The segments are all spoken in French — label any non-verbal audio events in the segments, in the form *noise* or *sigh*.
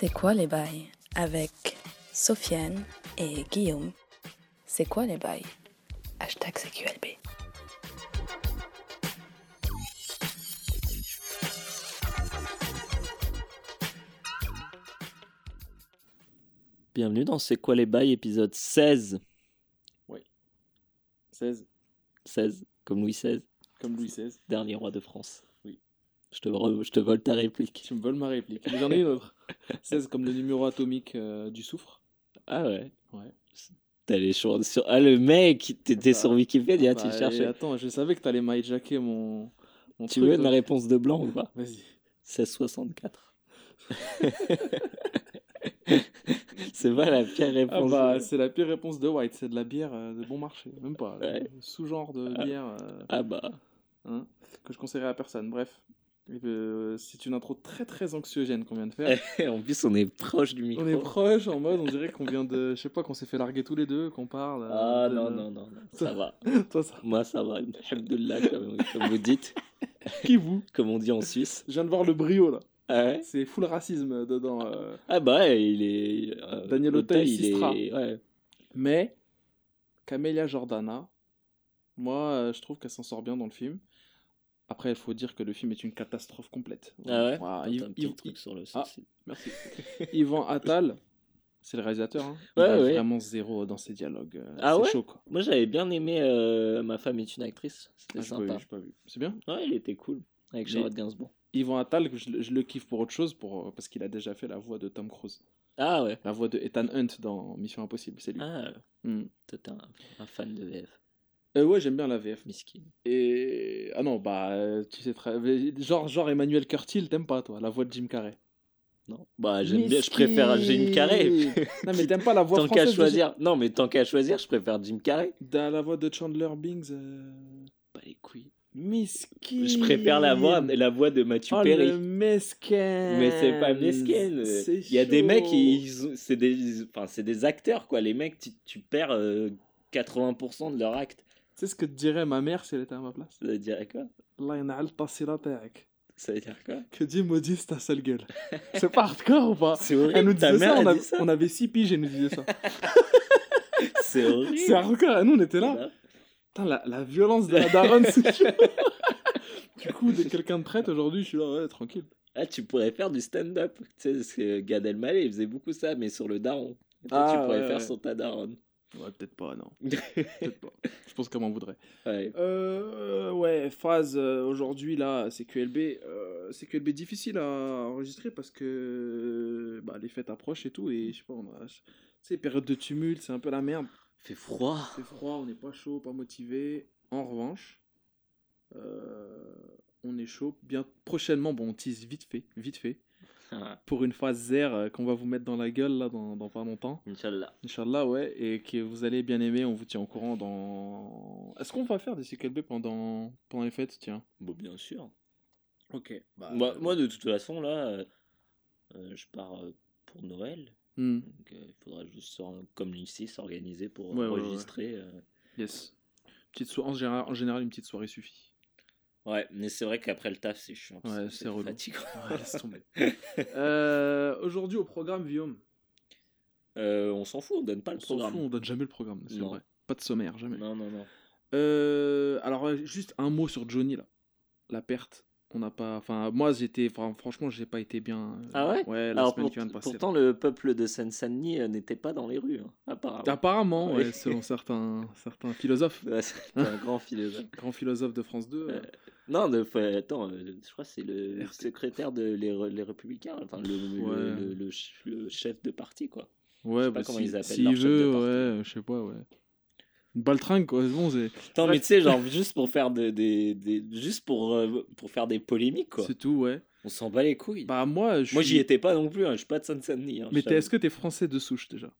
C'est quoi les bails avec Sofiane et Guillaume? C'est quoi les bails? Hashtag CQLB. Bienvenue dans C'est quoi les bails, épisode 16. 16, 16, comme Louis XVI, comme Louis XVI. dernier roi de France. Je te, re- je te vole ta réplique. Tu me voles ma réplique. Mais J'en ai une autre. *laughs* 16 comme le numéro atomique euh, du soufre. Ah ouais Ouais. T'as les choses sur... Ah le mec, t'étais Bah, sur Wikipédia, tu Bah, cherchais. et Attends, je savais que t'allais m'hijacker mon, mon Tu truc, veux donc- ma réponse de blanc ou pas *laughs* Vas-y. 1664. *laughs* C'est pas la pire Ah réponse. bah, c'est la pire réponse de White. C'est de la bière euh, de bon marché. Même pas. Ouais. Sous-genre de Ah. bière euh, Ah bah. hein, que je conseillerais à personne. Bref. Euh, c'est une intro très très anxiogène qu'on vient de faire. *laughs* en plus, on est proche du micro. On est proche en mode, on dirait qu'on vient de. Je sais pas, qu'on s'est fait larguer tous les deux, qu'on parle. euh, Ah de- non, non, non, non, ça va. *laughs* Toi, ça. Moi, ça va. Alhamdoulilah, comme, comme vous dites, *laughs* Qui vous comme on dit en Suisse. Je viens de voir le brio là. Ah ouais C'est full racisme dedans. euh. Ah bah ouais, il est... euh, Daniel Auteuil, il Sistra. est... Ouais. Mais Camélia Jordana, moi je trouve qu'elle s'en sort bien dans le film. Après, il faut dire que le film est une catastrophe complète. Ah ouais Voilà, Yves- un petit truc sur le Ah. Merci. *laughs* Yvan Attal, c'est le réalisateur. Hein. Il Ouais, a ouais. vraiment zéro dans ses dialogues. euh, Ah c'est ouais chaud quoi. Moi, j'avais bien aimé euh, Ma femme est une actrice. C'était Ah, j'ai pas vu, sympa. pas vu. C'est bien. Ouais, il était cool. Avec Charlotte Gainsbourg. Yvan Attal, je, le- je le kiffe pour autre chose, pour, euh, parce qu'il a déjà fait la voix de Tom Cruise. Ah ouais. La voix de Ethan Hunt dans Mission Impossible, c'est lui. Ah, Hmm. toi, t'es un, un fan de VF. Euh, ouais, j'aime bien la VF. Miskin. Et. Ah non, bah, euh, tu sais très. Genre, genre Emmanuel Curtil, t'aimes pas, toi, la voix de Jim Carrey? Non. Bah, j'aime bien. Je préfère Jim Carrey. *laughs* non, mais t'aimes pas la voix tant qu'à française de choisir. Non, mais tant qu'à choisir, je préfère Jim Carrey. Dans la voix de Chandler Bings. euh, Bah, les couilles. Miskin. Je préfère la voix, la voix de Matthew Oh, Perry. le mesquin. Mais c'est pas mesquin. C'est Il y a des mecs, c'est des, enfin, c'est des acteurs quoi. Les mecs, tu, tu perds euh, 80% de leur acte sais ce que te dirait ma mère si elle était à ma place? Elle dirait quoi? Ça veut dire quoi? Que Dieu maudisse ta sale gueule. C'est pas hardcore ou pas? C'est horrible. Elle nous disait ta mère ça, on a, dit ça, on avait 6 piges, elle nous disait ça. *laughs* C'est horrible. C'est hardcore. Et nous, on était là. Putain, la, la, violence de la daronne, c'est chaud. *laughs* du coup, dès que quelqu'un me prête aujourd'hui, je suis là, ouais, tranquille. Ah, tu pourrais faire du stand-up. Tu sais, parce que Gad Elmaleh, il faisait beaucoup ça, mais sur le daron. Ah, tu pourrais ouais, faire ouais. sur ta daronne. Ouais, peut-être pas, non. *laughs* Peut-être pas. Je pense qu'elle m'en voudrait. Ouais. Euh, ouais, phase euh, aujourd'hui, là, CQLB. Euh, CQLB difficile à enregistrer parce que bah, les fêtes approchent et tout. Et je sais pas, on a. Tu sais, période de tumulte, c'est un peu la merde. Fait froid. C'est froid, on n'est pas chaud, pas motivé. En revanche, euh, on est chaud. Bien prochainement, bon, on tease vite fait, vite fait, pour une phase zère euh, qu'on va vous mettre dans la gueule là dans, dans pas longtemps. Inch'Allah. Inch'Allah, ouais, et que vous allez bien aimer. On vous tient au courant dans. Est-ce qu'on va faire des CQLB pendant pendant les fêtes, tiens? Bon, bien sûr. Ok. Bah, Moi, moi, de toute façon, là, euh, euh, je pars euh, pour Noël. hmm, Donc, euh, il faudra juste, comme s'organiser pour Ouais, ouais, ouais. enregistrer. euh. yes. Petite so- en, général, en général, une petite soirée suffit. Ouais, mais c'est vrai qu'après le taf, c'est chiant. Ouais, c'est relou. fatigant. Ouais, *laughs* laisse tomber. Euh, Aujourd'hui au programme, Guillaume. Euh, on s'en fout, on donne pas le On s'en programme. fout, on donne jamais le programme, c'est vrai. Pas de sommaire, jamais. Non, non, non. Euh, alors, juste un mot sur Johnny, là. La perte. On n'a pas. Enfin, moi, j'étais. Enfin, franchement, j'ai pas été bien. euh, Ah ouais? Ouais, la Alors, semaine pour- qui vient de passer. pourtant, le peuple de Seine-Saint-Denis euh, n'était pas dans les rues, hein, apparemment. Apparemment, Oui. ouais, selon certains, certains philosophes. *laughs* Ouais, c'est un grand philosophe. Grand philosophe de France 2. euh, Euh, Non, de, attends, euh, je crois que c'est le secrétaire de les, les Républicains, enfin le, le- Ouais. le, le ch- le chef de parti, quoi. Ouais, sais pas bah, comment si- ils appellent S'il leur chef de veut, parti. ouais, je sais pas, ouais. Une baltringue, quoi, c'est bon, c'est Attends, Ouais. mais tu sais, genre, juste pour faire de- des, des- juste pour, euh, pour faire des polémiques, quoi. c'est tout, ouais. On s'en bat les couilles. Bah, moi, je Moi, j'y étais pas non plus, hein, je suis pas de Seine-Saint-Denis. hein, Mais je est-ce que t'es français de souche déjà?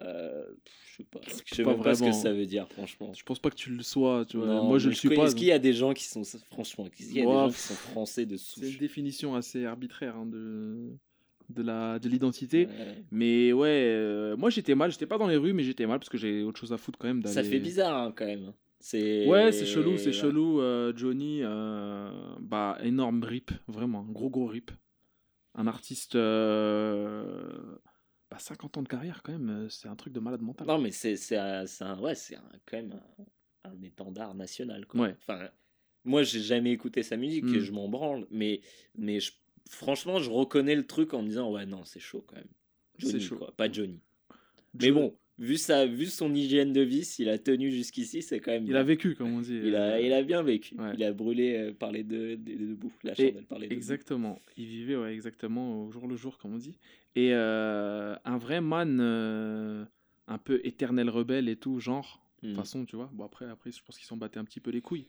Euh, je sais pas. Je sais Pas même pas ce que ça veut dire, franchement. Je pense pas que tu le sois, tu vois. Non, moi, je le suis pas. Est-ce qu'il y a des gens qui sont, franchement, est-ce qu'il y a des Ouah, gens qui sont français de C'est une souche définition assez arbitraire hein, de, de la de l'identité. Ouais. Mais ouais, euh, moi j'étais mal, j'étais pas dans les rues, mais j'étais mal parce que j'ai autre chose à foutre quand même. Ça fait bizarre, hein, quand même. C'est... Ouais, c'est chelou, c'est chelou. euh, Johnny, bah énorme rip, vraiment, un gros gros rip. Un artiste. euh, bah, 50 ans de carrière, quand même, euh, c'est un truc de malade mental. Non, mais c'est un, un- ouais, c'est un- quand même un, un étendard national. Quoi. Ouais. Enfin, moi, j'ai jamais écouté sa musique, Mm. je m'en branle, mais, mais je- franchement, je reconnais le truc en me disant, ouais, non, c'est chaud quand même. C'est Johnny, chaud. quoi, pas Johnny. Mais bon, vu, sa, vu son hygiène de vie, s'il a tenu jusqu'ici, c'est quand même. Il bien. a vécu, comme on dit. il, a, euh, il a bien vécu. ouais. Il a brûlé euh, par les deux, des deux bouts. La chandelle par les deux bouts. Exactement. Il vivait, ouais, exactement, au jour le jour, comme on dit. Et euh, un vrai man, euh, un peu éternel rebelle et tout, genre. De Mm. toute façon, tu vois. Bon, après, après je pense qu'ils s'en battaient un petit peu les couilles.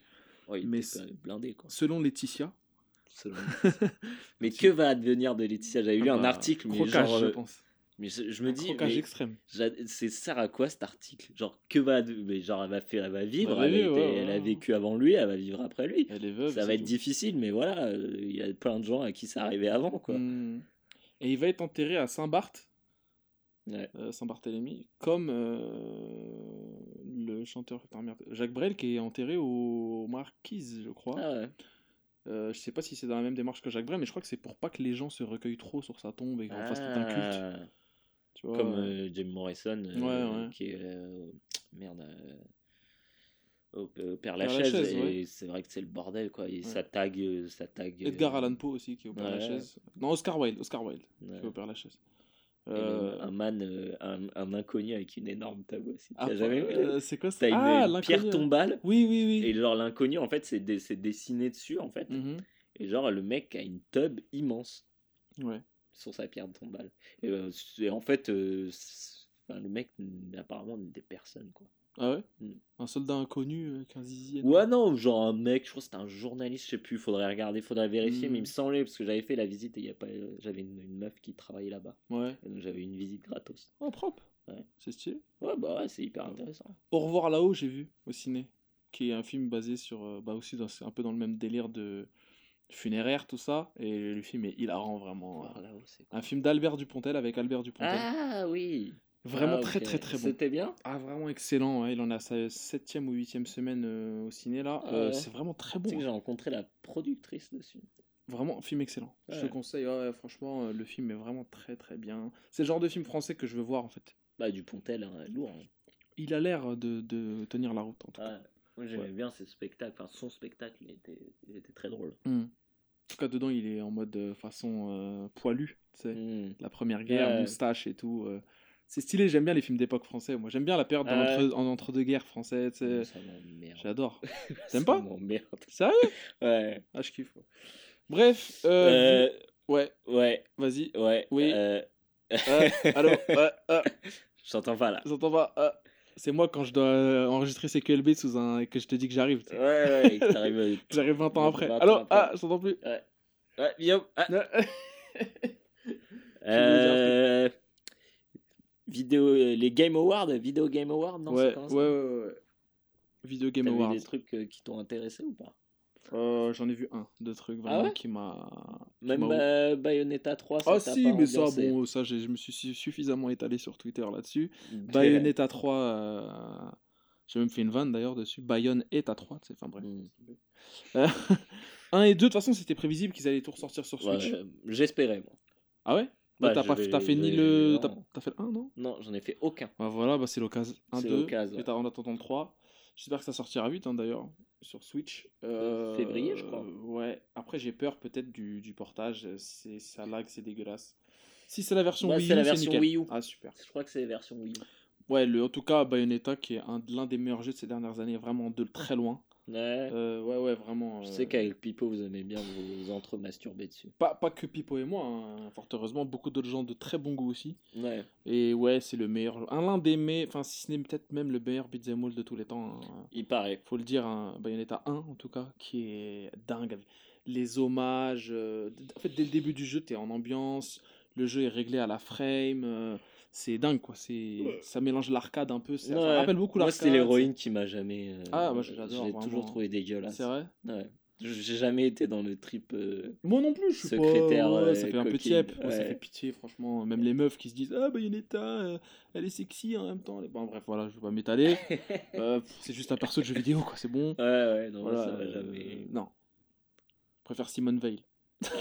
Ouais, il mais blindé, quoi. Selon Laetitia. selon *laughs* mais que va advenir de Laetitia? J'avais lu Ah un bah, article, mais crocage, genre, je pense. Mais je, je me Un dis, c'est sert à quoi cet article? Genre que va, mais genre elle va faire, elle va vivre, Elle va elle, a ouais, elle a vécu avant lui, elle va vivre après lui. Elle est veuve. Ça va être tout. difficile, mais voilà, euh, il y a plein de gens à qui ça arrivait avant, quoi. Mm. Et il va être enterré à Saint-Barth, Ouais. euh, Saint-Barthélemy, comme euh, le chanteur Jacques Brel qui est enterré au Marquise, je crois. Ah ouais. Euh, je sais pas si c'est dans la même démarche que Jacques Brel, mais je crois que c'est pour pas que les gens se recueillent trop sur sa tombe et qu'on fasse tout un culte. Tu vois, Comme euh, Jim Morrison, euh, Ouais, ouais. qui est euh, merde. euh, Père Lachaise, Lachaise, et ouais. c'est vrai que c'est le bordel quoi. Et Ouais. ça tag, ça tag. Edgar Allan Poe aussi qui est au Père ouais. Lachaise. Non, Oscar Wilde, Oscar Wilde qui est au Père Lachaise. Euh, un man, un, un inconnu avec une énorme table aussi. ah, jamais vu euh, C'est quoi ça? T'as Ah, une pierre tombale Oui, oui, oui. et genre l'inconnu en fait c'est dessiné dessus en fait. Mhm. Et genre le mec a une tub immense Ouais. Sur sa pierre tombale. Et, euh, en fait euh, enfin, le mec apparemment n'était personne quoi. Ah ouais? Mm. Un soldat inconnu euh, avec un zizi. Ouais non genre un mec, je crois que c'était un journaliste, je sais plus, faudrait regarder, faudrait vérifier, Mm. mais il me semblait parce que j'avais fait la visite et il y a pas, euh, j'avais une, une meuf qui travaillait là-bas, Ouais. et donc j'avais une visite gratos. Oh, propre. Ouais. C'est stylé. Ouais bah ouais c'est hyper Ouais. intéressant. Au revoir là-haut, j'ai vu au ciné, qui est un film basé sur, euh, bah aussi dans, un peu dans le même délire de funéraire, tout ça, et le film est hilarant vraiment. Voir là-haut, c'est Un film d'Albert Dupontel avec Albert Dupontel. Ah oui. vraiment Ah, très très très bon. C'était bien? Ah vraiment excellent, ouais. il en a sa septième ou huitième semaine euh, au ciné là. Ah Euh, ouais. c'est vraiment très Tu bon. sais que j'ai hein. rencontré la productrice dessus. Vraiment film excellent. Je te conseille, franchement, euh, le film est vraiment très très bien. C'est le genre de film français que je veux voir en fait. Bah du Pontel, hein, lourd. hein. Il a l'air de, de tenir la route en tout cas. Moi j'aimais Ouais. bien ses spectacles, enfin son spectacle, il était, il était très drôle. Hmm. En tout cas, dedans, il est en mode euh, façon euh, poilu, tu sais. Mm. La première guerre, moustache et tout. euh. C'est stylé, j'aime bien les films d'époque français. Moi, j'aime bien la période Ah ouais. en entre-deux-guerres français, tu sais. M'emmerde. J'adore. *laughs* T'aimes pas? m'emmerde. Sérieux? *laughs* Ouais. Ah, je kiffe. Bref, euh, ouais, ouais, vas-y. ouais. Oui. *laughs* Je t'entends pas là. j'entends pas. C'est moi quand je dois euh, enregistrer CQLB sous un... que je te dis que j'arrive. Ouais, ouais, et que t'arrives. euh, *laughs* J'arrive 20 ans après. 20 ans Allô après. Ah, je t'entends plus. Ouais, Guillaume. Ah, Ouais. *laughs* euh, Vidéo, euh, les Game Awards, Vidéo Game Awards, non ouais, ouais, ouais, ouais, ouais. Video Game vu Awards. des trucs qui t'ont intéressé ou pas? Euh, J'en ai vu un, deux trucs vraiment Ah ouais qui m'a. Même euh, Bayonetta 3, ça Ah si, pas mais ça, bon, ça, je me suis su- suffisamment étalé sur Twitter là-dessus. Bayonetta 3, euh, j'ai même fait une vanne d'ailleurs dessus. À 3, enfin bref. Mm. Euh, *laughs* 1 et 2, de toute façon, c'était prévisible qu'ils allaient tout ressortir sur Ouais, Switch. euh, J'espérais, moi. Ah ouais? Bah, Bah, t'as fait ni le. T'as fait le 1, non? Non, j'en ai fait aucun. Bah voilà, bah c'est l'occasion. 1, C'est 2, l'occasion, ouais. et t'as- en attendant le 3. J'espère que ça sortira vite hein, d'ailleurs sur Switch. Euh, février, je crois. Ouais. Après, j'ai peur peut-être du, du portage. C'est ça lag, c'est dégueulasse. Si c'est la version Ouais, Wii U, c'est la version nickel. Wii U. Ah super. Je crois que c'est la version Wii. Ouais, le, en tout cas, Bayonetta qui est un- l'un des meilleurs jeux de ces dernières années, vraiment de très loin. Ouais. Euh, ouais, ouais, vraiment. Je euh, sais qu'avec Pipo, vous aimez bien vous entre-masturber dessus. pas, pas que Pipo et moi, hein, fort heureusement, beaucoup d'autres gens de très bon goût aussi. Ouais. Et ouais, c'est le meilleur. Un l'un des meilleurs, enfin, si ce n'est peut-être même le meilleur beat'em all de tous les temps. hein. Il paraît. faut le dire, un Bayonetta 1 en tout cas, qui est dingue. Les hommages, euh, en fait, dès le début du jeu, tu es en ambiance, le jeu est réglé à la frame, euh, c'est dingue quoi. C'est, ça mélange l'arcade un peu, c'est- ça Ouais. rappelle beaucoup Moi, l'arcade. c'est l'héroïne qui m'a jamais. euh, Ah, moi, j'adore, vraiment. toujours trouvé dégueulasse. C'est vrai? Ouais. Je- J'ai jamais été dans le trip. euh, Moi non plus, je suis Secrétaire, pas. ouais, euh, ça fait un peu tiep, ouais, ça fait pitié, franchement. Même les meufs qui se disent Ah, Bayonetta, euh, elle est sexy en même temps. Bon, bref, voilà, je vais pas m'étaler. *laughs* Euh, c'est juste un perso de jeu vidéo, quoi, c'est bon. Ouais, ouais, non, Voilà, ça euh, jamais. Non. Je préfère Simone Veil.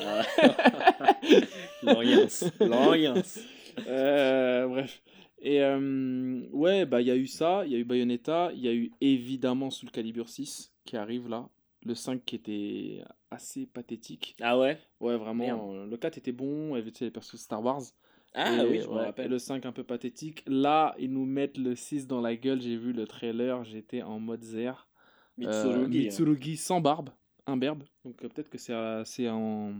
Ah. *laughs* L'ambiance. L'ambiance. *laughs* Euh, bref. Et euh, ouais, bah il y a eu ça, il y a eu Bayonetta, il y a eu évidemment Soul Calibur 6 qui arrive là. Le 5 qui était assez pathétique. Ah ouais? Ouais, vraiment. euh, Le 4 était bon, il y avait tu sais, les persos Star Wars. Ah Et, oui, je me rappelle. le 5 un peu pathétique. Là, ils nous mettent le 6 dans la gueule. J'ai vu le trailer, j'étais en mode zer. Mitsurugi. hein. Sans barbe, imberbe. Donc peut-être que c'est c'est en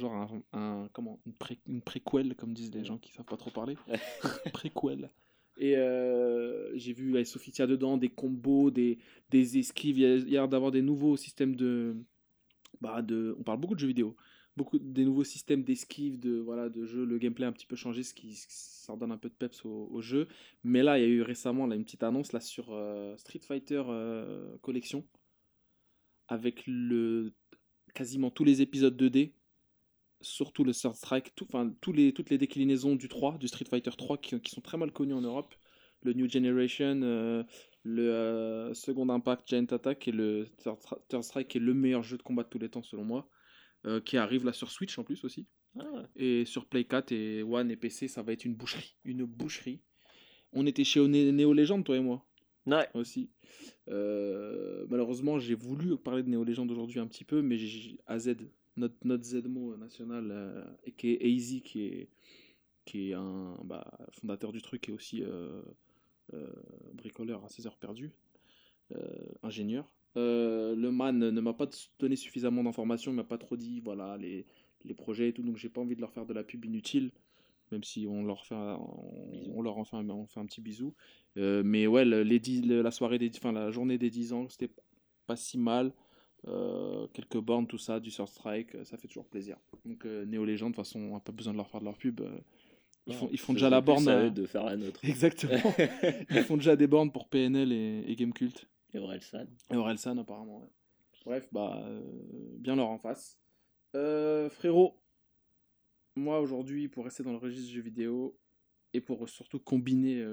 genre un, un- comment une, pré, une préquel comme disent les gens qui savent pas trop parler. *laughs* préquel. *laughs* Et euh, j'ai vu ouais, Sophitia dedans, des combos, des, des esquives. Il y a il y a l'air d'avoir des nouveaux systèmes de, bah, de. On parle beaucoup de jeux vidéo. Beaucoup des nouveaux systèmes d'esquive, de voilà, de jeu. Le gameplay a un petit peu changé, ce qui ça redonne un peu de peps au, au jeu. Mais là, il y a eu récemment là, une petite annonce là sur euh, Street Fighter euh, Collection avec le quasiment tous les épisodes 2D, surtout le Third Strike, tout, enfin tous les, toutes les déclinaisons du 3, du Street Fighter 3 qui, qui sont très mal connues en Europe, le New Generation, euh, le euh, Second Impact Giant Attack et le Third, Stri- Third Strike qui est le meilleur jeu de combat de tous les temps selon moi, euh, qui arrive là sur Switch en plus aussi. Ah. Et sur Play 4 et One et PC, ça va être une boucherie. Une boucherie. On était chez Néo Legend, toi et moi, Ouais. aussi. Malheureusement, j'ai voulu parler de Néo Legend aujourd'hui un petit peu, mais j'ai AZ, notre, notre Zmo national, euh, qui est AZ, qui est, qui est un bah, fondateur du truc et aussi euh, euh, bricoleur à ses heures perdues, ingénieur. Le man ne m'a pas donné suffisamment d'informations, il m'a pas trop dit voilà les, les projets et tout, donc j'ai pas envie de leur faire de la pub inutile, même si on leur fait un, on, on leur en fait un, on fait un petit bisou. Euh, mais ouais, le- les le- la soirée des, enfin la journée des 10 ans, c'était pas si mal. Euh, quelques bornes, tout ça, du Third Strike, euh, ça fait toujours plaisir. Donc euh, Néo Legend, de toute façon, on n'a pas besoin de leur faire de leur pub. euh, ils font, ils font déjà la borne. à de faire la nôtre. *laughs* Exactement. *laughs* ils font déjà des bornes pour PNL et, et Gamecult. Et Orelsan. Et Orelsan, apparemment. ouais. Bref, bah, bien leur en face. Frérot, moi aujourd'hui, pour rester dans le registre jeux vidéo et pour surtout combiner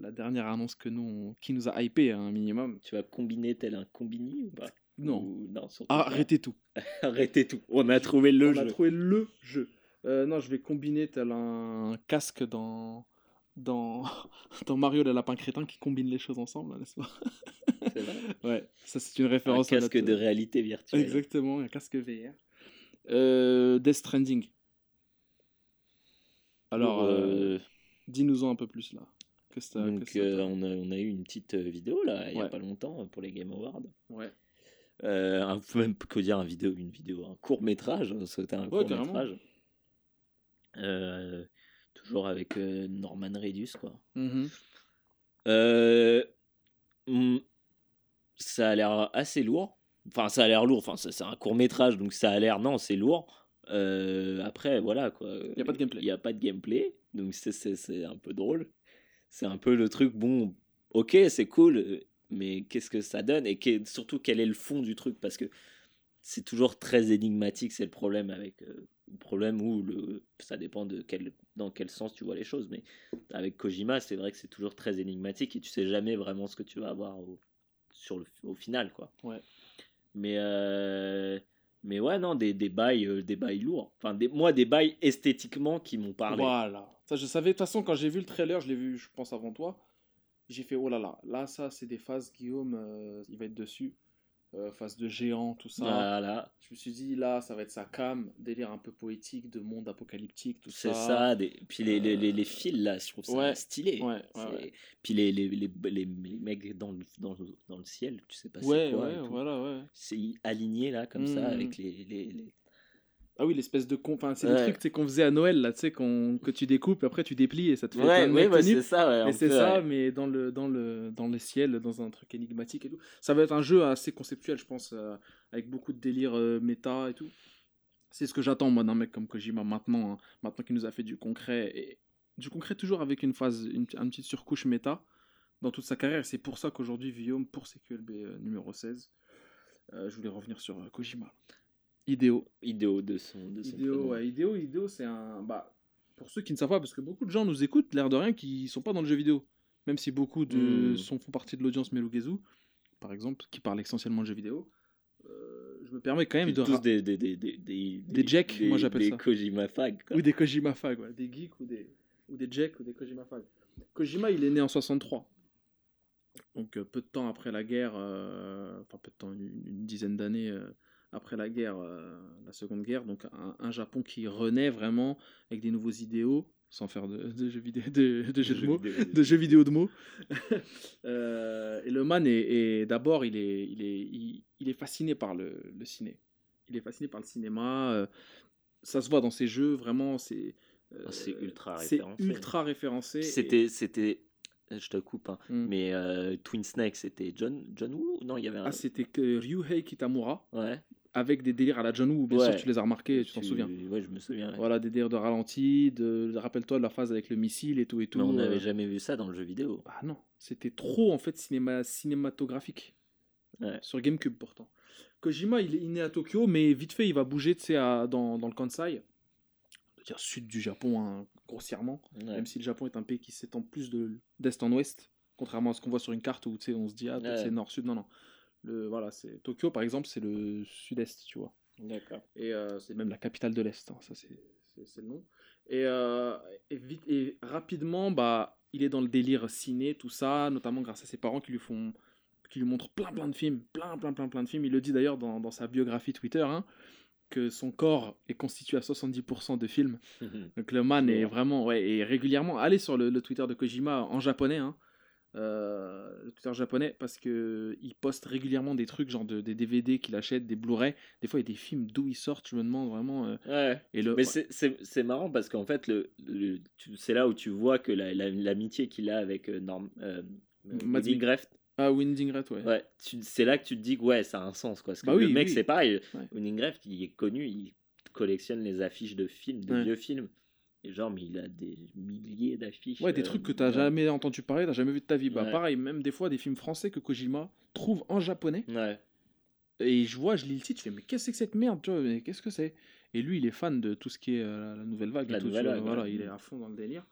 la dernière annonce que nous, on- qui nous a hypé un minimum. Tu vas combiner tel un combini ou pas? Non. Ou- non. Arrêtez tout. *laughs* Arrêtez tout. On a trouvé le on jeu. a trouvé le jeu. Euh, non, je vais combiner tel un casque dans, dans, *laughs* dans Mario le lapin crétin qui combine les choses ensemble, n'est-ce pas? C'est vrai. *laughs* Ouais, ça c'est une Un référence à casque notre- de réalité virtuelle. Exactement, un casque VR. Euh, Death Stranding. Alors, euh, euh, dis-nous-en un peu plus là. Que ça, que donc, ça on, a, on a eu une petite vidéo là, il n'y a Ouais. pas longtemps pour les Game Awards. Ouais. Euh, un, même que dire un vidéo, une vidéo, un court métrage. C'était un Ouais, court métrage. Euh, toujours avec euh, Norman Reedus quoi. Mhm. Euh, hmm, ça a l'air assez lourd. Enfin, ça a l'air lourd. Enfin, c'est un court métrage, donc ça a l'air. Non, c'est lourd. Après, voilà quoi. Y a pas de gameplay. Il n'y a pas de gameplay, donc c'est- un peu drôle. C'est un peu le truc. Bon, ok, c'est cool, mais qu'est-ce que ça donne et surtout quel est le fond du truc? Parce que c'est toujours très énigmatique. C'est le problème avec euh, le problème où le ça dépend de quel dans quel sens tu vois les choses, mais avec Kojima, c'est vrai que c'est toujours très énigmatique et tu sais jamais vraiment ce que tu vas avoir au, sur le, au final, quoi. Ouais. Mais, euh, mais ouais, non, des, des bails, euh, des bails lourds. Enfin, des, moi, des bails esthétiquement qui m'ont parlé. Voilà. Ça, je savais. De toute façon, quand j'ai vu le trailer, je l'ai vu, je pense, avant toi. J'ai fait, oh là là. Là, ça, c'est des phases, Guillaume, euh, il va être dessus. Euh, phase de géant, tout ça. Voilà, Je me suis dit, là, ça va être sa cam. Délire un peu poétique, de monde apocalyptique, tout c'est ça. ça. Des... Puis les, les, les, les fils, là, je trouve ça Ouais. stylé. Ouais. Puis les, les, les, les, les mecs dans le, dans, dans le ciel, tu sais pas c'est quoi. ouais, voilà, ouais. C'est aligné, là, comme ça, Mhm. avec les, les, les- Ah oui, l'espèce de con. Enfin, c'est Ouais. le truc qu'on faisait à Noël, là, tu sais, que tu découpes, après tu déplies et ça te fait Ouais, mecs bah, c'est ça, ouais. Et c'est ça, ouais. mais dans le, dans, le, dans le ciel, dans un truc énigmatique et tout. Ça va être un jeu assez conceptuel, je pense, euh, avec beaucoup de délire euh, méta et tout. C'est ce que j'attends, moi, d'un mec comme Kojima maintenant, hein. maintenant qu'il nous a fait du concret. Et du concret, toujours avec une phase, une, une petite surcouche méta dans toute sa carrière. C'est pour ça qu'aujourd'hui, Guillaume, pour CQLB euh, numéro 16, euh, je voulais revenir sur Kojima. Idéo. Idéo de son. De son Idéo, ouais, Idéo, Idéo, c'est un. Bah, pour ceux qui ne savent pas, parce que beaucoup de gens nous écoutent, l'air de rien, qui sont pas dans le jeu vidéo. Même si beaucoup de Hmm. sont, font partie de l'audience Melugezu, par exemple, qui parle essentiellement de jeux vidéo. euh, je me permets quand même de. tous des, des, des, des, des, Des jacks, moi, j'appelle des ça. Kojima Fag. quoi. Ou des Kojima Fag, ouais. des geeks ou des, ou des jacks ou des Kojima Fag. Kojima, il est né en 63. Donc euh, peu de temps après la guerre, euh, enfin peu de temps, une, une dizaine d'années euh, après la guerre, euh, la Seconde Guerre, donc un, un Japon qui renaît vraiment avec des nouveaux idéaux, sans faire de, de jeux vidéo, de, de jeux de mots, vidéo. de jeux vidéo de mots. *laughs* Euh, et le man est, est- d'abord, il est, il est, il, il est fasciné par le, le ciné. Il est fasciné par le cinéma. euh, ça se voit dans ses jeux, vraiment. C'est euh, Ah, c'est ultra c'est référencé. ultra référencé. et- C'était, c'était, je te coupe, hein, Mm. mais euh, Twin Snake, c'était John, John Woo? Non, il y avait un. Ah, c'était Ryuhei Kitamura ouais. Avec des délires à la John Woo. Bien Ouais. sûr, tu les as remarqués, tu t'en souviens. Ouais, je me souviens. ouais. Voilà, des délires de ralenti, de, rappelle-toi de la phase avec le missile et tout et tout. Mais on euh, n'avait jamais vu ça dans le jeu vidéo. Ah non, c'était trop en fait cinéma, cinématographique. Ouais. Sur GameCube pourtant. Kojima, il est né à Tokyo, mais vite fait, il va bouger à- dans, dans le Kansai, c'est-à-dire sud du Japon, hein, grossièrement. Même si le Japon est un pays qui s'étend plus de- d'est en ouest, contrairement à ce qu'on voit sur une carte où on se dit, ah, c'est nord-sud. Non, non. Le, voilà, c'est Tokyo, par exemple, c'est le sud-est, tu vois. D'accord. Et euh, c'est même la capitale de l'Est, hein, ça c'est c'est- le nom. Et, euh, et vite, et rapidement, bah, il est dans le délire ciné, tout ça, notamment grâce à ses parents qui lui font, qui lui montrent plein plein de films, plein plein plein plein de films. Il le dit d'ailleurs dans, dans sa biographie Twitter, hein, que son corps est constitué à 70% de films. Donc le man est vraiment, ouais, et régulièrement, allez sur le, le Twitter de Kojima en japonais, hein, euh, le Twitter japonais, parce que il poste régulièrement des trucs, genre de- des DVD qu'il achète, des Blu-ray. Des fois, il y a des films d'où ils sortent, je me demande vraiment. euh, Ouais. et le, Mais c'est- c'est marrant parce qu'en fait, le, le- c'est là où tu vois que la- la- l'amitié qu'il a avec euh, Norm, euh, Woody Greft, Ah, Winding Rat, ouais. ouais, c'est là que tu te dis que ouais, ça a un sens. Quoi, parce que Bah le oui, mec, oui. c'est pareil. Ouais. Woody Greft, il est connu, il collectionne les affiches de films, de Ouais. vieux films. Et genre, mais il a des milliers d'affiches. Ouais, des euh, trucs que t'as ouais. jamais entendu parler, t'as jamais vu de ta vie. Bah, Ouais. pareil, même des fois, des films français que Kojima trouve en japonais. Ouais. Et je vois, je lis le titre, je fais, mais qu'est-ce que c'est que cette merde, tu vois, mais qu'est-ce que c'est? Et lui, il est fan de tout ce qui est euh, la nouvelle vague. et La tout, nouvelle vois, vague, voilà, ouais. il est à fond dans le délire.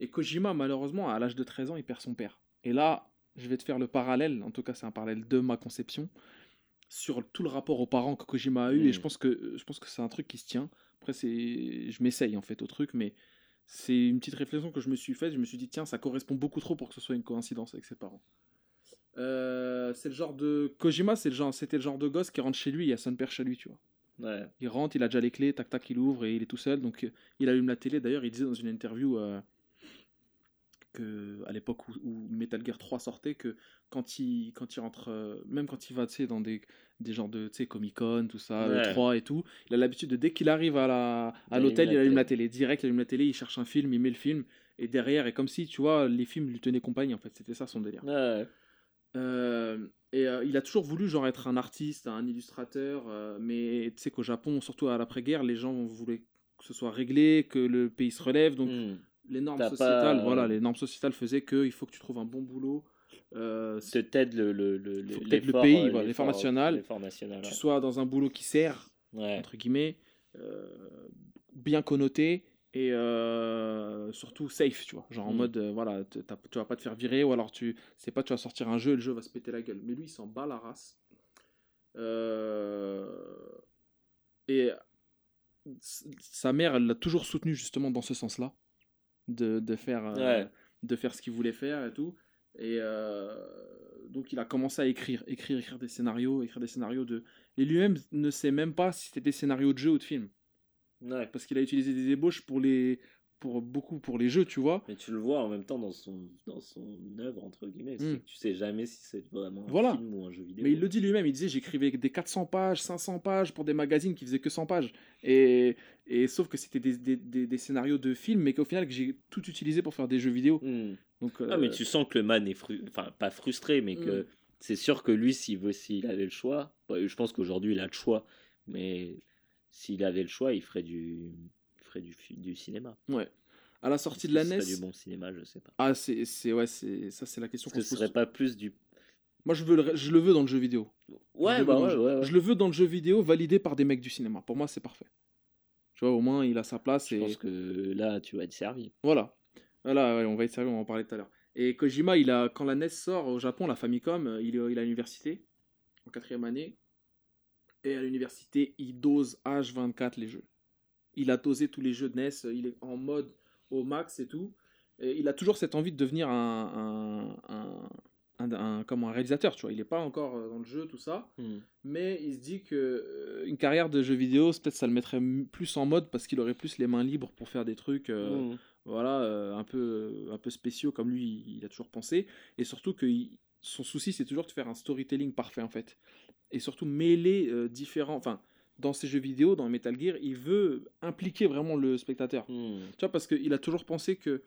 Et Kojima, malheureusement, à l'âge de 13 ans, il perd son père. Et là, je vais te faire le parallèle, en tout cas, c'est un parallèle de ma conception, sur tout le rapport aux parents que Kojima a eu. Et je pense que, je pense que c'est un truc qui se tient. Après, c'est, je m'essaye en fait au truc, mais c'est une petite réflexion que je me suis faite. Je me suis dit, tiens, ça correspond beaucoup trop pour que ce soit une coïncidence avec ses parents. Euh, c'est le genre de Kojima, c'est le genre, c'était le genre de gosse qui rentre chez lui, il y a son père chez lui, tu vois. Ouais. Il rentre, il a déjà les clés, tac tac, il ouvre et il est tout seul. Donc il allume la télé. D'ailleurs, il disait dans une interview euh, que à l'époque où, où Metal Gear 3 sortait, que quand il quand il rentre, euh, même quand il va, tu sais, dans des des genres de, tu sais, Comic Con, tout ça, le Ouais. 3 et tout, il a l'habitude de dès qu'il arrive à la à l'hôtel, il allume la télé. Direct, il allume la télé, il cherche un film, il met le film et derrière, et comme si, tu vois, les films lui tenaient compagnie. En fait, c'était ça son délire. Ouais. Euh, et euh, il a toujours voulu genre être un artiste, un illustrateur, mais tu sais qu'au Japon, surtout à l'après-guerre, les gens voulaient que ce soit réglé, que le pays se relève. Donc Hmm. Les normes T'as sociétales, pas- voilà, les normes sociétales faisaient que il faut que tu trouves un bon boulot, euh, te t'aide le, pays, euh, voilà, l'effort national. tu ouais. sois dans un boulot qui sert Ouais. entre guillemets, euh, bien connoté et euh, surtout safe, tu vois. Genre en Mm. mode, euh, voilà, tu vas pas te faire virer ou alors tu sais pas, tu vas sortir un jeu et le jeu va se péter la gueule. Mais lui, il s'en bat la race. Et sa mère, elle l'a toujours soutenu justement dans ce sens-là, de, de faire, euh, Ouais. de faire ce qu'il voulait faire et tout. Et euh, donc il a commencé à écrire, écrire, écrire des scénarios, écrire des scénarios de. Et lui-même ne sait même pas si c'était des scénarios de jeux ou de films, Ouais. parce qu'il a utilisé des ébauches pour les, pour beaucoup pour les jeux, tu vois. Mais tu le vois en même temps dans son, dans son œuvre, entre guillemets. Mm. que Tu sais jamais si c'est vraiment un Voilà. film ou un jeu vidéo. Mais il le dit lui-même, il disait j'écrivais des 400 pages, 500 pages pour des magazines qui faisaient que 100 pages. Et, et sauf que c'était des, des, des- des scénarios de films, mais qu'au final que j'ai tout utilisé pour faire des jeux vidéo. Hmm. Donc, Ah, mais euh, tu sens que le man est fru... enfin pas frustré, mais que Mm. c'est sûr que lui, s'il veut, s'il avait le choix, je pense qu'aujourd'hui il a le choix, mais s'il avait le choix, il ferait du, du, du cinéma. ouais. À la sortie de la NES. du bon cinéma, je sais pas. Ah, c'est, c'est, ouais, c'est, ça, c'est la question se ce serait pas plus du. Moi, je, veux le, je le veux dans le jeu vidéo. Ouais, je le bah veux dans ouais, le jeu- ouais, ouais. Je le veux dans le jeu vidéo validé par des mecs du cinéma. Pour moi, c'est parfait. Tu vois, au moins, il a sa place. Je et... pense que là, tu vas être servi. Voilà. Voilà, ouais, on va être sérieux, on va en parler tout à l'heure. Et Kojima, il a, quand la NES sort au Japon, la Famicom, euh, il est, il est à l'université, en quatrième année. Et à l'université, il dose H24 les jeux. Il a dosé tous les jeux de NES, il est en mode au max et tout. Et il a toujours cette envie de devenir un, un, comme un réalisateur, tu vois. Il n'est pas encore euh, dans le jeu, tout ça. Hmm. Mais il se dit que euh, une carrière de jeu vidéo, peut-être ça le mettrait plus en mode parce qu'il aurait plus les mains libres pour faire des trucs. Euh, hmm. Voilà, un peu, un peu spéciaux comme lui, il a toujours pensé. Et surtout que son souci, c'est toujours de faire un storytelling parfait, en fait. Et surtout mêler différents. Enfin, dans ses jeux vidéo, dans Metal Gear, il veut impliquer vraiment le spectateur. Hmm. Tu vois, parce qu'il a toujours pensé que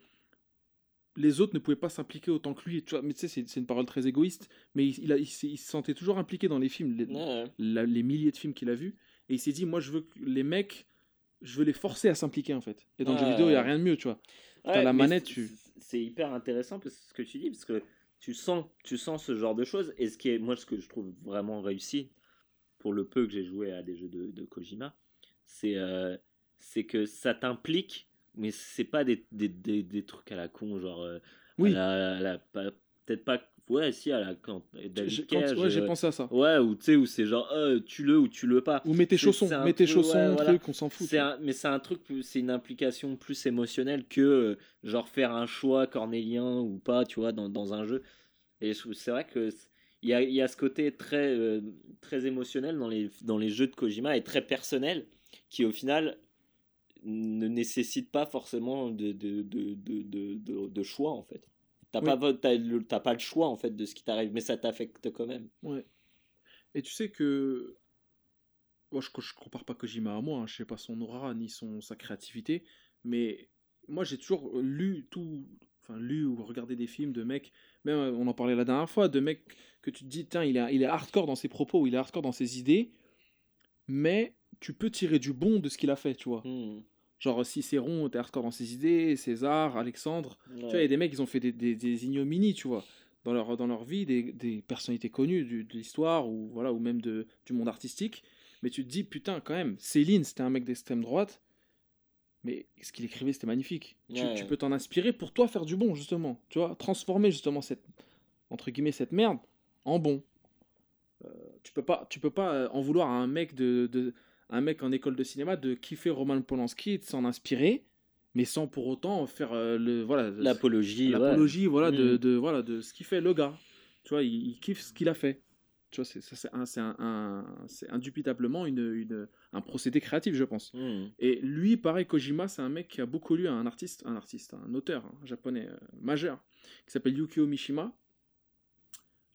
les autres ne pouvaient pas s'impliquer autant que lui. Tu vois, mais tu sais, c'est, une parole très égoïste, mais il, il, se sentait toujours impliqué dans les films, les, milliers de films qu'il a vus. Et il s'est dit, moi, je veux que les mecs, je veux les forcer à s'impliquer, en fait. Et dans le jeu vidéo, il n'y a rien de mieux, tu vois. Dans la manette, tu... C'est hyper intéressant parce que ce que tu dis, parce que tu sens, tu sens ce genre de choses. Et ce qui est, moi, ce que je trouve vraiment réussi, pour le peu que j'ai joué à des jeux de, Kojima, c'est, euh, que ça t'implique mais c'est pas des, des, des, trucs à la con, genre. Euh, oui. Peut-être pas. Ouais, si, à la. Quand, David Cage, ouais, j'ai euh, pensé à ça. Ouais, ou tu sais, où c'est genre, euh, tu le ou tu le pas. Ou mets tes chaussons, mets tes chaussons, truc, on s'en fout. Un, mais c'est un truc, c'est une implication plus émotionnelle que, euh, genre, faire un choix cornélien ou pas, tu vois, dans, dans un jeu. Et c'est vrai que. Il y a, y a, ce côté très, très émotionnel dans les, dans les jeux de Kojima et très personnel qui, au final, ne nécessite pas forcément de, de, de, de, choix en fait. T'as pas, le, pas le choix en fait de ce qui t'arrive, mais ça t'affecte quand même. Ouais. Et tu sais que. Moi, je, je compare pas Kojima à moi, hein. je sais pas son aura ni son, sa créativité, mais moi j'ai toujours lu tout. Enfin, lu ou regardé des films de mecs, même on en parlait la dernière fois, de mecs que tu te dis, tiens, il est, il est hardcore dans ses propos, il est hardcore dans ses idées, mais tu peux tirer du bon de ce qu'il a fait, tu vois. Hmm. Genre Cicéron était hardcore dans ses idées, César, Alexandre. Tu vois, il y a des mecs, ils ont fait des, des, ignominies, tu vois, dans leur, dans leur vie, des, des personnalités connues de l'histoire ou, voilà, ou même de, du monde artistique. Mais tu te dis, putain, quand même, Céline, c'était un mec d'extrême droite. Mais ce qu'il écrivait, c'était magnifique. Tu, peux t'en inspirer pour toi faire du bon, justement. Tu vois, transformer justement cette, entre guillemets, cette merde en bon. Euh, tu peux pas, tu peux pas euh, en vouloir à un mec de, de un mec en école de cinéma de kiffer Roman Polanski et de s'en inspirer, mais sans pour autant faire euh, le voilà l'apologie, l'apologie voilà de, mm. de, voilà de ce qu'il fait le gars. Tu vois, il, kiffe ce qu'il a fait. Tu vois, c'est c'est un, un, indubitablement une, une, un procédé créatif, je pense. Mm. Et lui, pareil, Kojima, c'est un mec qui a beaucoup lu un artiste, un artiste, un auteur hein, japonais euh, majeur qui s'appelle Yukio Mishima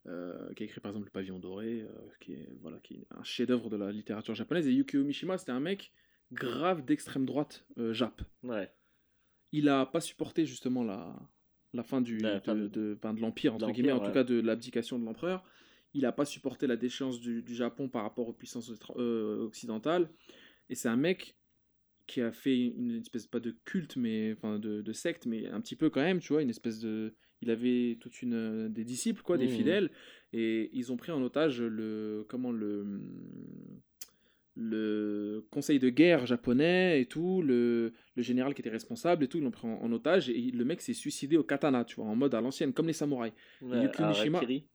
euh, qui a écrit par exemple Le Pavillon Doré, euh, qui, est, voilà, qui est un chef-d'œuvre de la littérature japonaise. Et Yukio Mishima, c'était un mec grave d'extrême droite jap. Ouais. Il a pas supporté justement la, la fin du, de, de, de, l'Empire, entre guillemets, en tout cas de l'abdication de l'empereur. Il a pas supporté la déchéance du, du, Japon par rapport aux puissances occidentales. Et c'est un mec qui a fait une espèce, pas de culte, mais enfin de, de secte, mais un petit peu quand même, tu vois, une espèce de il avait toute une euh, des disciples quoi, des mmh. fidèles et ils ont pris en otage le comment le le conseil de guerre japonais et tout, le, le général qui était responsable et tout, ils l'ont pris en, otage et le mec s'est suicidé au katana, tu vois, en mode à l'ancienne, comme les samouraïs. Ouais, Harakiri.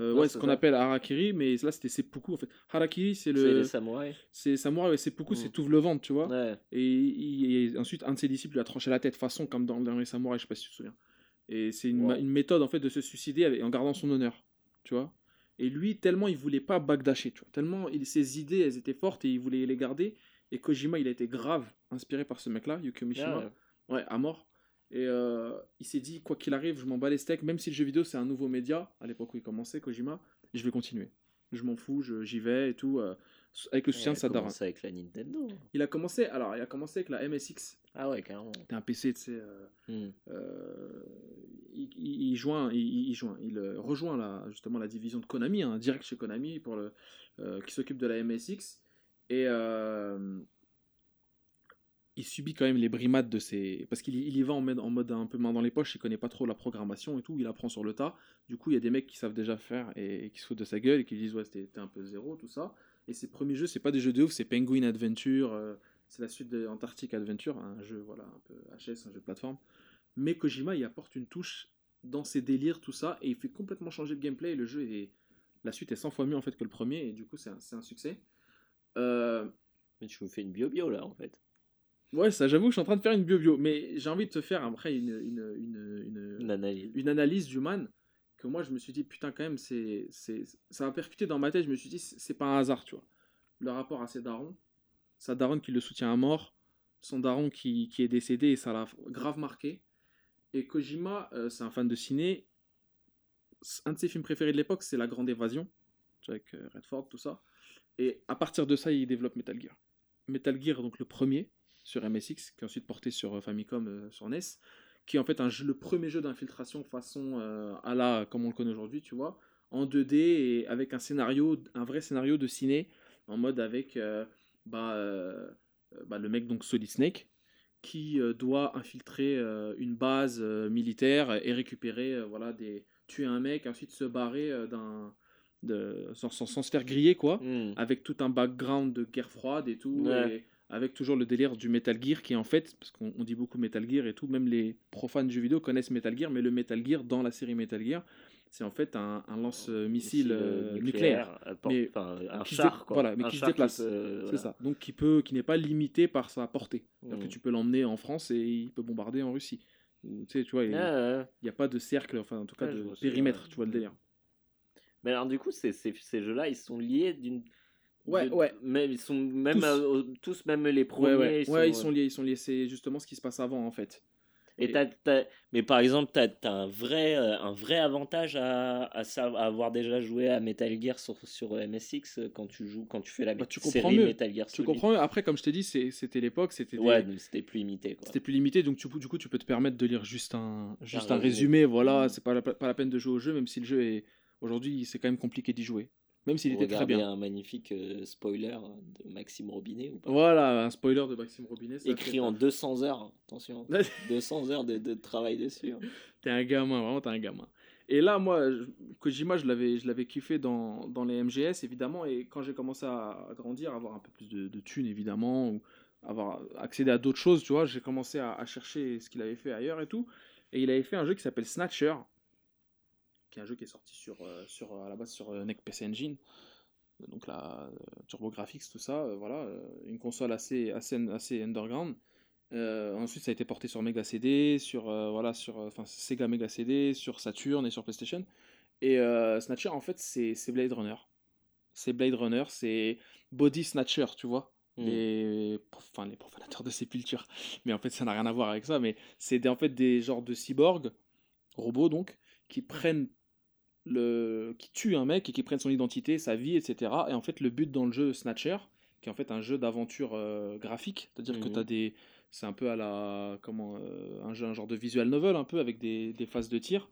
Euh, ouais, ce qu'on appelle harakiri, mais là c'était seppuku en fait. Harakiri c'est le. C'est les samouraïs. C'est samouraï, ouais, seppuku c'est mmh. tout le ventre, tu vois. Et, ensuite un de ses disciples lui a tranché la tête, façon comme dans, dans les samouraïs, je sais pas si tu te souviens. Et c'est une, une, méthode en fait de se suicider en gardant son honneur, tu vois. Et lui, tellement il voulait pas bagdacher, tu vois, tellement il, ses idées elles étaient fortes et il voulait les garder. Et Kojima, il a été grave inspiré par ce mec-là, Yukio Mishima, ah ouais. à mort. Et euh, il s'est dit, quoi qu'il arrive, je m'en bats les steaks, même si le jeu vidéo c'est un nouveau média, à l'époque où il commençait, Kojima, je vais continuer. Je m'en fous, j'y vais et tout. Euh, avec le soutien de sa avec la Nintendo. Il a commencé, alors il a commencé avec la MSX. Ah ouais, carrément. C'était un PC, tu sais. Euh, hmm. il, joint, il, joint, il rejoint la, justement la division de Konami, hein, direct chez Konami, pour le, qui s'occupe de la MSX. Et il subit quand même les brimades de ses. Parce qu'il y va en mode, en mode un peu main dans les poches, il connaît pas trop la programmation et tout, il apprend sur le tas. Du coup, il y a des mecs qui savent déjà faire et, qui se foutent de sa gueule et qui disent Ouais, c'était un peu zéro, tout ça. Et ses premiers jeux, c'est pas des jeux de ouf, c'est Penguin Adventure, euh, c'est la suite de Antarctic Adventure, un jeu voilà un peu HS, un jeu de plateforme. Mais Kojima, il apporte une touche dans ses délires, tout ça, et il fait complètement changer le gameplay. Le jeu est la suite est 100 fois mieux en fait que le premier, et du coup c'est un, un, succès. Euh, mais tu me fais une bio-bio là, en fait. Ouais, ça, j'avoue, je suis en train de faire une bio-bio. Mais j'ai envie de te faire après une, une, une, une, analyse. une analyse du man. Que moi, je me suis dit, putain, quand même, c'est, c'est, ça a percuté dans ma tête. Je me suis dit, c'est pas un hasard, tu vois. Le rapport à ses darons. Sa daronne qui le soutient à mort. Son daron qui, qui est décédé et ça l'a grave marqué. Et Kojima, euh, c'est un fan de ciné. Un de ses films préférés de l'époque, c'est La Grande Évasion. Avec euh, Redford, tout ça. Et à partir de ça, il développe Metal Gear. Metal Gear, donc le premier, sur MSX, qui est ensuite porté sur euh, Famicom, euh, sur NES, qui est en fait un jeu, le premier jeu d'infiltration façon euh, à la, comme on le connaît aujourd'hui, tu vois, en 2D et avec un scénario, un vrai scénario de ciné, en mode avec bah, bah, le mec, donc Solid Snake, qui doit infiltrer une base militaire et récupérer, voilà, des, tuer un mec, ensuite se barrer d'un de, sans, sans, se faire griller, quoi, hmm. avec tout un background de guerre froide et tout, et avec toujours le délire du Metal Gear qui, en fait, parce qu'on dit beaucoup Metal Gear et tout, même les profanes de jeux vidéo connaissent Metal Gear, mais le Metal Gear dans la série Metal Gear, c'est en fait un, lance-missile euh, nucléaire, euh, mais un char, quoi. Voilà, mais qui se déplace. c'est ça. Donc qui peut, qui n'est pas limité par sa portée. Que hmm. tu peux l'emmener en France et il peut bombarder en Russie. Tu sais, tu vois, il n'y a pas de cercle, enfin en tout cas de périmètre, tu vois le délire. Mais alors, du coup, ces, ces, ces jeux-là, ils sont liés d'une. Ouais, ouais. Même, ils sont même tous, même les premiers. Ouais, ils, sont, ils sont liés, ils sont liés. C'est justement ce qui se passe avant, en fait. Et, mais par exemple, tu as, un, vrai, euh, un vrai avantage à, à, avoir déjà joué à Metal Gear sur, sur MSX euh, quand tu joues, quand tu fais la bah, tu série Metal Gear Tu comprends Après, comme je t'ai dit, c'était l'époque, c'était ouais, c'était plus limité. C'était plus limité, donc tu, du coup, tu peux te permettre de lire juste un, juste un, résumé. Voilà, mmh. c'est pas, pas la peine de jouer au jeu, même si le jeu est Aujourd'hui, c'est quand même compliqué d'y jouer. Même s'il était très bien. un magnifique euh, spoiler de Maxime Robinet ou pas? Voilà, un spoiler de Maxime Robinet. Écrit en 200 heures, attention. *laughs* 200 heures de, de travail dessus. Hein. *laughs* T'es un gamin, vraiment, t'es un gamin. Et là, moi, Kojima, je l'avais, je l'avais kiffé dans, dans, les MGS, évidemment. Et quand j'ai commencé à grandir, avoir un peu plus de, de thunes, évidemment, ou avoir accédé à d'autres choses, tu vois, j'ai commencé à, à chercher ce qu'il avait fait ailleurs et tout. Et il avait fait un jeu qui s'appelle Snatcher, qui est un jeu qui est sorti sur, euh, sur, à la base sur euh, NEC PC Engine. Donc la euh, Graphics tout ça, voilà, une console assez, assez, assez underground. ensuite, ça a été porté sur Mega CD, sur, voilà, sur enfin, Sega Mega CD, sur Saturn et sur PlayStation. Et Snatcher, en fait, c'est Blade Runner. C'est Blade Runner, c'est Body Snatcher, tu vois. Hmm. Les, enfin, les profanateurs de sépulture. *laughs* Mais en fait, ça n'a rien à voir avec ça. Mais c'est en fait des genres de cyborgs, robots donc, qui prennent le, qui tue un mec et qui prenne son identité, sa vie, etc. Et en fait, le but dans le jeu Snatcher, qui est en fait un jeu d'aventure euh, graphique, c'est-à-dire que tu as mhm. des. C'est un peu à la. Comment. Euh, un, jeu, un genre de visual novel, un peu, avec des, des, phases de tir,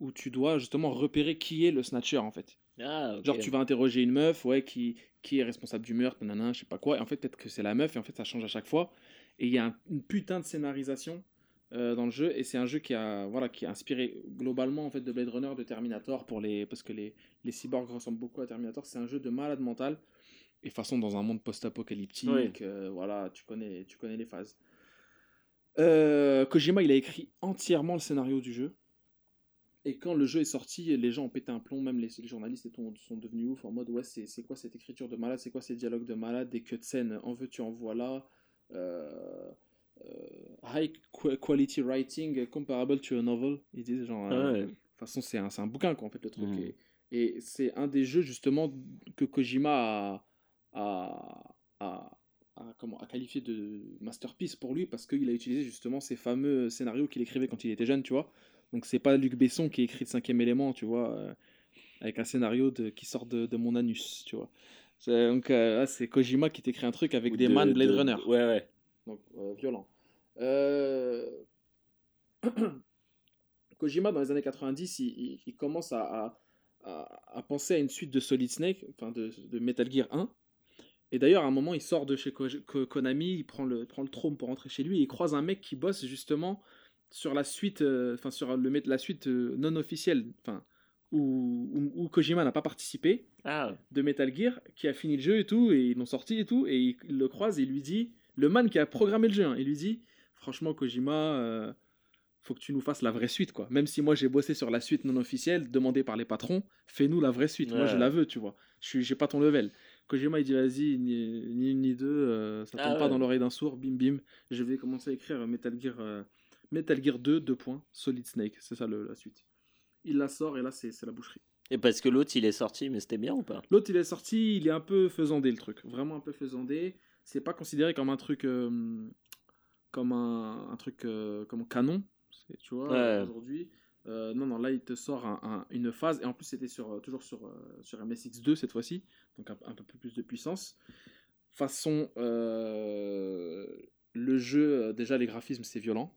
où tu dois justement repérer qui est le Snatcher, en fait. Ah, genre, tu vas interroger une meuf, ouais, qui, qui est responsable du meurtre, nanana, je sais pas quoi, et en fait, peut-être que c'est la meuf, et en fait, ça change à chaque fois. Et il y a une putain de scénarisation euh, dans le jeu et c'est un jeu qui a voilà qui a inspiré globalement en fait de Blade Runner de Terminator pour les parce que les, les cyborgs ressemblent beaucoup à Terminator c'est un jeu de malade mental et façon dans un monde post-apocalyptique euh, voilà tu connais tu connais les phases. Euh, Kojima il a écrit entièrement le scénario du jeu et quand le jeu est sorti les gens ont pété un plomb même les, journalistes sont devenus ouf en mode ouais c'est quoi cette écriture de malade c'est quoi ces dialogues de malade des cutscenes en veux tu en voilà euh, high quality writing comparable to a novel. Ils disent genre. Ah euh, de toute façon, c'est un, un, bouquin, quoi, en fait, le truc. Mm. Et, c'est un des jeux, justement, que Kojima a, a, a, comment, a qualifié de masterpiece pour lui parce qu'il a utilisé justement ces fameux scénarios qu'il écrivait quand il était jeune, tu vois. Donc, c'est pas Luc Besson qui écrit le cinquième élément, tu vois, euh, avec un scénario de, qui sort de, de mon anus, tu vois. Donc, c'est Kojima qui t'écrit un truc avec des man Blade Runner. Ouais, ouais. Donc, violent. Euh, *clears throat* Kojima, dans les années 90, il, commence à, à, penser à une suite de Solid Snake, enfin de, de Metal Gear 1. Et d'ailleurs, à un moment, il sort de chez Konami, il prend le, prend le trône pour rentrer chez lui, et il croise un mec qui bosse justement sur la suite, euh, enfin sur le, la suite euh, non officielle, enfin où, où, Kojima n'a pas participé ah. de Metal Gear, qui a fini le jeu et tout, et ils l'ont sorti et tout, et il, le croise et il lui dit, le man qui a programmé le jeu, hein, il lui dit, franchement, Kojima, euh, faut que tu nous fasses la vraie suite, quoi. Même si moi j'ai bossé sur la suite non officielle, demandée par les patrons, fais-nous la vraie suite. Moi je la veux, tu vois. Je n'ai pas ton level. Kojima il dit vas-y, ni, ni une ni deux, euh, ça Ah tombe pas dans l'oreille d'un sourd, bim bim. Je vais commencer à écrire Metal Gear, euh, Metal Gear 2, 2 points, Solid Snake, c'est ça le- la suite. Il la sort et là c'est la boucherie. Et parce que l'autre, il est sorti, mais c'était bien ou pas? L'autre il est sorti, il est un peu faisandé le truc, vraiment un peu faisandé. C'est pas considéré comme un truc, euh, comme un, un truc euh, comme canon, tu vois, Ouais. aujourd'hui. Euh, non, non, là il te sort un- un- une phase, et en plus c'était sur, toujours sur, sur MSX2 cette fois-ci, donc un, peu plus de puissance. Façon, le jeu, déjà les graphismes c'est violent,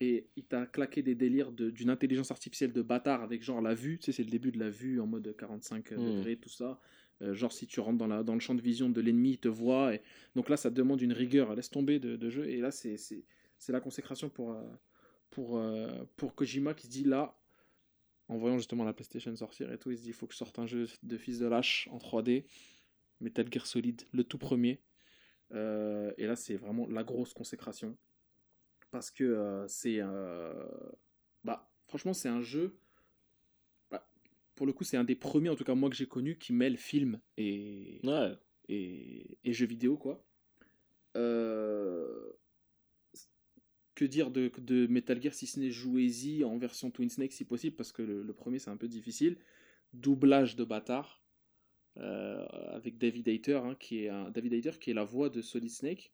et il t'a claqué des délires de- d'une intelligence artificielle de bâtard avec genre la vue, tu sais, c'est le début de la vue en mode 45 Mm. degrés, tout ça. Euh, genre si tu rentres dans, la, dans le champ de vision de l'ennemi, il te voit. Donc là, ça demande une rigueur, laisse tomber de, jeu. Et là, c'est la consécration pour, euh, pour, euh, pour Kojima qui se dit là, en voyant justement la PlayStation sortir et tout, il se dit il faut que je sorte un jeu de fils de lâche en 3D, Metal Gear Solid, le tout premier. Et là, c'est vraiment la grosse consécration. Parce que c'est. bah, franchement, c'est un jeu. Pour le coup, c'est un des premiers, en tout cas moi que j'ai connu, qui mêle film et, Ouais. et, et jeux vidéo, quoi. Euh, que dire de, de Metal Gear si ce n'est jouez-y en version Twin Snake si possible, parce que le, le premier c'est un peu difficile. Doublage de bâtard euh, avec David Hayter, hein, qui est un, David Hayter qui est la voix de Solid Snake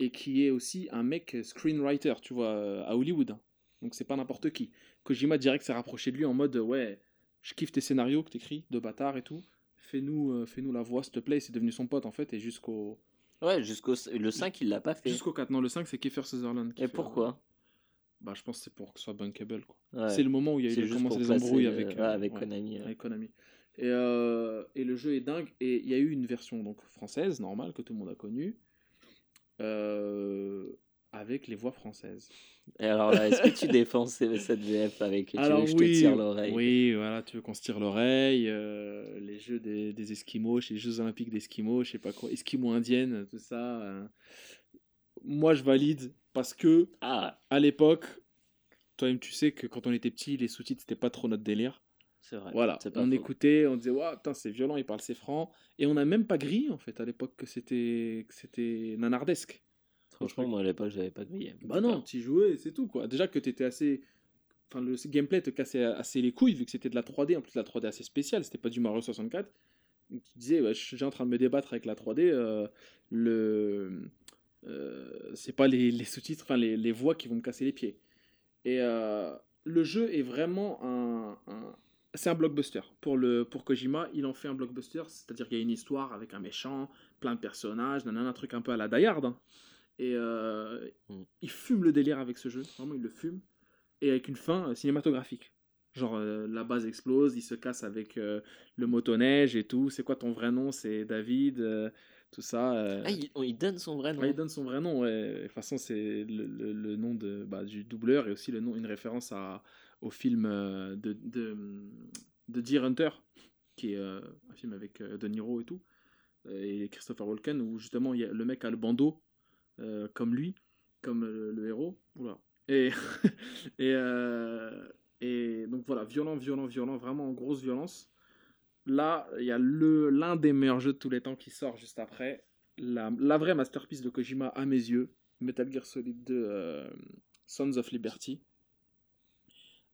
et qui est aussi un mec screenwriter, tu vois, à Hollywood. Donc c'est pas n'importe qui. Kojima direct s'est rapproché de lui en mode ouais, je kiffe tes scénarios que t'écris de bâtard et tout. Fais-nous euh, fais-nous la voix s'il te plaît. C'est devenu son pote en fait et jusqu'au Ouais, jusqu'au le 5, il l'a pas fait. jusqu'au 4. Non, le 5 c'est Kiefer Sutherland. qui Et fait, pourquoi euh, Bah je pense que c'est pour que ce soit quoi. Ouais. C'est le moment où il y a eu commencé les embrouilles euh, avec, ouais, euh, avec ouais, Konami. avec Konami. Et, euh, et le jeu est dingue. Et il y a eu une version donc française, normale, que tout le monde a connue, euh, avec les voix françaises. Et alors là, est-ce que tu *laughs* défends ce- cette VF avec tu veux Alors que je oui, te tire l'oreille oui, voilà, tu veux qu'on se tire l'oreille, euh, les jeux des, des Esquimaux, les Jeux Olympiques d'Esquimaux, je sais pas quoi, Esquimaux indiennes, tout ça. euh. Moi, je valide parce que Ah, à l'époque, toi-même, tu sais que quand on était petit, les sous-titres c'était pas trop notre délire. c'est vrai. Voilà, on faux. écoutait, on disait, waouh, putain, c'est violent, il parle c'est franc. Et on n'a même pas grillé, en fait, à l'époque, que c'était nanardesque. Franchement, moi à l'époque, j'avais pas grillé. Bah non, tu jouais, c'est tout, quoi. Déjà que t'étais assez. Enfin, le gameplay te cassait assez les couilles, vu que c'était de la 3D, en plus la 3D assez spéciale, c'était pas du Mario 64. Donc, tu disais, ouais, je suis en train de me débattre avec la 3D, euh, le. euh, c'est pas les, les sous-titres, enfin les, les voix qui vont me casser les pieds. Et euh, le jeu est vraiment un. un- c'est un blockbuster. Pour, le, pour Kojima, il en fait un blockbuster, c'est-à-dire qu'il y a une histoire avec un méchant, plein de personnages, nanana, un truc un peu à la Die Hard. hein. Et euh, Mm. il fume le délire avec ce jeu, vraiment il le fume, et avec une fin euh, cinématographique. Genre euh, la base explose, il se casse avec euh, le motoneige et tout. C'est quoi ton vrai nom? C'est David, euh, tout ça. Ah, il, on- il donne son vrai nom. Ouais, il donne son vrai nom, ouais. De toute façon, c'est le, le- le nom de, bah, du doubleur et aussi le nom, une référence à, au film de, de, de Deer Hunter, qui est un film avec De Niro et tout, et Christopher Walken, où justement il y a, le mec a le bandeau, euh, comme lui, comme euh, le héros. Oula. *laughs* Euh, et donc voilà, violent, violent, violent, vraiment en grosse violence. Là, il y a l'un des meilleurs jeux de tous les temps qui sort juste après. La, vraie masterpiece de Kojima à mes yeux, Metal Gear Solid 2 euh, Sons of Liberty.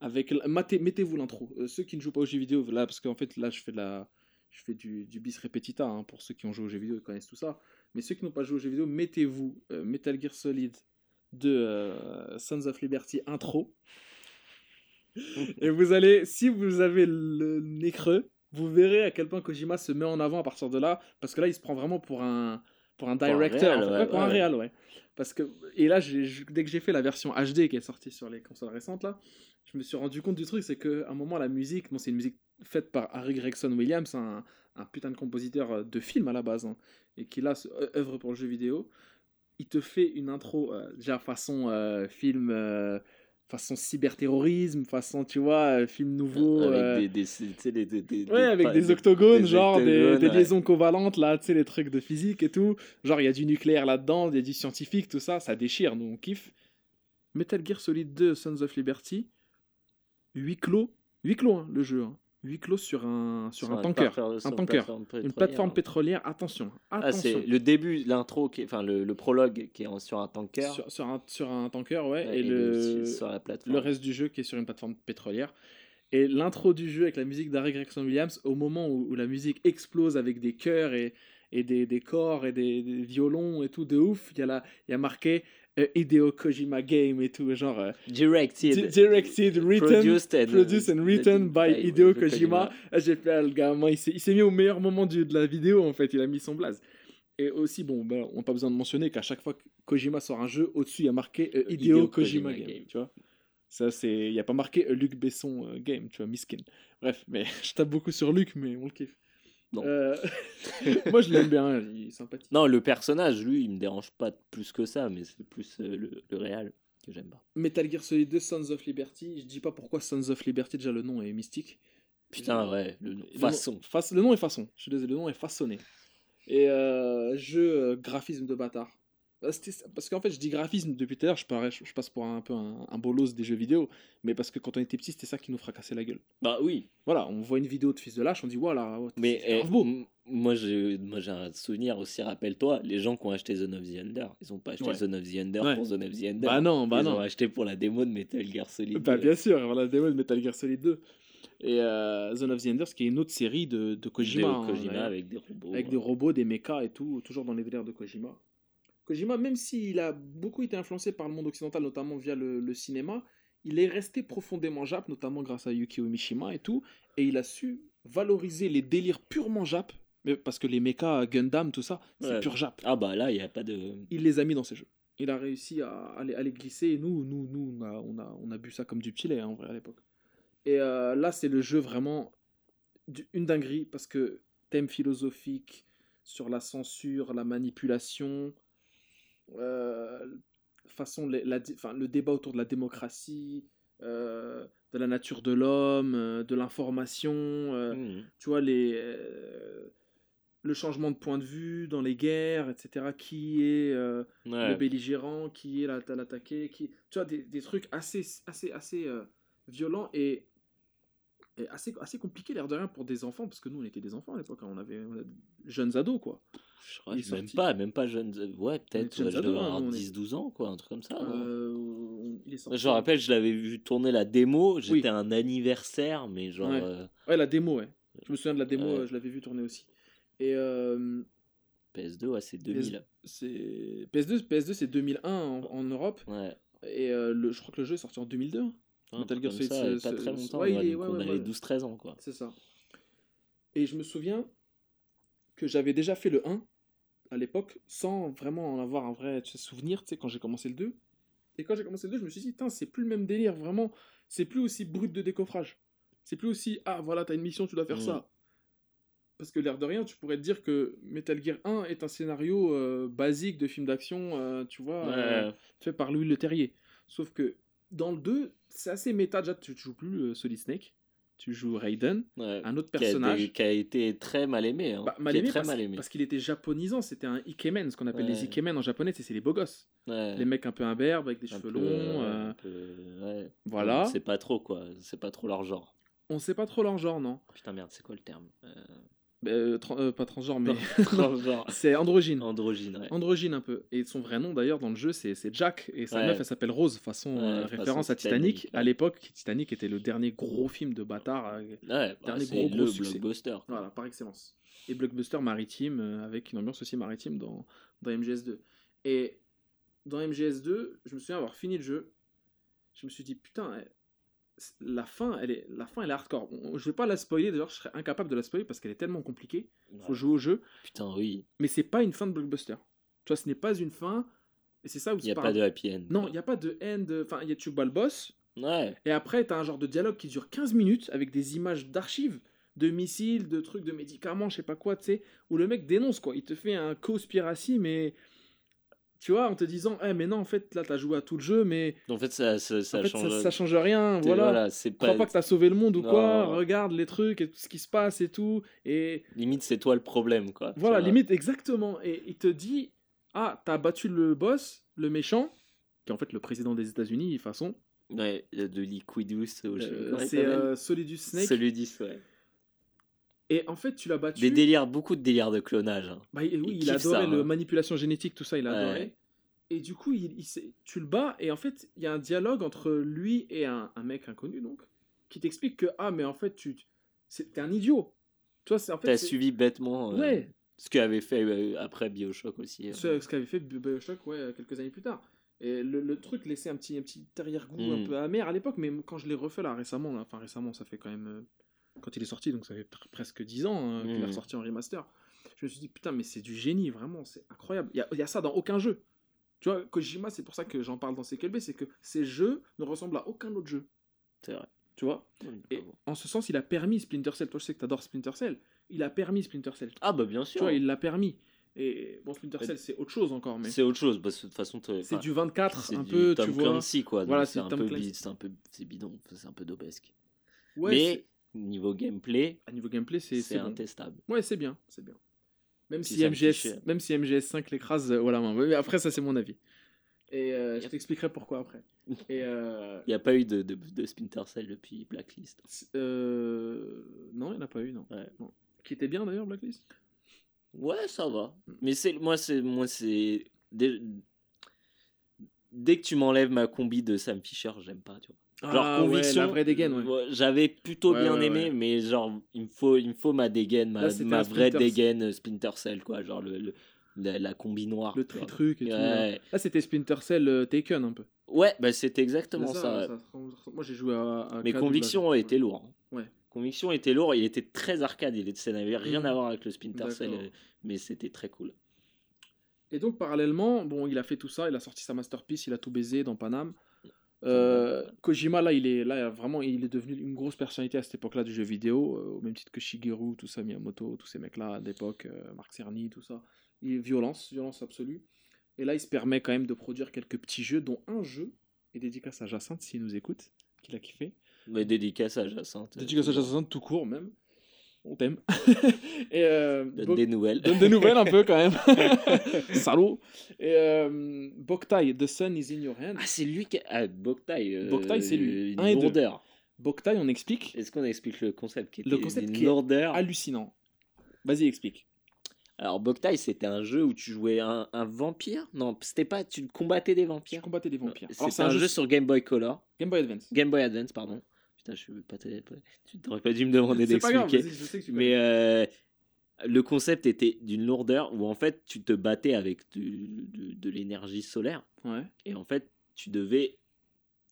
Avec mettez-vous l'intro. Ceux qui ne jouent pas aux jeux vidéo, là, parce qu'en fait là je fais du bis repetita hein, pour ceux qui ont joué aux jeux vidéo, ils connaissent tout ça. Mais ceux qui n'ont pas joué aux jeux vidéo, mettez-vous euh, Metal Gear Solid 2 euh, Sons of Liberty intro. Et vous allez, si vous avez le nez creux, vous verrez à quel point Kojima se met en avant à partir de là, parce que là, il se prend vraiment pour un, pour un un directeur, réal, en fait. ouais, Ouais, pour un réal, ouais. Parce que, et là, dès que j'ai fait la version HD qui est sortie sur les consoles récentes, là, je me suis rendu compte du truc, c'est qu'à un moment, la musique, bon, c'est une musique faite par Harry Gregson Williams, un, un putain de compositeur euh, de film à la base, hein, et qui là euh, œuvre pour le jeu vidéo. Il te fait une intro, euh, déjà façon euh, film, euh, façon cyberterrorisme, façon, tu vois, film nouveau. Avec des, des, tu sais, des, des, des- Ouais, avec des octogones, des genre des, octogones, des ouais. liaisons covalentes, là, tu sais, les trucs de physique et tout. Genre, il y a du nucléaire là-dedans, il y a du scientifique, tout ça, ça déchire, nous, on kiffe. Metal Gear Solid 2 Sons of Liberty, huis clos, huis clos, hein, le jeu, hein. Huis clos sur un, sur, un, tanker. un tanker. Une plateforme pétrolière. Attention. Ah, c'est le début, l'intro, enfin le, le, prologue qui est sur un tanker. Sur, sur, un, sur un tanker, ouais. et, le, sur la plateforme. le reste du jeu qui est sur une plateforme pétrolière. Et l'intro du jeu avec la musique d'Harry Gregson Williams, au moment où, la musique explose avec des chœurs et, et des, des corps et des, violons et tout de ouf, il y, a y a marqué uh, Hideo Kojima game et tout, genre. Euh, directed. Directed, written. Produced and, produced and written by, Hideo Kojima. Ah, j'ai fait, ah, le gamin, il s'est mis au meilleur moment du, de la vidéo, en fait, il a mis son blaze. Et aussi, bon, ben, on n'a pas besoin de mentionner qu'à chaque fois que Kojima sort un jeu, au-dessus, il y a marqué uh, Hideo, Kojima, game, tu vois. Ça, c'est. Il n'y a pas marqué Luc Besson game, tu vois, miskin. Bref, mais *laughs* je tape beaucoup sur Luc, mais on le kiffe. Euh, *laughs* moi, je l'aime bien, il est sympathique. Non, le personnage, lui, il me dérange pas plus que ça, mais c'est plus euh, le, le réel que j'aime pas. Metal Gear Solid 2, Sons of Liberty. Je dis pas pourquoi Sons of Liberty, déjà le nom est mystique. Putain, ouais, le nom. Façon. Le nom, est façon. Je suis désolé, le nom est façonné. Et euh, jeu graphisme de bâtard. Bah, parce qu'en fait, je dis graphisme depuis tout à l'heure, je, je, passe pour un, peu un, un, bolos des jeux vidéo, mais parce que quand on était petit, c'était ça qui nous fracassait la gueule. Bah oui. Voilà, on voit une vidéo de Fils de Lâche, on dit voilà, mais eh, beau. Moi, j'ai un souvenir aussi, rappelle-toi, les gens qui ont acheté Zone of the Ender, ils ont pas acheté Zone of the Ender pour Zone of the Ender. Bah non, bah ils non. Ils ont acheté pour la démo de Metal Gear Solid. Bah bien sûr, la démo de Metal Gear Solid 2. Et euh, Zone of the Enders, qui est une autre série de, de Kojima. Hein, Kojima avec des robots. Avec des robots, des mechas et tout, toujours dans les délires de Kojima. Kojima, même s'il a beaucoup été influencé par le monde occidental, notamment via le, cinéma, il est resté profondément Jap, notamment grâce à Yukio Mishima et tout, et il a su valoriser les délires purement Jap, parce que les mechas Gundam, tout ça, c'est pur Jap. Ah bah là, il n'y a pas de... Il les a mis dans ses jeux. Il a réussi à, les, glisser, et nous, nous, nous on, a, on, a, bu ça comme du petit lait, hein, en vrai, à l'époque. Et euh, là, c'est le jeu vraiment une dinguerie, parce que thème philosophique sur la censure, la manipulation, façon, la, le débat autour de la démocratie, euh, de la nature de l'homme, euh, de l'information, mmh. tu vois, les, le changement de point de vue dans les guerres, etc. Qui est le belligérant, qui est l'attaqué, qui... tu vois, des, des, trucs assez, assez, assez violents et assez, assez compliqué, l'air de rien, pour des enfants, parce que nous, on était des enfants à l'époque, hein, on, avait, jeunes ados, quoi. Je même pas, même pas jeunes. Ouais, peut-être, je devais avoir 10-12 ans, quoi, un truc comme ça. Euh, je me rappelle, je l'avais vu tourner la démo, j'étais un anniversaire, mais genre. Ouais. Euh, ouais. la démo, ouais. Je me souviens de la démo, je l'avais vu tourner aussi. Et. Euh, PS2, ouais, c'est 2000. PS... PS2, PS2 c'est 2001 en, en Europe. Ouais. Et le, je crois que le jeu est sorti en 2002. Metal Gear Solid, pas très longtemps. Ouais, on avait 12-13 ans, quoi. C'est ça. Et je me souviens que j'avais déjà fait le 1 à l'époque sans vraiment en avoir un vrai souvenir, tu sais, quand j'ai commencé le 2. Et quand j'ai commencé le 2, je me suis dit, c'est plus le même délire, vraiment. C'est plus aussi brut de décoffrage. C'est plus aussi, ah voilà, t'as une mission, tu dois faire mm. ça. Parce que l'air de rien, tu pourrais te dire que Metal Gear 1 est un scénario euh, basique de film d'action, euh, tu vois, euh, fait par Louis Le Terrier. Sauf que dans le 2, c'est assez méta. Déjà, tu, joues plus Solid Snake. Tu joues Raiden, un autre personnage. Qui a, été, très mal aimé. Hein. Bah, mal, aimé très mal aimé parce qu'il était japonisant. C'était un ikemen, ce qu'on appelle les ikemen en japonais, c'est les beaux gosses. Les mecs un peu imberbes avec des cheveux longs. Euh... Voilà. C'est pas trop, quoi. C'est pas trop leur genre. On sait pas trop leur genre, non. Putain, merde, c'est quoi le terme euh, bah, euh, euh, pas transgenre, mais *laughs* c'est androgyne. Androgyne, ouais. Androgyne un peu. Et son vrai nom d'ailleurs dans le jeu c'est Jack et sa meuf elle s'appelle Rose, façon euh, référence à Titanic. À l'époque, Titanic était le dernier gros film de bâtard, bah, dernier gros, gros blockbuster. Voilà, par excellence. Et blockbuster maritime avec une ambiance aussi maritime dans, dans MGS2. Et dans MGS2, je me souviens avoir fini le jeu. Je me suis dit putain, la fin, elle est, la fin, elle est hardcore. Je vais pas la spoiler, d'ailleurs, je serais incapable de la spoiler parce qu'elle est tellement compliquée. Il faut jouer au jeu. Putain, oui. Mais c'est pas une fin de blockbuster. Tu vois, ce n'est pas une fin. Et c'est ça où Il n'y a pas de happy end. Non, il n'y a pas de end. Enfin, il y a tu bats le boss. Ouais. Et après, tu as un genre de dialogue qui dure 15 minutes avec des images d'archives, de missiles, de trucs, de médicaments, je sais pas quoi, tu sais, où le mec dénonce, quoi. Il te fait un conspiracy, mais tu vois, en te disant, eh, mais non, en fait, là, t'as joué à tout le jeu, mais. En fait, ça, ça, ça, change... ça, change rien, voilà. c'est pas... Crois pas que t'as sauvé le monde ou quoi, regarde les trucs et tout ce qui se passe et tout. Et... Limite, c'est toi le problème, quoi. Voilà, limite, exactement. Et il te dit, ah, t'as battu le boss, le méchant, qui est en fait le président des États-Unis, de toute façon. Ouais, de Liquidus. Euh, c'est euh, Solidus Snake. Solidus, ouais. Et en fait, tu l'as battu. Des délires, beaucoup de délires de clonage. hein. Bah, il- oui, il, kiffe adorait ça, le hein. manipulation génétique, tout ça, il a Ouais. Et du coup, il, il tu le bats, et en fait, il y a un dialogue entre lui et un, un mec inconnu, donc, qui t'explique que, ah, mais en fait, tu t'es un idiot. Tu vois, en fait. T'as suivi bêtement euh, Ouais, ce qu'avait fait euh, après Bioshock aussi. euh. ce, ce qu'avait fait Bi- Bioshock, ouais, quelques années plus tard. Et le, le truc laissait un petit, un petit arrière-goût un Mm. peu amer à l'époque, mais quand je l'ai refait là récemment, là, enfin récemment, ça fait quand même. Quand il est sorti, donc ça fait pr- presque 10 ans hein, qu'il est Mm. ressorti en remaster. Je me suis dit, putain, mais c'est du génie, vraiment, c'est incroyable. Il y a, il y a ça dans aucun jeu. Tu vois, Kojima, c'est pour ça que j'en parle dans CQLB, c'est que ces jeux ne ressemblent à aucun autre jeu. C'est vrai. Tu vois Et en ce sens, il a permis Splinter Cell. Toi, je sais que t'adores Splinter Cell. Il a permis Splinter Cell. Ah bah bien Tu sûr. vois, il l'a permis. Et bon, Splinter Cell, c'est autre chose encore, mais C'est autre chose parce que de toute façon c'est du 24, c'est un du peu, Tom tu vois. Clancy quoi. Voilà, c'est un peu un peu c'est bidon, c'est un peu dobesque. Ouais, Mais niveau gameplay, à niveau gameplay, c'est c'est bon. intestable. Ouais, c'est bien, c'est bien. Même Puis si, MGS, même si MGS5 l'écrase, euh, voilà. Mais après, ça, c'est mon avis. Et euh, je t'expliquerai pourquoi après. *laughs* Et euh, Il n'y a pas eu de, de, de Splinter Cell depuis Blacklist. euh, non, il n'y en a pas eu, non. Ouais. Non. Qui était bien d'ailleurs, Blacklist? Ouais, ça va. Mm. Mais c'est moi c'est moi c'est dès, dès que tu m'enlèves ma combi de Sam Fisher, j'aime pas, tu vois. Genre Ah, ouais, conviction, la vraie dégaine, ouais. ouais, j'avais plutôt Ouais, bien ouais, aimé, ouais. mais genre il me faut il me faut ma dégaine, ma, Là, ma vraie Splinter- dégaine euh, Splinter Cell quoi, genre le, le- la, la combi noire. Le tu vois. tri-truc et tout. Ouais. ouais. Là, c'était Splinter Cell euh, Taken un peu. Ouais, bah c'était exactement ça. ouais. Moi, j'ai joué à. à Mais Conviction était lourd. hein. Ouais. Conviction était lourd, il était très arcade, il était, ça n'avait rien Mhm. à voir avec le Splinter Cell, euh, mais c'était très cool. Et donc, parallèlement, bon, il a fait tout ça, il a sorti sa masterpiece, il a tout baisé dans Paname. Euh, Kojima, là, il est là, vraiment, il est devenu une grosse personnalité à cette époque-là du jeu vidéo, euh, au même titre que Shigeru, tout ça, Miyamoto, tous ces mecs-là d'époque, euh, Marc Cerny, tout ça. Il est violence, violence absolue. Et là, il se permet quand même de produire quelques petits jeux, dont un jeu, et dédicace à Jacinthe s'il nous écoute, qu'il a kiffé. Mais dédicace à Jacinthe. Dédicace à. Jacinthe tout court, même. On t'aime. *laughs* et euh, Donne des nouvelles. Donne des nouvelles un peu quand même. *laughs* Salaud. Et euh, Boktai, The Sun is in your hand. Ah, c'est lui qui. Ah, Boktai. euh, Boktai, c'est lui. Une Un et deux. Boktai, on explique. Est-ce qu'on explique le concept qui était Le concept qui est Hallucinant. Vas-y, explique. Alors, Boktai, c'était un jeu où tu jouais un, un vampire? Non, c'était pas. Tu combattais des Tu vampires. combattais des vampires. C'était Alors, c'est un, jeu sur Game Boy Color. Game Boy Advance. Game Boy Advance, pardon. Putain, je suis pas. *laughs* Tu t'aurais pas dû me demander d'expliquer. Mais euh, le concept était d'une lourdeur où en fait tu te battais avec du- de, de l'énergie solaire. Ouais. et en fait tu devais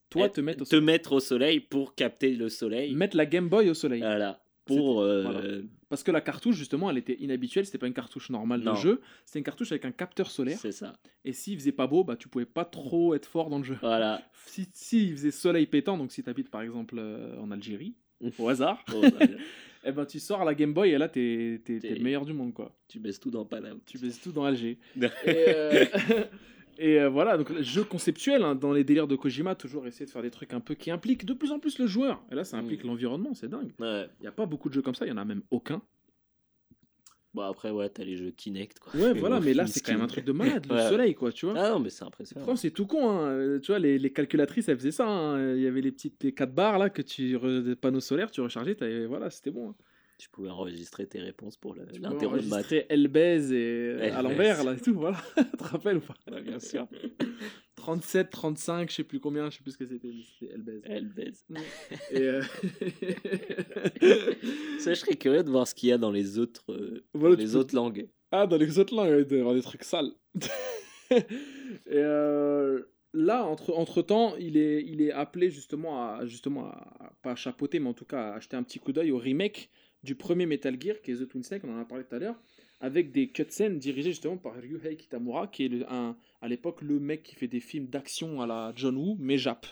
Toi, être- te mettre au te mettre au soleil pour capter le soleil. Mettre la Game Boy au soleil. Voilà. Pour. Euh, voilà. Parce que la cartouche, justement, elle était inhabituelle. C'était pas une cartouche normale Non. de jeu. C'était une cartouche avec un capteur solaire. C'est ça. Et s'il faisait pas beau, bah, tu pouvais pas trop être fort dans le jeu. Voilà. *laughs* Si, si il faisait soleil pétant, donc si tu habites par exemple euh, en Algérie, au hasard, *laughs* eh ben tu sors la Game Boy et là t'es t'es- t'es T'es- le meilleur du monde quoi. tu baisses tout dans Paname. Tu baisses tout dans Alger. *laughs* et euh, et, euh, voilà, donc le jeu conceptuel hein, dans les délires de Kojima, toujours essayer de faire des trucs un peu qui impliquent de plus en plus le joueur. Et là ça implique Mm. l'environnement, c'est dingue. Ouais. Il y a pas beaucoup de jeux comme ça, il y en a même aucun. Bon après ouais t'as les jeux Kinect quoi. Ouais, *laughs* voilà, mais là c'est quand même un truc de malade, le *laughs* Ouais. soleil quoi, tu vois. Ah non mais c'est impressionnant. C'est tout con, hein. Euh, tu vois, les, les calculatrices, elles faisaient ça. hein. Il y avait les petites les 4 barres là que tu des panneaux solaires, tu rechargeais, voilà, c'était bon. hein. Tu pouvais enregistrer tes réponses pour l'interro de maths. enregistrer Elbez et euh, à l'envers là et tout, voilà. *laughs* tu te rappelles ou pas? Ouais, bien sûr. *laughs* 37, 35, je sais plus combien, je sais plus ce que c'était, c'était Elbez. Elle baise. Et euh, *laughs* Ça, je serais curieux de voir ce qu'il y a dans les autres, euh, Voilà, dans les peux- autres langues. Ah, dans les autres langues, il y avoir des trucs sales. et euh, là, entre, entre temps, il est, il est appelé justement à, justement à, pas à chapeauter, mais en tout cas à acheter un petit coup d'œil au remake du premier Metal Gear, qui est The Twin Snake, on en a parlé tout à l'heure, avec des cutscenes dirigées justement par Ryuhei Kitamura, qui est le- un, à l'époque le mec qui fait des films d'action à la John Woo, mais Jap.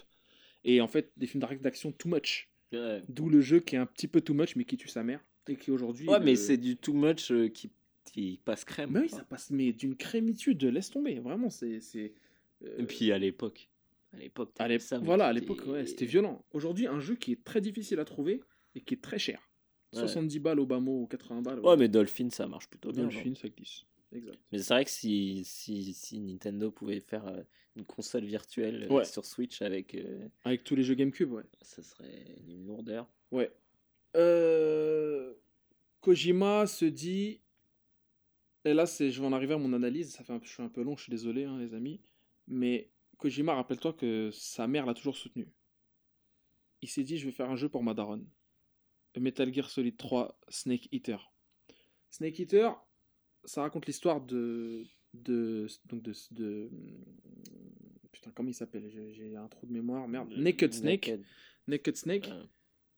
Et en fait, des films d'action too much. Ouais, D'où le jeu qui est un petit peu too much, mais qui tue sa mère. Et qui aujourd'hui. Ouais, mais c'est du too much euh, qui, qui passe crème. mais oui, ça passe mais d'une crémitude, laisse tomber, vraiment, c'est... c'est, euh, Et puis à l'époque. À l'époque, voilà, à l'époque, ouais, c'était violent. Aujourd'hui, un jeu qui est très difficile à trouver et qui est très cher. Ouais. 70 balles au bas mot, ou 80 balles. Ouais, mais Dolphin, ça marche plutôt bien. genre. film, ça glisse. Exact. Mais c'est vrai que si, si, si Nintendo pouvait faire euh, une console virtuelle euh, Ouais. sur Switch avec. euh, Avec tous les jeux GameCube, ouais. ça serait une lourdeur. Ouais. Euh, Kojima se dit. Et là, je vais en arriver à mon analyse. Ça fait un, je suis un peu long, je suis désolé, hein, les amis. Mais Kojima, rappelle-toi que sa mère l'a toujours soutenu. Il s'est dit, je vais faire un jeu pour ma daronne. Metal Gear Solid 3 Snake Eater. Snake Eater, ça raconte l'histoire de, de, donc de, de, putain, comment il s'appelle? J'ai un trou de mémoire, merde. Naked Snake. Naked, Snake.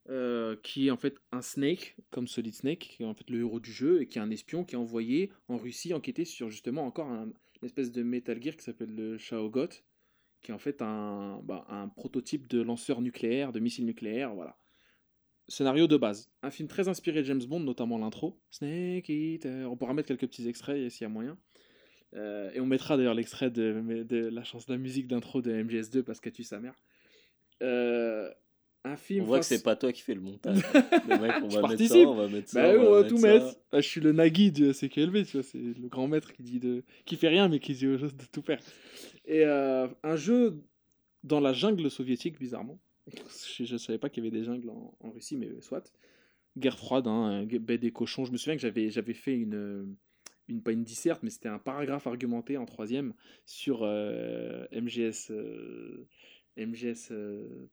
Euh, qui est en fait un Snake, comme Solid Snake, qui est en fait le héros du jeu, et qui est un espion qui est envoyé en Russie enquêter sur justement encore un, une espèce de Metal Gear qui s'appelle le Shaogot, qui est en fait un, bah, un prototype de lanceur nucléaire, de missile nucléaire, voilà. Scénario de base. Un film très inspiré de James Bond, notamment l'intro. Snake Eater. On pourra mettre quelques petits extraits s'il y a moyen. Euh, et on mettra d'ailleurs l'extrait de, de, la chanson de la musique d'intro de MGS2 parce que tu sa mère. Euh, un film. On voit que c'est pas toi qui fais le montage. *laughs* le mec, on, va mettre ça, on va mettre ça. Bah, on, va, tout mettre. Ah, je suis le Nagui de CQLB, tu vois. C'est le grand maître qui dit de. qui fait rien mais qui dit aux choses de tout faire. Et euh, un jeu dans la jungle soviétique, bizarrement. Je, ne savais pas qu'il y avait des jungles en, Russie, mais soit. Guerre froide, hein, baie des cochons. Je me souviens que j'avais, j'avais fait une, une, pas une disserte, mais c'était un paragraphe argumenté en troisième sur euh, MGS, MGS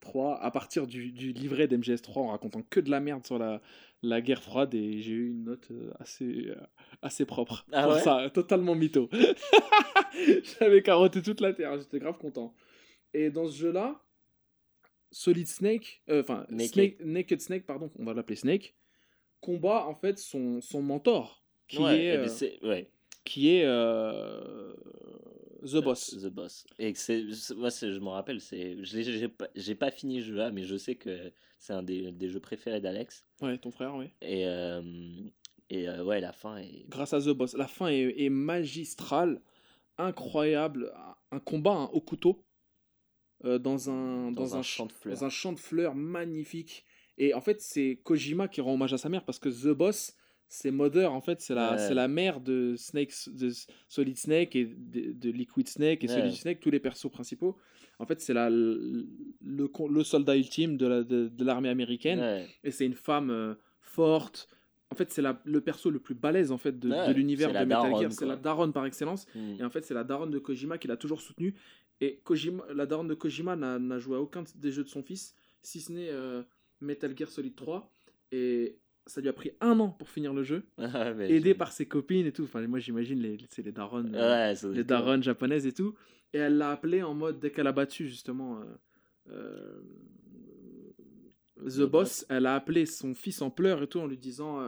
3, à partir du, du livret d'MGS 3 en racontant que de la merde sur la, la guerre froide et j'ai eu une note euh, assez, euh, assez propre. Ah pour ça, totalement mytho. *laughs* J'avais carotté toute la terre, j'étais grave content. Et dans ce jeu-là, Solid Snake, euh, enfin Naked. Snake, pardon, on va l'appeler Snake, combat en fait son, son mentor, qui est, euh, qui est euh, The Boss. The Boss. Et c'est, moi, je me rappelle, c'est, j'ai pas, pas fini le jeu-là, mais je sais que c'est un des, des, jeux préférés d'Alex. Ouais, ton frère, oui. Et, et ouais, la fin est. Grâce à The Boss, la fin est, est magistrale, incroyable, un combat au couteau euh, dans, un, dans, un, champ de fleurs. Dans un champ de fleurs magnifique. Et en fait, c'est Kojima qui rend hommage à sa mère parce que The Boss, c'est Mother, en fait, c'est la, c'est la mère de, Snake, de Solid Snake et de, Liquid Snake et Solid Snake, tous les persos principaux. En fait, c'est la, le, le, soldat ultime de, de, l'armée américaine. Et c'est une femme euh, forte. En fait, c'est le perso le plus balèze en fait, de, l'univers de Metal Gear. C'est la daronne par excellence. Hmm. Et en fait, c'est la daronne de Kojima qui l'a toujours soutenu. Et Kojima, la daronne de Kojima n'a joué à aucun des jeux de son fils, si ce n'est euh, Metal Gear Solid 3. Et ça lui a pris un an pour finir le jeu, *laughs* ah aidé par ses copines et tout. Enfin, moi j'imagine les, les daronnes, euh, les daronnes japonaises et tout. Et elle l'a appelé en mode, dès qu'elle a battu justement euh, The Boss, elle a appelé son fils en pleurs et tout en lui disant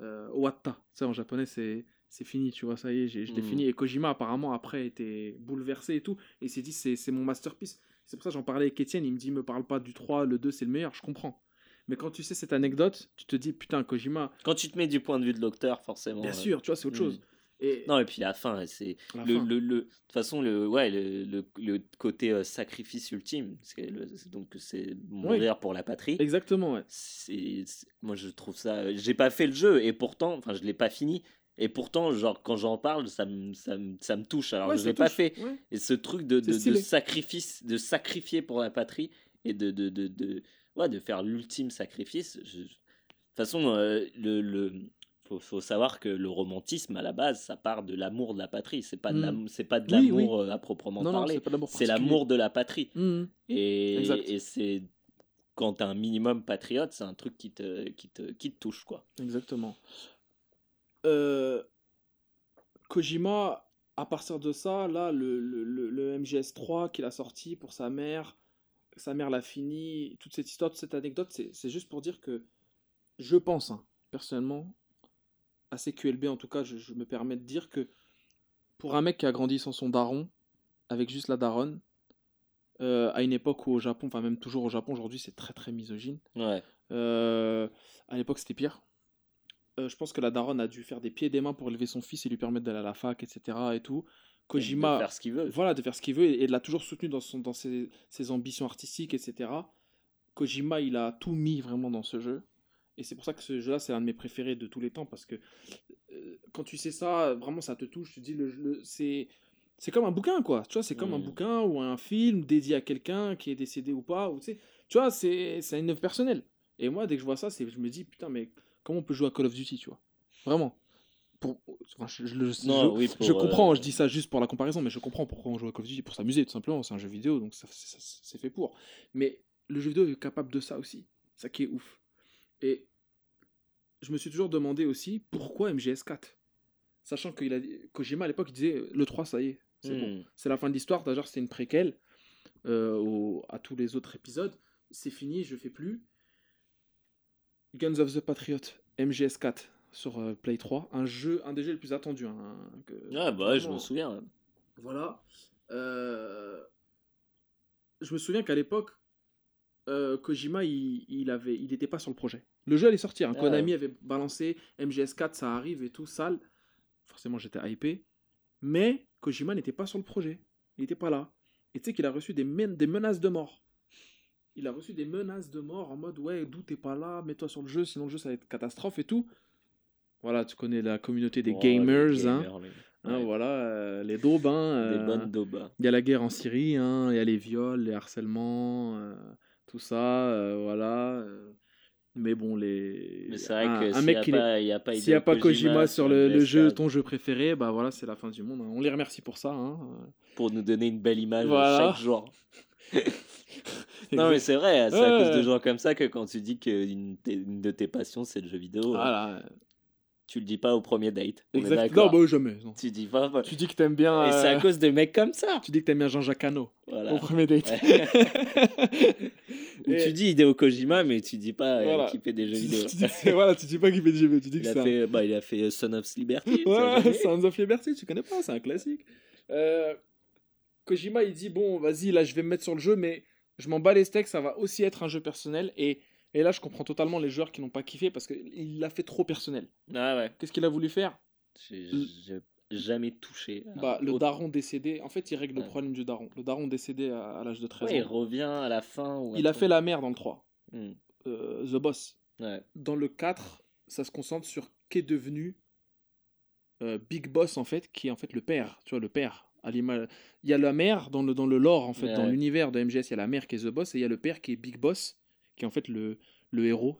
Wata. Ça en japonais c'est c'est fini, tu vois, ça y est, j'ai hmm. fini. Et Kojima, apparemment, après, était bouleversé et tout. Et il s'est dit, c'est mon masterpiece. C'est pour ça que j'en parlais avec Etienne. Il me dit, me parle pas du 3, le 2, c'est le meilleur. Je comprends. Mais quand tu sais cette anecdote, tu te dis, putain, Kojima. Quand tu te mets du point de vue de l'auteur, forcément. Bien sûr, tu vois, c'est autre hmm. chose. Et... Non, et puis la fin, c'est. Le, le, le, de toute façon, le, ouais, le, le côté euh, sacrifice ultime, donc c'est mourir pour la patrie. Exactement, ouais. C'est, moi, je trouve ça. J'ai pas fait le jeu, et pourtant, enfin, je l'ai pas fini, et pourtant, genre, quand j'en parle, ça me, ça, ça me touche. Alors, je ne l'ai pas fait. Et ce truc de, de, sacrifice, de sacrifier pour la patrie et de, de, de, de, ouais, de faire l'ultime sacrifice. De toute façon, euh, le, le faut, savoir que le romantisme, à la base, ça part de l'amour de la patrie. C'est pas, mmh. c'est pas de l'amour à proprement parler. C'est l'amour de la patrie. Hmm. Et, et c'est quand tu un minimum patriote, c'est un truc qui te, qui, te, qui te touche. quoi. Exactement. Euh, Kojima, à partir de ça, là, le, le, le MGS3 qu'il a sorti pour sa mère, sa mère l'a fini, toute cette histoire, toute cette anecdote, c'est juste pour dire que je pense, hein, personnellement, à CQLB en tout cas, je, me permets de dire que pour un mec qui a grandi sans son daron, avec juste la daronne, euh, à une époque où au Japon, enfin même toujours au Japon, aujourd'hui c'est très très misogyne. Ouais. Euh, à l'époque c'était pire. Euh, je pense que la daronne a dû faire des pieds et des mains pour élever son fils et lui permettre d'aller à la fac, etc. Et tout. Kojima. de faire ce qu'il veut. Voilà, de faire ce qu'il veut et, l'a toujours soutenu dans, son, dans ses, ambitions artistiques, etc. Kojima, il a tout mis vraiment dans ce jeu. Et c'est pour ça que ce jeu-là, c'est l'un de mes préférés de tous les temps parce que euh, quand tu sais ça, vraiment, ça te touche. Tu te dis, le, c'est. C'est comme un bouquin, quoi. Tu vois, c'est comme un mmh. bouquin ou un film dédié à quelqu'un qui est décédé ou pas. Ou, tu, sais, tu vois, c'est une œuvre personnelle. Et moi, dès que je vois ça, je me dis, putain, mais comment on peut jouer à Call of Duty, tu vois Vraiment. Pour, enfin, je, je le- Non, je- oui, pour, je comprends, euh, je dis ça juste pour la comparaison, mais je comprends pourquoi on joue à Call of Duty, pour s'amuser tout simplement, c'est un jeu vidéo, donc c'est fait pour. Mais le jeu vidéo est capable de ça aussi, ça qui est ouf. Et je me suis toujours demandé aussi pourquoi MGS4 Sachant que Kojima à l'époque il disait le 3 ça y est, c'est bon. Hmm. C'est la fin de l'histoire, d'ailleurs c'était une préquelle euh, au- à tous les autres épisodes. C'est fini, je fais plus. Guns of the Patriot, MGS4 sur euh, Play 3, un jeu, un des jeux les plus attendus. hein, que- Ah bah ouais, je me souviens. Voilà. Euh, Je me souviens qu'à l'époque, euh, Kojima, il, il avait, il n'était pas sur le projet. Le jeu allait sortir. hein. Ah Konami avait balancé MGS4, ça arrive et tout, sale. Forcément, j'étais hypé. Mais Kojima n'était pas sur le projet. Il n'était pas là. Et tu sais qu'il a reçu des, men- des menaces de mort. Il a reçu des menaces de mort en mode Ouais, d'où t'es pas là, mets-toi sur le jeu, sinon le jeu ça va être catastrophe et tout. Voilà, tu connais la communauté des Oh, les gamers. hein. les- Hein, ouais. voilà, euh, les daubes. hein, *laughs* Des euh, bonnes dobas. il y a la guerre en Syrie, hein, il y a les viols, les harcèlements, euh, tout ça, voilà. Mais bon, les. Mais c'est vrai un, que s'il mec n'y a, pas- a pas s'il n'y a Hideo pas Kojima sur le, le MGS4, jeu, ton jeu préféré, bah voilà, c'est la fin du monde. hein. On les remercie pour ça. Pour nous donner une belle image Voilà. chaque jour. *laughs* *laughs* non mais c'est vrai, c'est à cause de gens comme ça que quand tu dis qu'une une de tes passions c'est le jeu vidéo, Voilà. tu le dis pas au premier date. On est Exact. Non, bah jamais. non. Tu dis pas. pas- Tu dis que t'aimes bien. Et c'est à euh, cause de mecs comme ça. Tu dis que t'aimes bien Jean-Jacques Hano Voilà. au premier date. *laughs* Ou Et- tu dis Hideo Kojima mais tu dis pas euh, qu'il fait des jeux vidéo. tu dis voilà, tu dis pas qu'il fait des jeux vidéo, tu dis que Il a un- fait, bah, il a fait euh, Son of Liberty. Ouais. Sons of Liberty, tu connais pas, c'est un classique. Euh, Kojima, il dit bon, vas-y, là, je vais me mettre sur le jeu, mais je m'en bats les steaks, ça va aussi être un jeu personnel. Et, et là, je comprends totalement les joueurs qui n'ont pas kiffé parce qu'il l'a fait trop personnel. Ah ouais. Qu'est-ce qu'il a voulu faire? J'ai jamais touché. bah, Le autre- daron décédé, en fait, il règle le problème du daron. Le daron décédé à, à l'âge de 13 Ouais, il ans. revient à la fin. ou Il a fait la mère dans le 3, Hmm. euh, The Boss. Ouais. Dans le 4, ça se concentre sur qu'est devenu euh, Big Boss, en fait, qui est en fait le père. Tu vois, le père. Il y a la mère dans le, dans le lore, en fait, Ouais, dans l'univers de MGS, il y a la mère qui est The Boss et il y a le père qui est Big Boss, qui est en fait le, le héros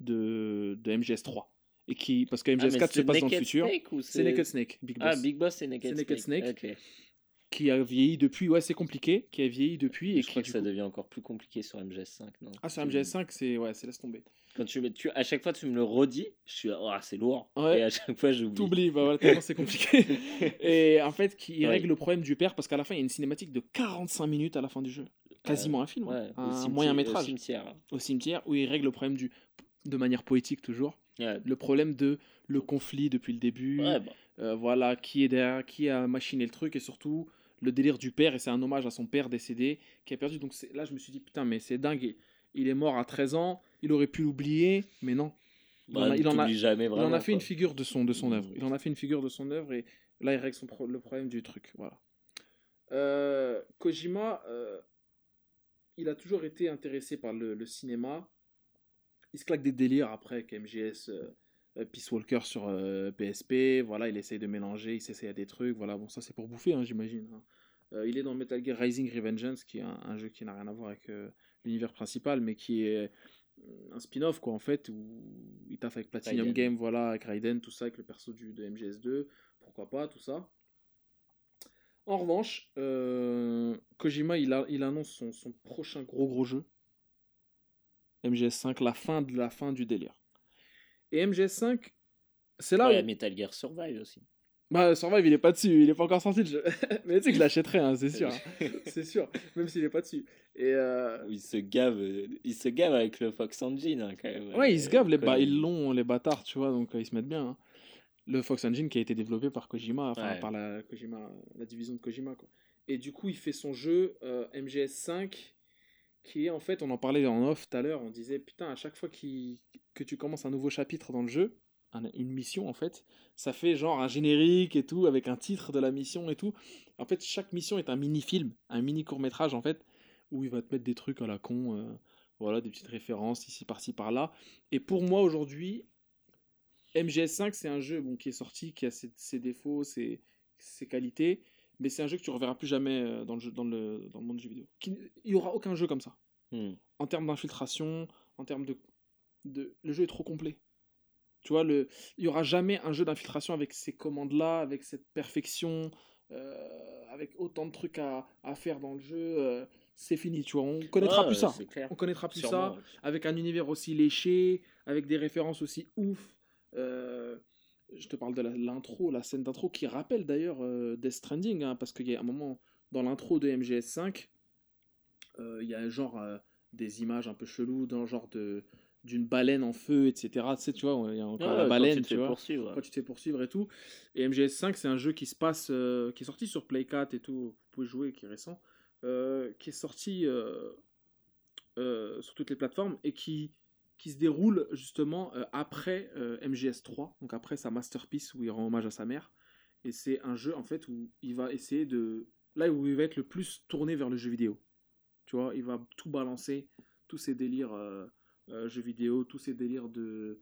de, de MGS 3. Et qui, parce que Ah, MGS mais 4 se passe dans le futur. C'est Naked Snake, Big Boss. Ah, Big Boss, c'est Naked, Snake. Snake. Qui a vieilli depuis. Ouais, c'est compliqué. Qui a vieilli depuis. Et je qui, crois que ça coup- devient encore plus compliqué sur MGS5, non? Ah, sur Tu- MGS5, c'est. Ouais, c'est laisse tomber. Quand tu, tu, à chaque fois, tu me le redis, je suis, oh, c'est lourd. Ouais. Et à chaque fois, j'oublie. T'oublies, bah voilà, tellement c'est compliqué. *laughs* et en fait, qui Ouais. règle le problème du père parce qu'à la fin, il y a une cinématique de 45 minutes à la fin du jeu. Quasiment un film, hein. Ouais, au un moyen au métrage cimetière. au cimetière où il règle le problème du de manière poétique toujours le problème de le conflit depuis le début bah, euh, voilà qui est derrière qui a machiné le truc et surtout le délire du père et c'est un hommage à son père décédé qui a perdu donc là je me suis dit putain mais c'est dingue il- est mort à 13 ans il aurait pu l'oublier mais non il en bah, a- il en a- t'oublies jamais il vraiment. en a fait une figure de son de son Mm. œuvre il en a fait une figure de son œuvre et là il règle son pro- le problème du truc voilà Euh, Kojima euh, il a toujours été intéressé par le, le cinéma il se claque des délires après avec MGS euh, euh, Peace Walker sur euh, PSP voilà il essaye de mélanger il s'essaye à des trucs voilà bon ça c'est pour bouffer hein, j'imagine hein. Euh, il est dans Metal Gear Rising Revengeance qui est un, un jeu qui n'a rien à voir avec euh, l'univers principal mais qui est euh, un spin-off quoi en fait où il taffe avec Platinum Raiden. Game voilà avec Raiden tout ça avec le perso du, de MGS2 pourquoi pas tout ça en revanche euh, Kojima il, a, il annonce son, son prochain gros gros jeu MGS5 la fin de la fin du délire et MGS5 c'est là Ouais, où... Metal Gear Survive aussi. Bah, Survive, il est pas dessus, il est pas encore sorti le jeu. *laughs* Mais tu sais que je l'achèterai, hein, c'est *laughs* sûr. hein. c'est sûr, même s'il est pas dessus. Et euh, il se gave, il se gave avec le Fox Engine hein, quand même. ouais, ils se gavent, les ba- ils l'ont, les bâtards, tu vois, donc euh, ils se mettent bien. hein. Le Fox Engine qui a été développé par Kojima, enfin Ouais. par la, Kojima, la division de Kojima, quoi. Et du coup, il fait son jeu euh, MGS5, qui est en fait, on en parlait en off tout à l'heure, on disait, putain, à chaque fois qu'il- que tu commences un nouveau chapitre dans le jeu, un- une mission en fait, ça fait genre un générique et tout, avec un titre de la mission et tout. En fait, chaque mission est un mini-film, un mini court-métrage en fait, où il va te mettre des trucs à la con, euh, voilà, des petites références ici, par-ci, par-là. Et pour moi aujourd'hui, MGS5, c'est un jeu bon, qui est sorti, qui a ses, ses défauts, ses, ses qualités, mais c'est un jeu que tu reverras plus jamais euh, dans le, jeu, dans le, dans le monde du jeu vidéo. Qui- Il n'y aura aucun jeu comme ça. Hmm. En termes d'infiltration, en termes de, de... Le jeu est trop complet. Tu vois, le... il n'y aura jamais un jeu d'infiltration avec ces commandes-là, avec cette perfection, euh, avec autant de trucs à, à faire dans le jeu. euh, c'est fini, tu vois. On connaîtra Ouais, plus ça. On connaîtra plus Sûrement, ça. ouais. Avec un univers aussi léché, avec des références aussi ouf. Euh, je te parle de l'intro, la, scène d'intro qui rappelle d'ailleurs euh, Death Stranding, hein, parce qu'il y a un moment dans l'intro de MGS5, euh, il y a genre des images un peu cheloues, d'un genre de d'une baleine en feu, etc. Tu sais, tu vois, il y a encore Ouais, la baleine, tu te tu vois quand tu te fais poursuivre et tout. Et MGS5, c'est un jeu qui se passe, qui est sorti sur Play 4 et tout, vous pouvez jouer, qui est récent, euh, qui est sorti euh, euh, sur toutes les plateformes et qui, qui se déroule justement après euh, MGS3, donc après sa masterpiece où il rend hommage à sa mère. Et c'est un jeu en fait où il va essayer de. Là où il va être le plus tourné vers le jeu vidéo. Tu vois, il va tout balancer, tous ces délires jeux vidéo, tous ces délires de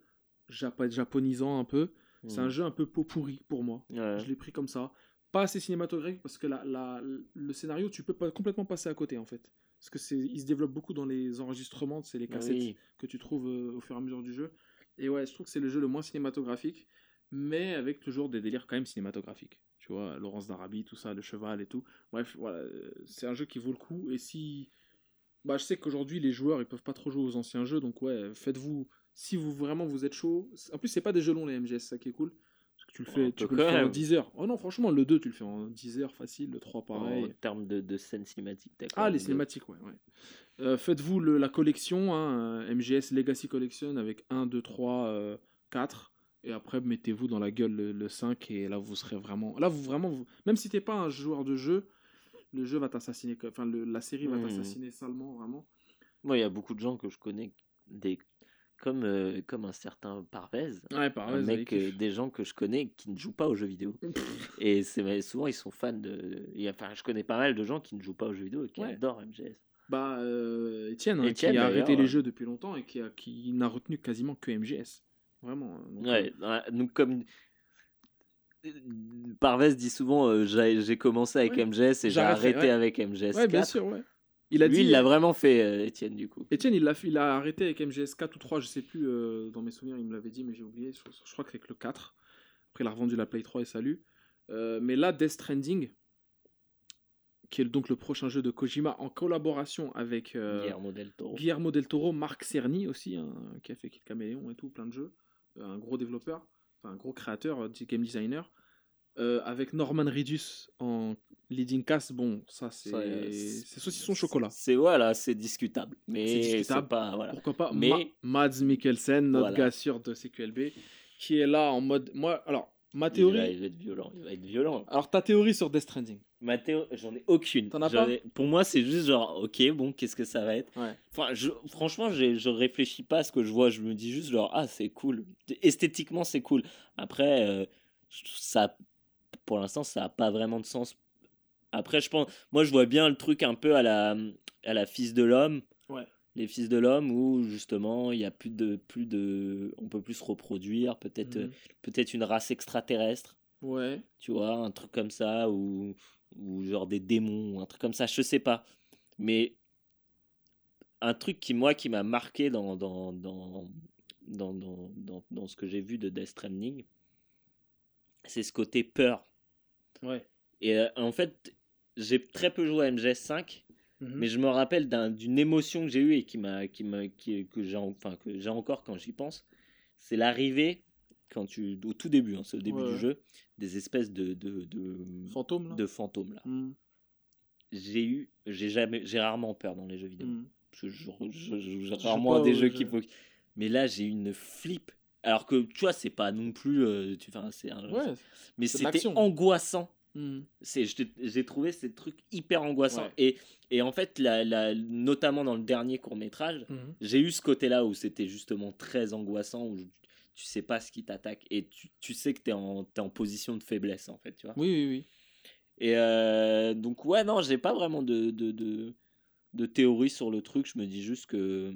japonisant un peu. C'est un Mm. jeu un peu pot pourri pour moi. Ouais. Je l'ai pris comme ça. Pas assez cinématographique parce que la, la- le scénario, tu peux pas complètement passer à côté en fait. Parce que c'est, il se développe beaucoup dans les enregistrements, c'est les cassettes Oui. que tu trouves euh, au fur et à mesure du jeu. Et ouais, je trouve que c'est le jeu le moins cinématographique, mais avec toujours des délires quand même cinématographiques. Tu vois, Laurence d'Arabie, tout ça, le cheval et tout. Bref, voilà, euh, c'est un jeu qui vaut le coup. Et si. Bah, je sais qu'aujourd'hui, les joueurs, ils peuvent pas trop jouer aux anciens jeux, donc ouais, faites-vous. Si vous vraiment vous êtes chaud. En plus, c'est pas des jeux longs, les MGS, ça qui est cool. Tu le fais, tu peu peux le faire en même. 10 heures. Oh non, franchement, le 2, tu le fais en 10 heures facile, le 3 pareil. En termes de, de scènes cinématiques, Ah, les cinématiques, ouais. ouais. Euh, Faites-vous la collection, hein, euh, MGS Legacy Collection avec 1, 2, 3, 4. Et après, mettez-vous dans la gueule le, le 5 et là, vous serez vraiment. Là, vous vraiment. vous- Même si t'es pas un joueur de jeu, le jeu va t'assassiner. Enfin, le- la série va Mhm. t'assassiner salement, vraiment. Moi, il y a beaucoup de gens que je connais, des... comme, euh, comme un certain Parvez. Ouais, un mec, euh, des gens que je connais qui ne jouent pas aux jeux vidéo. *laughs* et c'est souvent, ils sont fans de. a- Enfin, je connais pas mal de gens qui ne jouent pas aux jeux vidéo et qui Ouais. adorent MGS. Bah, euh, Etienne, hein, Étienne, qui a arrêté les jeux depuis longtemps et qui, a- qui n'a retenu quasiment que MGS. Vraiment. hein. Donc, Ouais, donc comme. Parvez dit souvent euh, j'ai commencé avec. MGS et j'ai arrêté avec MGS euh, 4. Ouais, bien sûr, ouais. Il a Lui, dit. il l'a vraiment fait, euh, Étienne, du coup. Etienne, il, l'a il a arrêté avec MGS 4 ou 3, je sais plus, euh, dans mes souvenirs, il me l'avait dit, mais j'ai oublié. Je, je crois que c'est que le 4. Après, il a revendu la Play 3 et salut. Euh, mais là, Death Stranding, qui est donc le prochain jeu de Kojima en collaboration avec Guillermo del Toro. Guillermo del Toro, Marc Cerny aussi, hein, qui a fait Kid Caméléon et tout, plein de jeux. Un gros développeur, enfin un gros créateur, game designer. Avec Norman Reedus en leading cast, bon, ça c'est euh, c'est saucisson chocolat. C'est voilà, c'est discutable. Mais C'est c'est discutable. pas. Voilà. Pourquoi pas? Mais- Ma- Mads Mikkelsen, notre Voilà. gars sûr de CQLB, qui est là en mode. Moi, alors, ma Il va, théorie. il va être violent. Il va être violent. Alors, ta théorie sur Death Stranding? Ma théo- j'en ai aucune. T'en as pas? ai- Pour moi, c'est juste genre, ok, bon, qu'est-ce que ça va être? Ouais. Enfin, je, franchement, je réfléchis pas à ce que je vois. Je me dis juste genre, ah, c'est cool. Esthétiquement, c'est cool. Après, euh, ça, pour l'instant, ça a pas vraiment de sens. Après, je pense, moi, je vois bien le truc un peu à la, à la fils de l'homme. Ouais. Les fils de l'homme où justement, il y a plus de, plus de, on peut plus se reproduire. Peut-être, Mhm. euh, peut-être une race extraterrestre Ouais. tu vois, un truc comme ça, ou, ou genre des démons, ou un truc comme ça, je sais pas. Mais un truc qui, moi, qui m'a marqué dans, dans, dans, dans, dans, dans, dans ce que j'ai vu de Death Stranding, c'est ce côté peur. Ouais. Et euh, en fait, j'ai très peu joué à MGS5, Mhm. mais je me rappelle d'un- d'une émotion que j'ai eue et qui m'a, qui m'a, qui, que j'ai, en- enfin, que j'ai encore quand j'y pense. C'est l'arrivée, quand tu, au tout début, hein, c'est au début Ouais. du jeu, des espèces de, de, de, Fantôme, là de fantômes là. Mhm. J'ai eu, j'ai jamais, j'ai rarement peur dans les jeux vidéo. Que je, je, je- je rarement pas des jeux qu'il faut. Mais là, j'ai eu une flip. Alors que tu vois, c'est pas non plus, euh, tu, c'est un, Ouais. mais c'était angoissant. C'est, t'ai- j'ai trouvé ces trucs hyper angoissants. Ouais. Et, et en fait, la, la- notamment dans le dernier court métrage, Mhm. j'ai eu ce côté-là où c'était justement très angoissant, où je- tu sais pas ce qui t'attaque et tu, tu sais que t'es en, t'es en position de faiblesse en fait, tu vois. Oui, oui, oui. Et euh, donc, ouais, non, j'ai pas vraiment de, de, de, de théorie sur le truc. Je me dis juste que.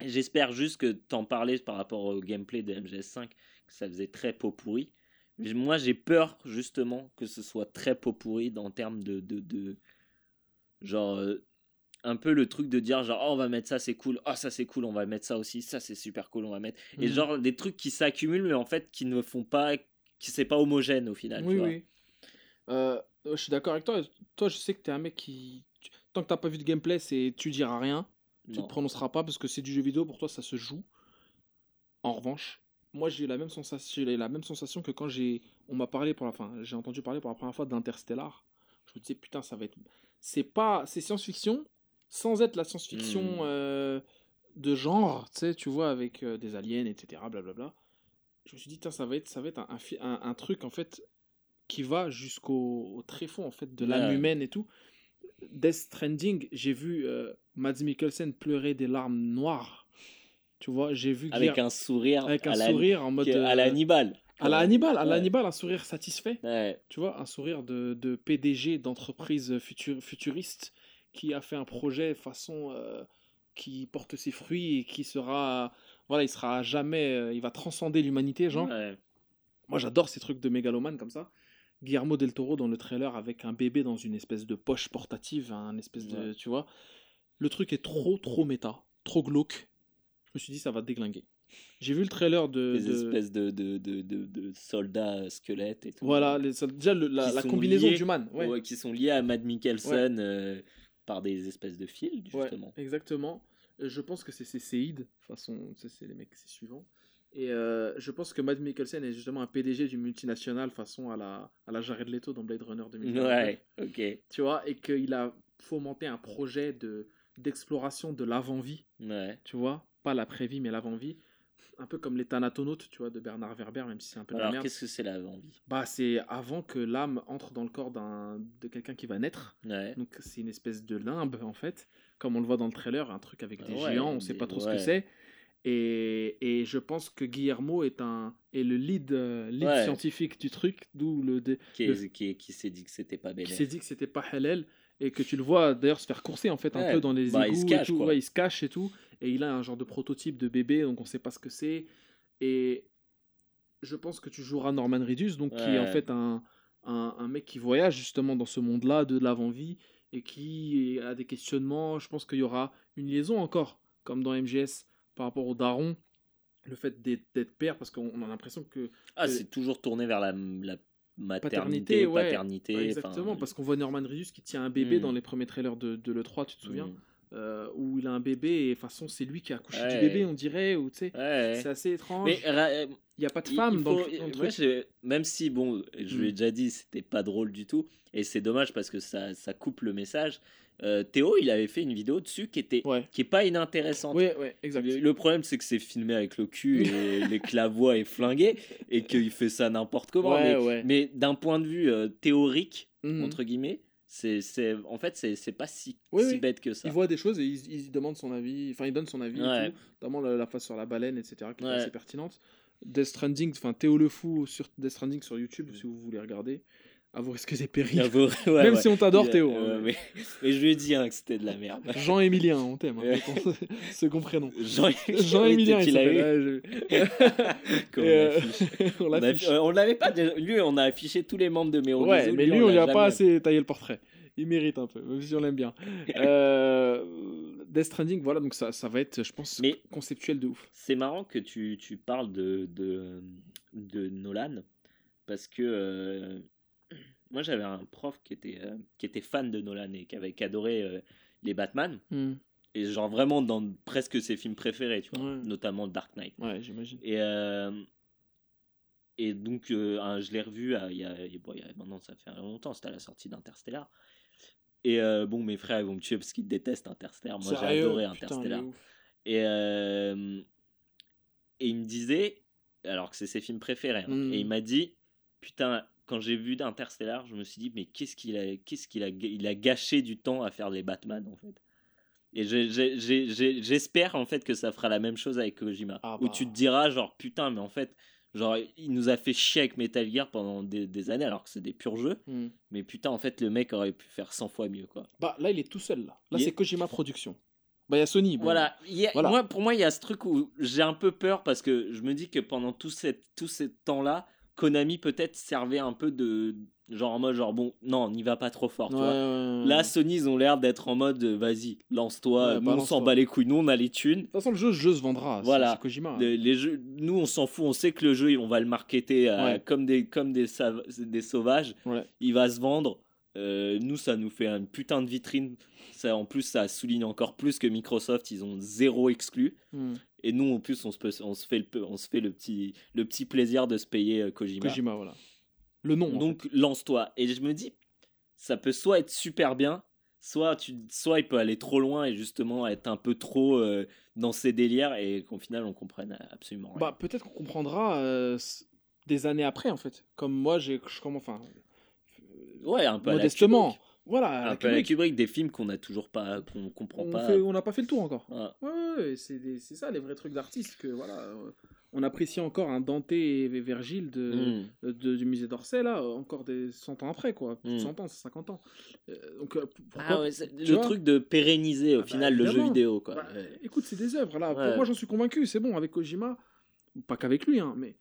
J'espère juste que t'en parlais par rapport au gameplay de MGS5, que ça faisait très pot pourri. Mais moi, j'ai peur justement que ce soit très pot pourri en termes de. de, de genre. euh, un peu le truc de dire genre oh, on va mettre ça c'est cool oh ça c'est cool on va mettre ça aussi ça c'est super cool on va mettre et Mhm. genre des trucs qui s'accumulent mais en fait qui ne font pas qui c'est pas homogène au final Oui, tu vois. oui. Euh, je suis d'accord avec toi. Toi, je sais que t'es un mec qui. tu- Tant que t'as pas vu de gameplay, c'est tu diras rien. Tu Non. te prononceras pas parce que c'est du jeu vidéo. Pour toi, ça se joue. En revanche, moi, j'ai eu la même sensation. La même sensation que quand j'ai. On m'a parlé pour la fin. J'ai entendu parler pour la première fois d'Interstellar. Je me disais putain, ça va être. C'est pas. C'est science-fiction sans être la science-fiction Hmm. euh, de genre. Tu sais, tu vois, avec euh, des aliens, etc. Blablabla. Je me suis dit, Putain, ça va être, ça va être un, truc en fait qui va jusqu'au au tréfonds en fait de l'âme Ouais. humaine et tout. Death Stranding, j'ai vu euh, Mads Mikkelsen pleurer des larmes noires. Tu vois, j'ai vu avec un sourire avec un à la- sourire en mode à euh, l'Hannibal à la Hannibal, à la Ouais. Hannibal, un sourire satisfait. ouais Tu vois, un sourire de, de PDG d'entreprise futur, futuriste qui a fait un projet façon euh, qui porte ses fruits et qui sera voilà, il sera jamais euh, il va transcender l'humanité genre. Ouais. Moi, j'adore ces trucs de mégalomane comme ça. Guillermo del Toro dans le trailer avec un bébé dans une espèce de poche portative, un espèce de, tu vois. Le truc est trop, trop méta, trop glauque. Je me suis dit, ça va déglinguer. J'ai vu le trailer de. des de- espèces de, soldats euh, squelettes et tout Voilà, les- déjà le- la, combinaison liés, du man. Ouais, Ouais, qui sont liés à Mad Mikkelsen euh, par des espèces de fils justement exactement. Euh, Je pense que c'est de toute façon, c'est les mecs, c'est suivant. Et euh, je pense que Matt Mikkelsen est justement un PDG du multinational façon à la, à la Jared Leto dans Blade Runner 2049. ouais ok tu vois, et qu'il a fomenté un projet de d'exploration de l'avant-vie, ouais tu vois, pas l'après-vie, mais l'avant-vie, un peu comme les Thanatonautes, tu vois, de Bernard Werber, même si c'est un peu de la alors merde. qu'est-ce que c'est la envie Bah, c'est avant que l'âme entre dans le corps d'un de quelqu'un qui va naître. ouais Donc c'est une espèce de limbe en fait, comme on le voit dans le trailer, un truc avec des Ouais, géants, on sait pas trop ce que c'est. Et, et je pense que Guillermo est un est le lead, euh, lead scientifique du truc, d'où le, qui, le- qui, est- qui s'est dit que c'était pas qui bénéfique s'est dit que c'était pas halal et que tu le vois d'ailleurs se faire courser en fait un Ouais. peu dans les Bah, il égouts et tout. Ouais, il se cache et tout et il a un genre de prototype de bébé donc on sait pas ce que c'est et je pense que tu joueras Norman Reedus donc qui est en fait un, un, un mec qui voyage justement dans ce monde-là de l'avant-vie et qui a des questionnements je pense qu'il y aura une liaison encore comme dans MGS par rapport au daron le fait d'être père parce qu'on on a l'impression que ah que- c'est toujours tourné vers la, la maternité Paternité, ouais. paternité Ouais, exactement, parce qu'on voit Norman Reedus qui tient un bébé Mm. dans les premiers trailers de, de l'E3, tu te souviens? Mm. Euh, Où il a un bébé et de toute façon c'est lui qui a accouché du bébé, on dirait, ou tu sais, ouais, c'est assez étrange. mais ra- Il n'y a pas de femme dans, faut- le, dans moi, je- même si, bon, je lui ai Mm. déjà dit, c'était pas drôle du tout, et c'est dommage parce que ça, ça coupe le message. Euh, Théo, il avait fait une vidéo dessus qui était Ouais, qui est pas inintéressante. Le, le problème, c'est que c'est filmé avec le cul et, *laughs* les que la voix est flinguée et qu'il fait ça n'importe comment. Mais d'un point de vue euh, théorique, Mhm. entre guillemets, c'est, en fait, c'est, pas si, Oui, si oui. bête que ça. Il voit des choses et il, il demande son avis, enfin il donne son avis, et tout, notamment la, la face sur la baleine, etc., qui est assez pertinente. Death Stranding, enfin Théo le Fou sur Death Stranding sur YouTube, si vous voulez regarder, à vous risquez des périls. *laughs* Ouais, Même ouais. si on t'adore Il Théo. ouais, hein. mais, mais je lui ai dit hein, que c'était de la merde. *laughs* Jean-Émilien, on t'aime, hein, second *laughs* prénom. Jean- Jean-Émilien, il l'as s'appelle. eu on euh, euh, l'avait pas. Lui, on a affiché tous les membres de Méro. Ouais, mais lui, on lui a pas assez taillé le portrait. Il mérite un peu, même si on l'aime bien. Euh, Death Stranding, voilà, donc ça, ça va être, je pense, Mais- conceptuel de ouf. C'est marrant que tu, tu parles de, de, de Nolan parce que euh, moi j'avais un prof qui était, euh, qui était fan de Nolan et qui avait qui adorait euh, les Batman et genre vraiment dans presque ses films préférés, tu vois, Ouais. notamment Dark Knight. Ouais, j'imagine. Et, euh, et donc un- je l'ai revu il y, a, bon, y a- maintenant ça fait longtemps, c'était à la sortie d'Interstellar. Et bon, mes frères ils vont me tuer parce qu'ils détestent Interstellar. Moi j'ai adoré Putain, Interstellar. Et, et il me disait, alors que c'est ses films préférés, hein, Mm. et il m'a dit, putain, quand j'ai vu d'Interstellar, je me suis dit, mais qu'est-ce qu'il a, qu'est-ce qu'il a, il a gâché du temps à faire les Batman en fait. Et j'espère en fait que ça fera la même chose avec Kojima, Ah où bah. tu te diras genre putain, mais en fait, genre il nous a fait chier avec Metal Gear pendant des, des années alors que c'est des purs jeux, Hmm. mais putain en fait le mec aurait pu faire 100 fois mieux quoi. Bah, là, il est tout seul, là. Là, c'est est- Kojima Productions. Bah, il y a Sony. bon. Voilà, il y a- Voilà. Moi, pour moi, il y a ce truc où j'ai un peu peur parce que je me dis que pendant tout, cette, tout ce temps-là, Konami peut-être servait un peu de Genre en mode, genre, bon, non, on n'y va pas trop fort. tu vois. Là, Sony, ils ont l'air d'être en mode, euh, vas-y, lance-toi, Ouais, nous, on s'en bat les couilles, nous, on a les thunes. De toute façon, le jeu, le jeu se vendra. Voilà. C'est Kojima. Les, les jeux, nous, on s'en fout, on sait que le jeu, on va le marketer euh, Ouais. comme, des, comme des, des sauvages. Ouais. Il va se vendre. Euh, nous, ça nous fait une putain de vitrine. Ça, en plus, ça souligne encore plus que Microsoft, ils ont zéro exclu. Hmm. Et nous, en plus, on se, peut- on se fait, le, on se fait le, petit, le petit plaisir de se payer euh, Kojima. Kojima, voilà. Le nom. en Donc, lance-toi. Et je me dis, ça peut soit être super bien, soit, tu, soit il peut aller trop loin et justement être un peu trop euh, dans ses délires et qu'au final, on comprenne absolument rien. Bah, peut-être qu'on comprendra euh, des années après, en fait. Comme moi, j'ai. je commence- Enfin. ouais, un peu modestement. Voilà. Un peu Kubrick. Kubrick, des films qu'on a toujours pas, qu'on comprend on pas. fait- on n'a pas fait le tour encore. Voilà. Ouais, ouais, ouais, c'est ça les vrais trucs d'artistes que voilà. euh, on apprécie encore un Dante et Virgile de, Mm. de- du musée d'Orsay là, encore des 100 ans après quoi, plus de Mm. 100 ans, c'est 50 ans. Euh, donc euh, pourquoi Ah ouais, le truc de pérenniser au Ah bah, final le jeu vidéo quoi. Bah. Écoute, c'est des œuvres là. Pour moi, j'en suis convaincu. C'est bon avec Kojima, pas qu'avec lui, hein, mais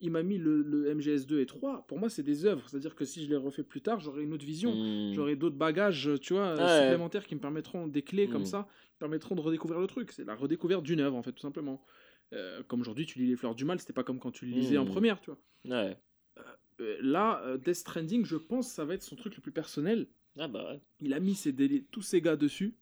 il m'a mis le, le MGS2 et 3. Pour moi, c'est des œuvres. C'est-à-dire que si je les refais plus tard, j'aurai une autre vision. Mm. J'aurai d'autres bagages, tu vois, Ouais. supplémentaires qui me permettront des clés comme Mm. ça, permettront de redécouvrir le truc. C'est la redécouverte d'une œuvre en fait, tout simplement. Euh, comme aujourd'hui, tu lis Les Fleurs du Mal, c'était pas comme quand tu le lisais en Mm. première, tu vois. Ouais. Euh, là, euh, Death Stranding, je pense, ça va être son truc le plus personnel. Ah bah ouais. Il a mis ses délais- tous ses gars dessus.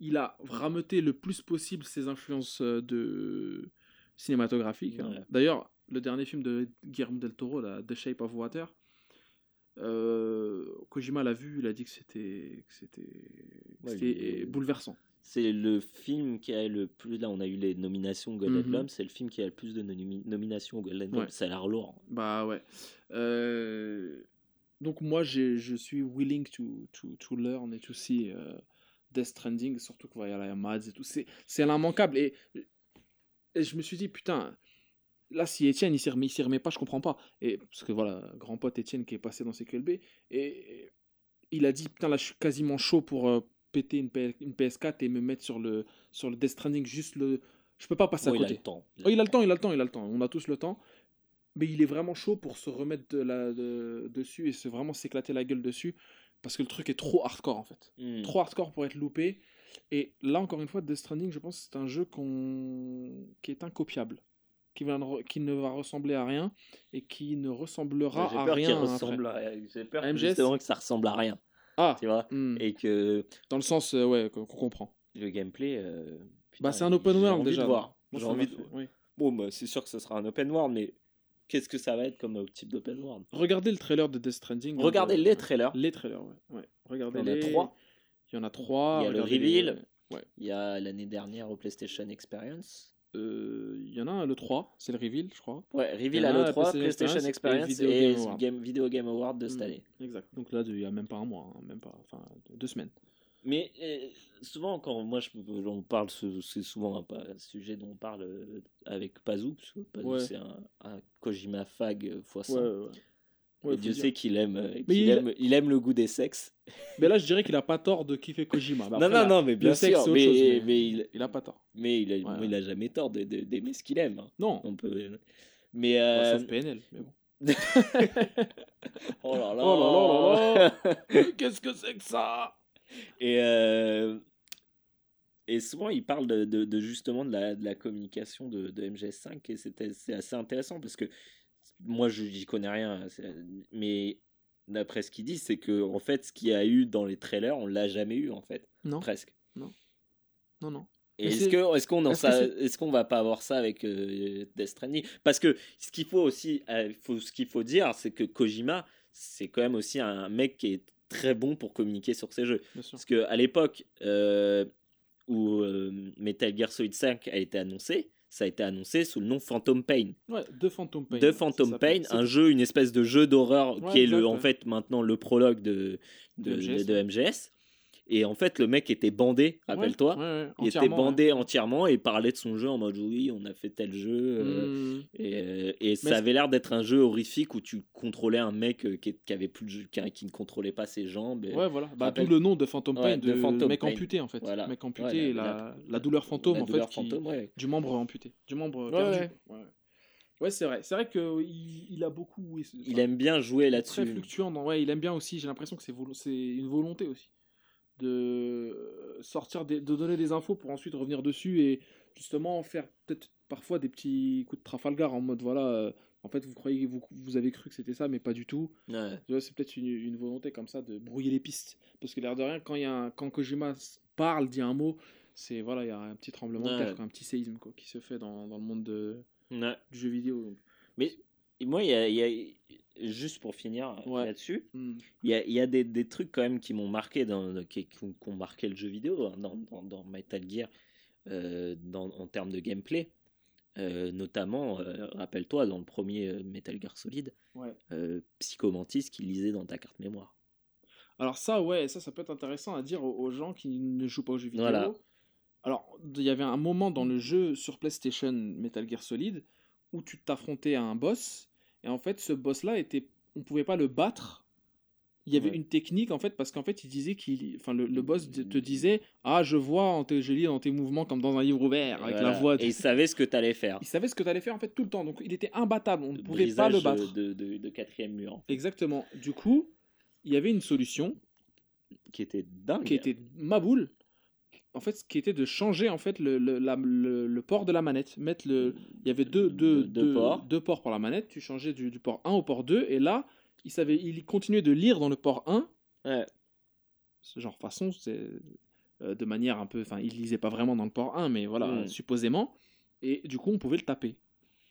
Il a rameuté le plus possible ses influences euh, de cinématographiques. hein. D'ailleurs, le dernier film de Guillermo del Toro, là, The Shape of Water, euh, Kojima l'a vu, il a dit que c'était Ouais, bouleversant. C'est le film qui a le plus. Là, on a eu les nominations Golden Mhm. Globe. C'est le film qui a le plus de nomi- nominations au Golden Globe. Ouais. Ça a l'air lourd. Bah ouais. Euh, donc moi, je suis willing to, to, to learn et to see euh, Death Stranding, surtout qu'il va y avoir la Mads et tout. C'est c'est l'immanquable. Et, et je me suis dit, putain, là, si Etienne, il s'y remet, il s'y remet pas, je comprends pas. Et, parce que voilà, grand pote Etienne qui est passé dans CQLB, et, et il a dit, putain, là, je suis quasiment chaud pour euh, péter une, P- une PS4 et me mettre sur le, sur le Death Stranding, juste le... Je peux pas passer Oh, à il a côté. le temps. Oh, il a le temps, il a le temps, il a le temps. On a tous le temps. Mais il est vraiment chaud pour se remettre de la, de- dessus et se vraiment s'éclater la gueule dessus. Parce que le truc est trop hardcore en fait. Mm. Trop hardcore pour être loupé. Et là, encore une fois, Death Stranding, je pense que c'est un jeu qu'on... qui est incopiable. Qui, va ne re- qui ne va ressembler à rien et qui ne ressemblera à qu'il rien. ressemble à... J'ai peur MGS? justement que ça ressemble à rien. Ah Tu vois hmm. Et que Dans le sens, euh, ouais, qu'on comprend. le gameplay. euh, putain, Bah, c'est un open world déjà. Moi, J'ai envie de... oui. Bon, bah, c'est sûr que ce sera un open world, mais qu'est-ce que ça va être comme euh, type d'open world? Regardez le trailer de Death Stranding. hein, Regardez de- les trailers. Les trailers, ouais. ouais. Regardez Il y en a les. trois. Il y en a trois. Il y a le reveal. Ouais. Il y a l'année dernière au PlayStation Experience. Euh, Il y en a un, le 3, c'est le reveal, je crois. Ouais, reveal à a à l'E3, PlayStation PlayStation Experience et et, Video Game Award. Game, Video Game Award de cette Mm. année. Exact. Donc là, il y a même pas un mois, hein, même pas, enfin deux semaines. Mais euh, souvent, quand moi je, on parle, ce- c'est souvent un, sujet dont on parle euh, avec Pazou, parce que Pazou Ouais. c'est un, un Kojima fag euh, fois 100. Ouais, ouais. Ouais, Et faut Dieu dire. sait qu'il aime, euh, il- aime, il aime le goût des sexes. Mais là, je dirais qu'il a pas tort de kiffer Kojima. Non, non, non, mais bien le sexe, sûr. Mais, chose, mais- mais il, Il a pas tort. mais il, a, Ouais. il a jamais tort de- de- d'aimer ce qu'il aime. hein. Non. On peut. Mais. Bah, euh, Sauf PNL. Mais bon. *laughs* oh là là. Oh là là là *laughs* Qu'est-ce que c'est que ça? Et, euh, et souvent, il parle de, de- de justement de la, de la communication de, de MGS5 et c'était- c'est assez intéressant parce que moi, je n'y connais rien, mais d'après ce qu'il dit, c'est que en fait, ce qu'il y a eu dans les trailers, on l'a jamais eu en fait, Non. presque. Non, non. Et Mais est-ce que qu'on est-ce que qu'on va pas avoir ça avec euh, Death Stranding? Parce que ce qu'il faut aussi, euh, faut, ce qu'il faut dire, c'est que Kojima, c'est quand même aussi un mec qui est très bon pour communiquer sur ses jeux. Parce qu'à l'époque euh, où Metal Gear Solid 5 a été annoncé, ça a été annoncé sous le nom Phantom Pain. Ouais, de Phantom Pain. de Phantom. Pain, un jeu, une espèce de jeu d'horreur Ouais, qui est le, en fait maintenant le prologue de, de, De MGS, de ouais. MGS. Et en fait, le mec était bandé, rappelle-toi. ouais, ouais, Il était bandé entièrement et parlait de son jeu en mode oui, on a fait tel jeu. euh, Hmm. et, euh, et ça avait l'air d'être un jeu horrifique où tu contrôlais un mec euh, qui, qui avait plus de jeu- qui, qui ne contrôlait pas ses jambes. et- Ouais, voilà. Bah, rappelle- tout le nom de Phantom Pain, de, de Phantom mec Pain. amputé en fait. Voilà. Mec amputé et la- douleur fantôme la en douleur fait. fantôme. Du membre amputé. Du membre Ouais, perdu. c'est vrai. C'est vrai qu'il il a beaucoup. Il aime bien jouer là-dessus. Très fluctuant. Ouais, il aime bien aussi. J'ai l'impression que c'est c'est une volonté aussi de sortir, de donner des infos pour ensuite revenir dessus et justement faire peut-être parfois des petits coups de Trafalgar en mode voilà. Euh, en fait, vous croyez, vous, vous avez cru que c'était ça, mais pas du tout. Ouais. C'est peut-être une, une, volonté comme ça de brouiller les pistes. Parce que l'air de rien, quand, il y a un, quand Kojima parle, dit un mot, c'est voilà, il y a un petit tremblement de terre, un petit séisme quoi, qui se fait dans, dans le monde de, du jeu vidéo. Mais moi, il y a, y a, juste pour finir là-dessus, hmm. il y, a, y a des, des, trucs quand même qui m'ont marqué, dans, qui, qui, ont marqué le jeu vidéo hein, dans, dans, dans Metal Gear euh, dans, en termes de gameplay. Euh, notamment, euh, rappelle-toi, dans le premier Metal Gear Solid, ouais. Psychomantis qui lisait dans ta carte mémoire. Alors ça, ouais, ça, ça peut être intéressant à dire aux, gens qui ne jouent pas aux jeux vidéo. Alors, il y avait un moment dans le jeu sur PlayStation Metal Gear Solid où tu t'affrontais à un boss et en fait, ce boss-là était, on pouvait pas le battre. Il y avait une technique en fait parce qu'en fait, il disait qu'il, enfin, le, boss te disait, ah, je vois en tes, je lis dans tes mouvements comme dans un livre ouvert avec la voix. Et il savait ce que tu allais faire. Il savait ce que tu allais faire en fait tout le temps, donc il était imbattable. On ne pouvait pas le battre. De, de, de quatrième mur. Exactement. Du coup, il y avait une solution qui était dingue, qui était ma boule en fait, ce qui était de changer en fait le, le, le, port de la manette. Mettre le, il y avait deux, deux, deux, ports. deux ports pour la manette. Tu changeais du, du, port 1 au port 2 et là, il savait, il continuait de lire dans le port 1. Ouais. Ce genre façon, c'est euh, de manière un peu, enfin, il lisait pas vraiment dans le port 1, mais voilà, hmm. supposément. Et du coup, on pouvait le taper.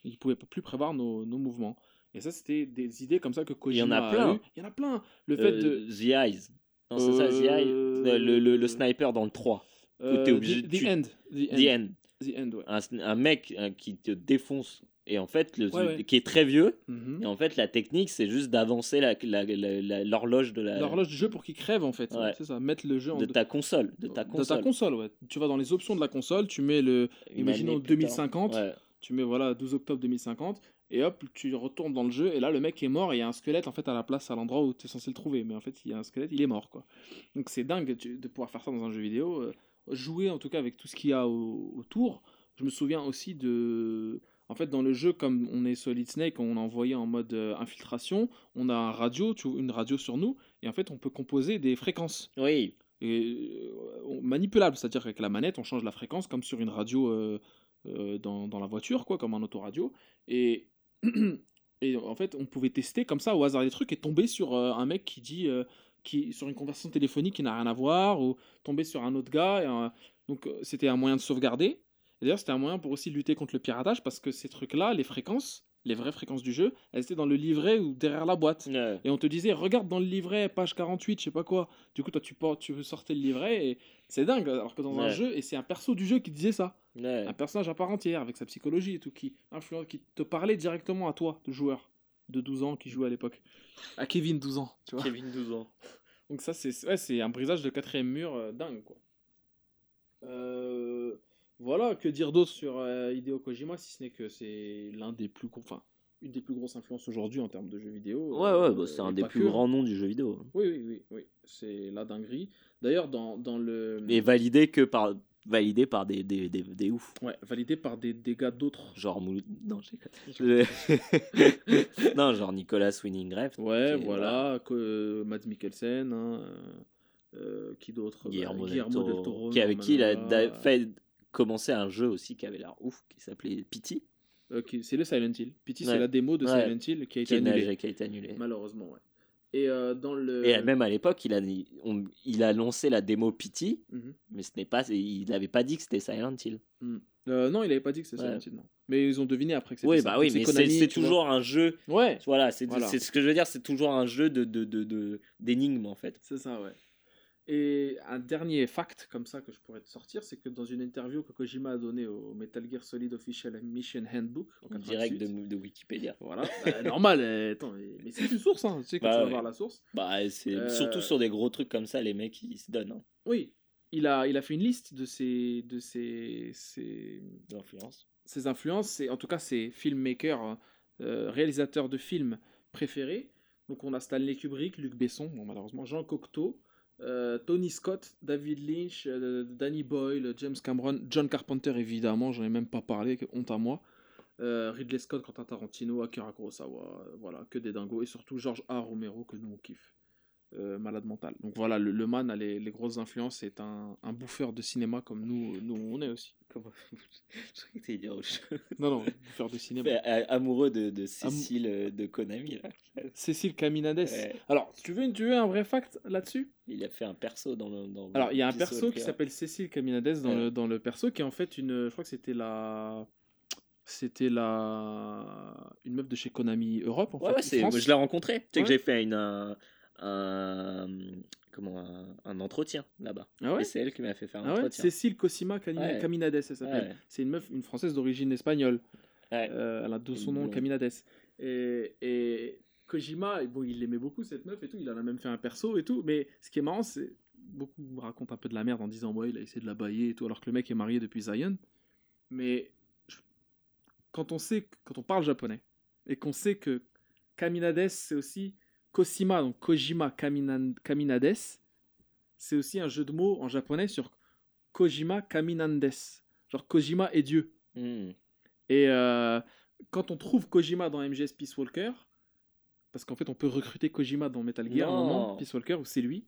Il pouvait plus prévoir nos, nos mouvements. Et ça, c'était des idées comme ça que Kojima Il y en a plein. Il y en a plein. Le fait euh, de The Eyes. Non, c'est ça, The Eyes. Euh, le, le, le, sniper dans le 3 euh, obligé the, end. The End. The end. un, un, mec euh, qui te défonce. Et en fait le, qui est très vieux mhm. et en fait la technique c'est juste d'avancer l'horloge de la l'horloge du jeu pour qu'il crève en fait. C'est ça mettre le jeu de ta console de ta console de ta console. ouais. Tu vas dans les options de la console tu mets le imaginons 2050 tu mets voilà 12 octobre 2050 et hop tu retournes dans le jeu et là le mec est mort et il y a un squelette en fait à la place à l'endroit où tu es censé le trouver. Mais en fait il y a un squelette il est mort quoi. Donc c'est dingue de pouvoir faire ça dans un jeu vidéo euh, jouer en tout cas avec tout ce qu'il y a autour. Je me souviens aussi de. En fait, dans le jeu, comme on est Solid Snake, on a envoyé en mode euh, infiltration, on a un radio, une radio sur nous, et en fait, on peut composer des fréquences. Oui. Et, euh, manipulable, c'est-à-dire qu'avec la manette, on change la fréquence comme sur une radio euh, dans, dans, la voiture, quoi, comme un autoradio. Et, *clears throat* et en fait, on pouvait tester comme ça au hasard des trucs et tomber sur un mec qui dit qui, sur une conversation téléphonique qui n'a rien à voir, ou tomber sur un autre gars. Euh, donc euh, c'était un moyen de sauvegarder. Et d'ailleurs, c'était un moyen pour aussi lutter contre le piratage, parce que ces trucs-là, les fréquences, les vraies fréquences du jeu, elles étaient dans le livret ou derrière la boîte. Et on te disait, regarde dans le livret, page 48, je sais pas quoi. Du coup, toi, tu, portes, tu veux sortir le livret, et c'est dingue. Alors que dans un jeu, et c'est un perso du jeu qui disait ça. Un personnage à part entière, avec sa psychologie et tout, qui, influence, qui te parlait directement à toi, de joueur de 12 ans qui jouait à l'époque. À Kevin, 12 ans, tu vois. Kevin, 12 ans. Donc ça, c'est ouais, c'est un brisage de quatrième mur euh, dingue, quoi. Euh, voilà, que dire d'autre sur euh, Hideo Kojima, si ce n'est que c'est l'un des plus... Enfin, une des plus grosses influences aujourd'hui en termes de jeux vidéo. Ouais, ouais, bah, c'est un des plus grands noms du jeu vidéo. Oui, oui, oui, oui. c'est la dinguerie. D'ailleurs, dans, dans le... Et validé que par validé par des, des, des, des oufs. Ouais, validé par des, des gars d'autres. Genre Mouloud. Non, *laughs* non, genre Nicolas Winning Ouais, voilà. Que, Mads Mikkelsen. Hein, euh, qui d'autre Guillermo, del Toro. Qui, avec qui il a fait commencer un jeu aussi qui avait l'air ouf, qui s'appelait Pity. c'est le Silent Hill. Pity, c'est la démo de Silent Hill qui a été annulée. Qui a été annulée. Malheureusement, ouais. Et euh, dans le. Et même à l'époque, il a, il a lancé la démo Pity, mhm. mais ce n'est pas, il n'avait pas dit que c'était Silent Hill. Hmm. Euh, non, il n'avait pas dit que c'était Silent Hill, non. Mais ils ont deviné après que c'était. Oui, bah oui, mais c'est toujours un jeu. Ouais. Voilà, c'est ce que je veux dire, c'est toujours un jeu de d'énigmes de, de, en fait. C'est ça, ouais. Et un dernier fact comme ça que je pourrais te sortir, c'est que dans une interview que Kojima a donnée au Metal Gear Solid Official Mission Handbook, en direct de, de, Wikipédia. Voilà, bah, normal. Euh, attends, mais, c'est une source, hein. tu sais que bah tu vas voir la source. Bah, c'est euh, surtout sur des gros trucs comme ça, les mecs ils se donnent. Hein. Oui, il a, il a fait une liste de ses, de ses, ses influences. Ses influences, en tout cas ses filmmakers, euh, réalisateurs de films préférés. Donc on a Stanley Kubrick, Luc Besson, bon, malheureusement Jean Cocteau. Euh, Tony Scott, David Lynch, euh, Danny Boyle, James Cameron, John Carpenter évidemment, j'en ai même pas parlé, honte à moi. Euh, Ridley Scott, Quentin Tarantino, Akira Kurosawa, voilà, que des dingos. Et surtout George A. Romero, que nous on kiffe. Euh, malade mental. Donc voilà, le, le man a les, les grosses influences, c'est un, un bouffeur de cinéma comme nous, nous on est aussi. Comment *laughs* Je croyais que t'allais dire. Non, non, bouffeur de cinéma. Mais, euh, amoureux de, de Cécile euh, de Konami. Là. Cécile Caminades. Ouais. Alors, tu veux, tu veux un vrai fact là-dessus? Il a fait un perso dans le. Dans Alors, il y a un perso qui s'appelle Cécile Caminades dans, Ouais. le, dans le perso, qui est en fait une. Je crois que c'était la. C'était la. Une meuf de chez Konami Europe, en Ouais, fait. ouais, je l'ai rencontré. Tu sais Ouais. que j'ai fait une, un, un- comment, un, un entretien là-bas. Ah ouais Et c'est elle qui m'a fait faire Ah ouais l'entretien. Cécile Cosima Ouais. Caminades, elle s'appelle. C'est une meuf, une française d'origine espagnole. Euh, elle a de son nom. Caminades. Et, et Kojima, bon, il l'aimait beaucoup cette meuf et tout. Il en a même fait un perso et tout. Mais ce qui est marrant, c'est beaucoup racontent un peu de la merde en disant ouais, il a essayé de la bailler et tout, alors que le mec est marié depuis Zion. Mais je- quand on sait, quand on parle japonais et qu'on sait que Caminades, c'est aussi Cosima, donc Kojima Caminades, c'est aussi un jeu de mots en japonais sur Kojima Kaminandes. Genre Kojima est Dieu. Hmm. Et euh, quand on trouve Kojima dans MGS Peace Walker, parce qu'en fait on peut recruter Kojima dans Metal Gear, à un Non. moment, Peace Walker, où c'est lui,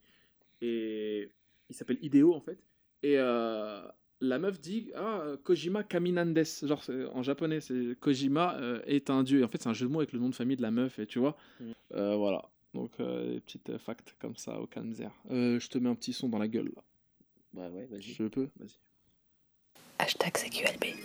et il s'appelle Hideo en fait, et euh, la meuf dit ah Kojima Kaminandes, genre en japonais c'est Kojima euh, est un dieu, et en fait c'est un jeu de mots avec le nom de famille de la meuf, et tu vois, Mm. Euh, voilà. Donc euh, des petites euh, facts comme ça au Kanzer. Euh, je te mets un petit son dans la gueule là. Bah ouais, vas-y. Je peux Vas-y. Hashtag CQLB.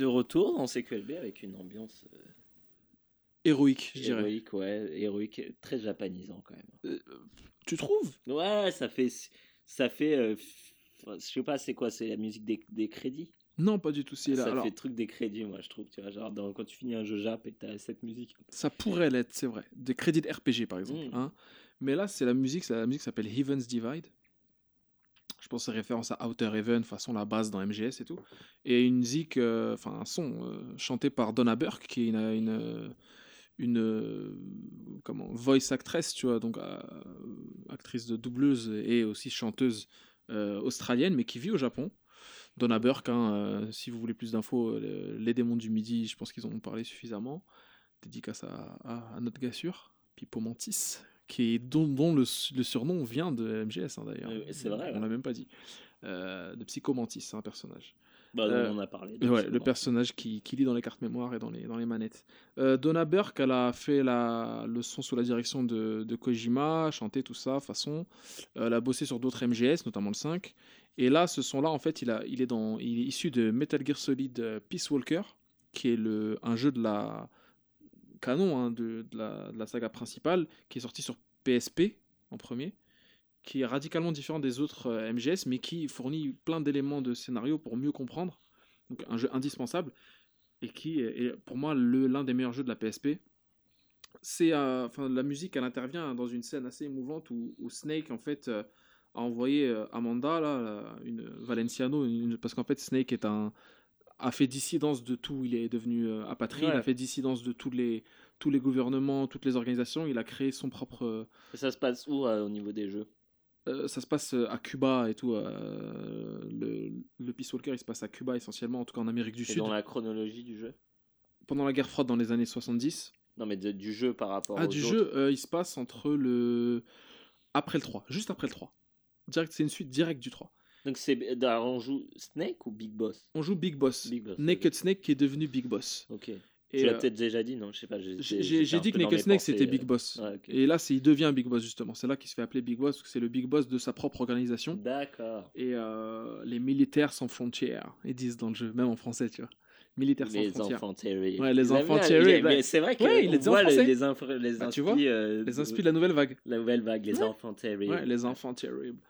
De retour dans CQLB avec une ambiance euh, Héroïque, je dirais. héroïque, ouais, héroïque, très japanisant quand même. Tu trouves? Ouais, ça fait, ça fait, euh, je sais pas, c'est quoi, c'est la musique des, des crédits? Non, pas du tout. C'est là. ça Alors, fait truc des crédits, moi, je trouve. Tu vois, genre dans- quand tu finis un jeu Jap et t'as cette musique. ça pourrait l'être, c'est vrai. Des crédits de RPG, par exemple. Mm. hein. Mais là, c'est la musique, c'est la musique qui s'appelle Heaven's Divide. Je pense c'est référence à Outer Heaven, façon la base dans MGS et tout. Et une musique, euh, enfin un son euh, chanté par Donna Burke, qui est une, une, euh, comment, voice actress, tu vois, donc actrice de doubleuse et aussi chanteuse australienne, mais qui vit au Japon. Donna Burke, hein, si vous voulez plus d'infos, les démons du midi, je pense qu'ils en ont parlé suffisamment. Dédicace à, à, à notre gars sûr, Pipo Mantis, qui est, dont, dont le, le surnom vient de MGS hein, d'ailleurs. Oui, c'est vrai, On ouais. l'a même pas dit. Euh, de Psycho Mantis, c'est un personnage. Bah, Euh, on en a parlé. Ouais, le personnage qui, qui lit dans les cartes mémoire et dans les, dans les manettes. Euh, Donna Burke, elle a fait la, le son sous la direction de, de Kojima, chanté tout ça, façon. Euh, elle a bossé sur d'autres MGS, notamment le 5. Et là, ce son-là, en fait, il, a, il, est dans, il est issu de Metal Gear Solid euh, Peace Walker, qui est le, un jeu de la canon hein, de, la, saga principale, qui est sorti sur PSP en premier, qui est radicalement différent des autres euh, MGS, mais qui fournit plein d'éléments de scénario pour mieux comprendre. Donc un jeu indispensable et qui est pour moi l'un des meilleurs jeux de la PSP. C'est euh, la musique, elle intervient dans une scène assez émouvante où, Snake en fait euh, a envoyé Amanda là, une Valenciano, parce qu'en fait Snake est un a fait dissidence de tout, il est devenu euh, apatride, Ouais. a fait dissidence de tous les tous les gouvernements, toutes les organisations, il a créé son propre euh, Et ça se passe où euh, au niveau des jeux? euh, ça se passe à Cuba et tout. le, le Peace Walker, il se passe à Cuba essentiellement, en tout cas en Amérique du C'est Sud. dans la chronologie du jeu? Pendant la guerre froide dans les années 70. Non, mais de- du jeu par rapport Ah, aux du autres. jeu, il se passe entre le. Après le 3, juste après le 3. Direct, c'est une suite directe du 3. Donc c'est on joue Snake ou Big Boss? On joue Big Boss. Big Boss. Naked Snake qui est devenu Big Boss. Ok. Et, tu l'as euh, peut-être déjà dit, non? Je sais pas. j'ai- dit que Naked Snake c'était euh, Big Boss. ouais, ok. Et là, c'est il devient Big Boss justement. C'est là qu'il se fait appeler Big Boss parce que c'est le Big Boss de sa propre organisation. D'accord. Et euh, les militaires sans frontières, ils disent dans le jeu, même en français, tu vois. Militaires sans Les frontières. enfants terribles. Ouais, les enfants ouais. Mais c'est vrai que Ouais, on les voit les, français. les, infra- les Bah, tu vois, euh, Les de- inspi de la nouvelle vague. La nouvelle vague, les Ouais. enfants terribles. Ouais, les enfants terribles.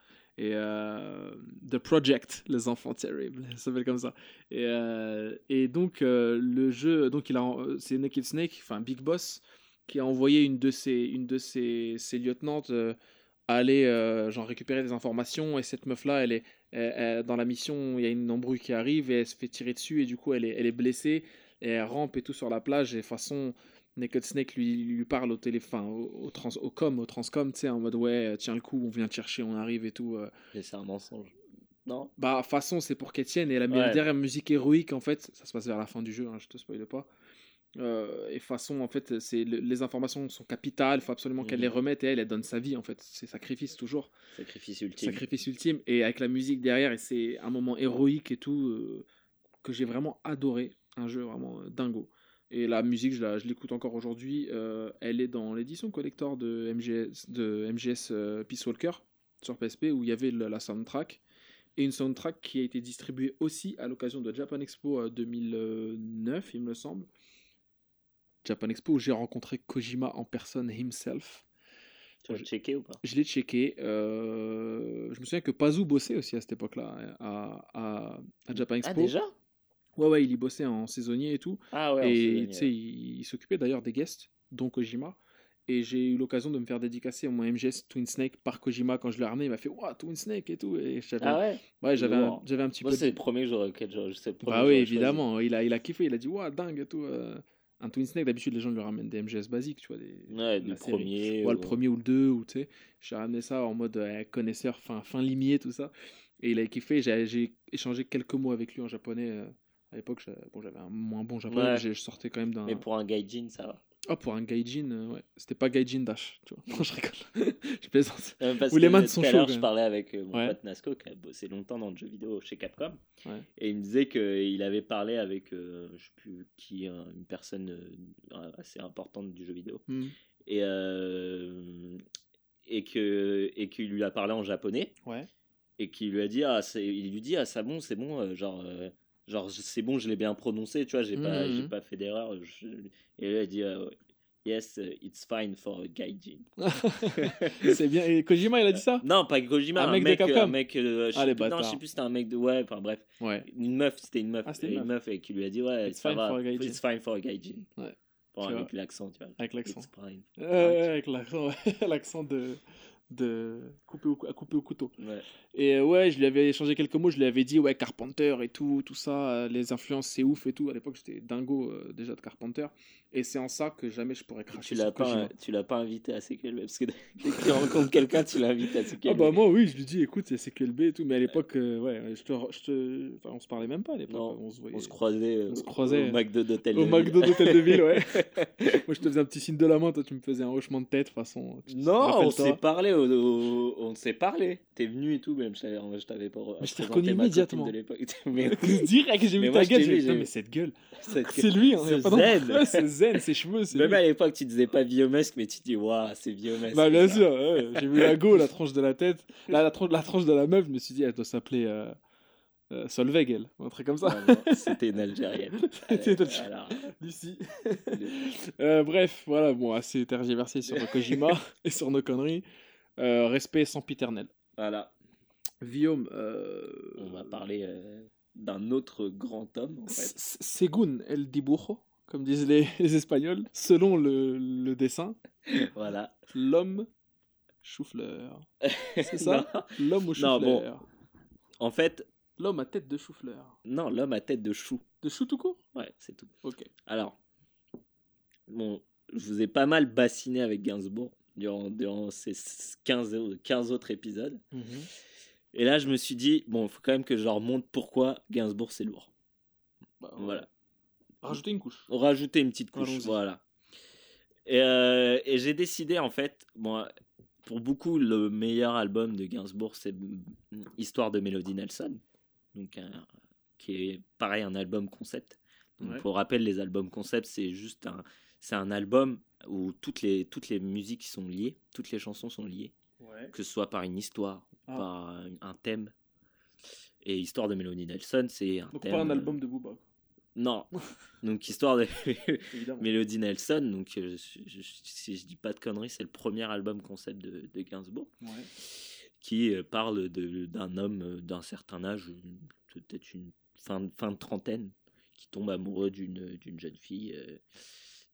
Et euh, The Project, les enfants terribles, ça s'appelle comme ça. Et, euh, donc euh, le jeu, donc il a, c'est Naked Snake, enfin Big Boss, qui a envoyé une de ses, une de ses, ses lieutenantes aller genre récupérer des informations. Et cette meuf là, elle est elle- elle- dans la mission, il y a une embrouille qui arrive et elle se fait tirer dessus et du coup elle est, elle est blessée et elle rampe et tout sur la plage et de façon Naked Snake lui, lui parle au téléphone, au, au, trans, au com, au transcom, tu sais, en mode ouais, tiens le coup, on vient te chercher, on arrive et tout. euh. Mais c'est un mensonge. Non? Bah, façon, c'est pour qu'elle tienne. Et la Ouais. musique héroïque, en fait, ça se passe vers la fin du jeu, hein, je te spoile pas. Euh, et façon, en fait, c'est le- les informations sont capitales, il faut absolument qu'elle Mhm. les remette et elle, elle donne sa vie, en fait. C'est sacrifice toujours. Sacrifice ultime. Sacrifice ultime. Et avec la musique derrière, et c'est un moment héroïque et tout, euh, que j'ai vraiment adoré. Un jeu vraiment euh, dingo. Et la musique, je l'écoute encore aujourd'hui. euh, elle est dans l'édition collector de MGS, de MGS euh, Peace Walker sur PSP où il y avait le- la soundtrack. Et une soundtrack qui a été distribuée aussi à l'occasion de Japan Expo euh, 2009, il me semble. Japan Expo où j'ai rencontré Kojima en personne himself. Tu l'as checké ou pas? Je l'ai checké. euh, je me souviens que Pazu bossait aussi à cette époque-là hein, à, à, à Japan Expo. Ah, déjà? Ouais, ouais, il y bossait en saisonnier et tout. Ah ouais, et tu sais, il, il s'occupait d'ailleurs des guests, dont Kojima. Et j'ai eu l'occasion de me faire dédicacer mon MGS Twin Snake par Kojima quand je l'ai ramené. Il m'a fait Waouh, Twin Snake et tout. Et j'avais, Ah ouais? Ouais, j'avais, un, j'avais un petit Moi, peu. c'est le premier jour auquel je, c'est le premier Bah oui, évidemment. Il a, il a kiffé. Il a dit Waouh, dingue et tout. euh. Un Twin Snake, d'habitude, les gens lui ramènent des MGS basiques, tu vois. Des, Ouais, série. premier. Ouais, le ou- premier ou le deux, ou tu sais. J'ai ramené ça en mode euh, connaisseur, fin, fin limier, tout ça. Et il a kiffé. J'ai, j'ai échangé quelques mots avec lui en japonais. euh, À l'époque, bon, j'avais un moins bon japonais, Ouais. mais je sortais quand même d'un. Mais pour un gaijin, ça va. Ah, pour un gaijin, euh, ouais. C'était pas gaijin dash, tu vois. *laughs* Non, je rigole. *laughs* je plaisante. Euh, Parce Ou les mains sont quand je parlais avec euh, mon Ouais. pote Nasco qui a bossé longtemps dans le jeu vidéo chez Capcom. Ouais. Et il me disait qu'il avait parlé avec, euh, je sais plus qui, un- une personne euh, assez importante du jeu vidéo. Hmm. Et, euh, et que et qu'il lui a parlé en japonais. Ouais. Et qu'il lui a dit, ah, il lui dit, ah, c'est bon, c'est bon, genre. Euh, Genre, c'est bon, je l'ai bien prononcé, tu vois, j'ai pas, Mhm. j'ai pas fait d'erreur. je- Et lui a dit, euh, yes, uh, it's fine for a gaijin. *laughs* c'est bien. Et Kojima, il a dit ça? Non, pas Kojima, Un un, mec de mec, Capcom un mec, euh, je Ah, sais plus- non, je sais plus, c'était un mec de, ouais, enfin bref, Ouais. une meuf, c'était une meuf, Ah, une une meuf et qui lui a dit, ouais, It's ça fine va, for a gaijin. it's fine for a gaijin. Ouais. Bon, avec l'accent, tu vois. Avec l'accent. Ouais, avec l'accent *laughs* de, de couper au, à couper au couteau. Ouais. Et euh, ouais, je lui avais échangé quelques mots, je lui avais dit, ouais, Carpenter et tout, tout ça, euh, les influences, c'est ouf et tout. À l'époque, j'étais dingo euh, déjà de Carpenter. Et c'est en ça que jamais je pourrais cracher Tu l'as pas, tu l'as pas invité à CQLB parce que *laughs* dès que tu rencontres quelqu'un, tu l'invites à CQLB. Ah bah moi oui, je lui dis écoute, c'est QLB et tout, mais à l'époque, ouais, je te, je te... Enfin, on se parlait même pas à l'époque. Non, on se voyait on se croisait, On se croisait, au McDo d'hôtel. au de McDo ville. d'hôtel de ville, ouais. *laughs* moi je te faisais un petit signe de la main, toi tu me faisais un hochement de tête, de toute façon. Non, on s'est parlé, au- au- on s'est parlé. T'es venu et tout, même je t'avais, je t'avais pas. Mais je t'ai reconnu immédiatement. de *laughs* mais *laughs* Direct, j'ai vu ta gueule, j'ai vu, dit, mais cette gueule, *laughs* c'est lui, hein, C'est zen. C'est zen, ses cheveux, c'est Même lui. à l'époque, tu disais pas Biomasque, mais tu dis, waouh, c'est Biomasque. Bah bien sûr, ouais, j'ai vu la go, la tranche de la tête, là, la, tranche, la tranche de la meuf, je me suis dit, elle doit s'appeler euh, euh, Solveig, elle, ou un truc comme ça. C'était une Algérienne. C'était une Algérienne. alors, D'ici. Euh, bref, voilà, bon, assez tergiversé sur Kojima et sur nos conneries. Euh, respect sans piternel. voilà, Guillaume, euh, on va parler euh, d'un autre grand homme, en fait. S- Según el dibujo, comme disent les, *laughs* les Espagnols, selon le, le dessin, Voilà. l'homme chou-fleur. *laughs* C'est ça? L'homme au Non, bon. chou-fleur. En fait, L'homme à tête de chou-fleur. non, l'homme à tête de chou. De chou tout court Ouais, c'est tout. Ok. Alors, bon, je vous ai pas mal bassiné avec Gainsbourg durant, durant ces 15, au- 15 autres épisodes. Et là, je me suis dit, bon, il faut quand même que je leur montre pourquoi Gainsbourg, c'est lourd. Bah, Voilà. Rajouter une couche. Rajouter une petite couche. Allons-y. Voilà. Et, euh, et j'ai décidé, en fait, bon, pour beaucoup, le meilleur album de Gainsbourg, c'est mm, Histoire de Melody Nelson. Donc, qui est pareil, un album concept. Donc, Ouais. Pour rappel, les albums concept, c'est juste un, c'est un album où toutes les, toutes les musiques sont liées, toutes les chansons sont liées, Ouais. que ce soit par une histoire, Ah. par un, un thème. Et Histoire de Melody Nelson, c'est un Donc thème. pas un album de Booba. Non. *laughs* Donc Histoire de. Melody Nelson, donc euh, je- je- si je dis pas de conneries, c'est le premier album concept de, de Gainsbourg Ouais. qui euh, parle d'un homme euh, d'un certain âge, peut-être une fin, de- fin de trentaine, qui tombe amoureux d'une d'une jeune fille euh,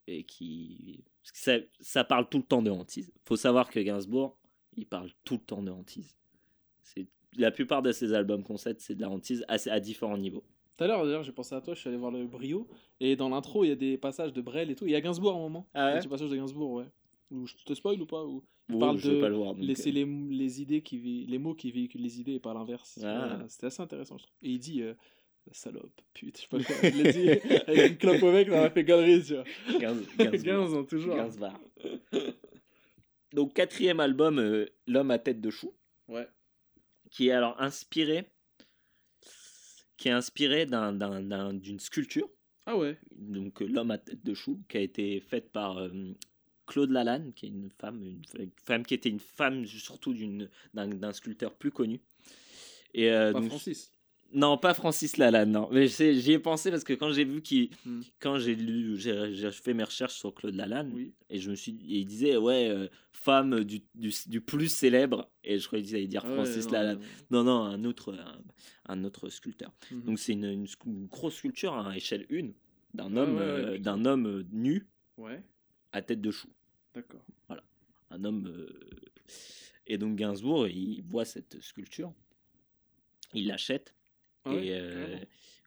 et qui. Ça, ça parle tout le temps de hantise. faut savoir que Gainsbourg, il parle tout le temps de hantise. C'est- La plupart de ses albums concept, c'est de la hantise à, à différents niveaux. Tout à l'heure, d'ailleurs, j'ai pensé à toi, je suis allé voir le Brio, et dans l'intro, il y a des passages de Brel et tout. Il y a Gainsbourg à un moment. Ah ouais? Il y a des passages de Gainsbourg, ouais. Ou je te spoil ou pas ou... Il Oh, parle de pas le voir. laisser euh, les, les idées qui les mots qui véhiculent les idées et pas l'inverse. Ah. C'était assez intéressant, je trouve. Et il dit euh, salope, pute, je sais pas quoi. Il l'a dit *laughs* avec une clope au mec, ça m'a fait galerie, tu vois. 15, 15 15 ans, toujours. 15 bars. Donc, quatrième album, euh, L'homme à tête de chou, Ouais. qui est alors inspiré, qui est inspiré d'un- d'un- d'un- d'une sculpture Ah ouais. donc euh, l'homme à tête de chou, qui a été faite par euh, Claude Lalanne, qui est une femme, une femme qui était une femme surtout d'une- d'un d'un sculpteur plus connu. Et, euh, Pas donc- Francis. Non, pas Francis Lalanne, non. Mais j'y ai pensé parce que quand j'ai vu qu'il, Hmm. quand j'ai lu, j'ai fait mes recherches sur Claude Lalanne, Oui. et je me suis, et il disait ouais, euh, femme du, du, du plus célèbre, et je croyais qu'il allait dire ouais, Francis non, Lalanne. non. Non, non, un autre, un, un autre sculpteur. Mhm. Donc c'est une, une scu- une grosse sculpture à échelle 1 d'un homme, ouais, ouais, euh, d'un homme euh, nu à tête de chou. d'accord. Un homme. euh, Et donc Gainsbourg, il voit cette sculpture, il l'achète Ah ouais, et euh,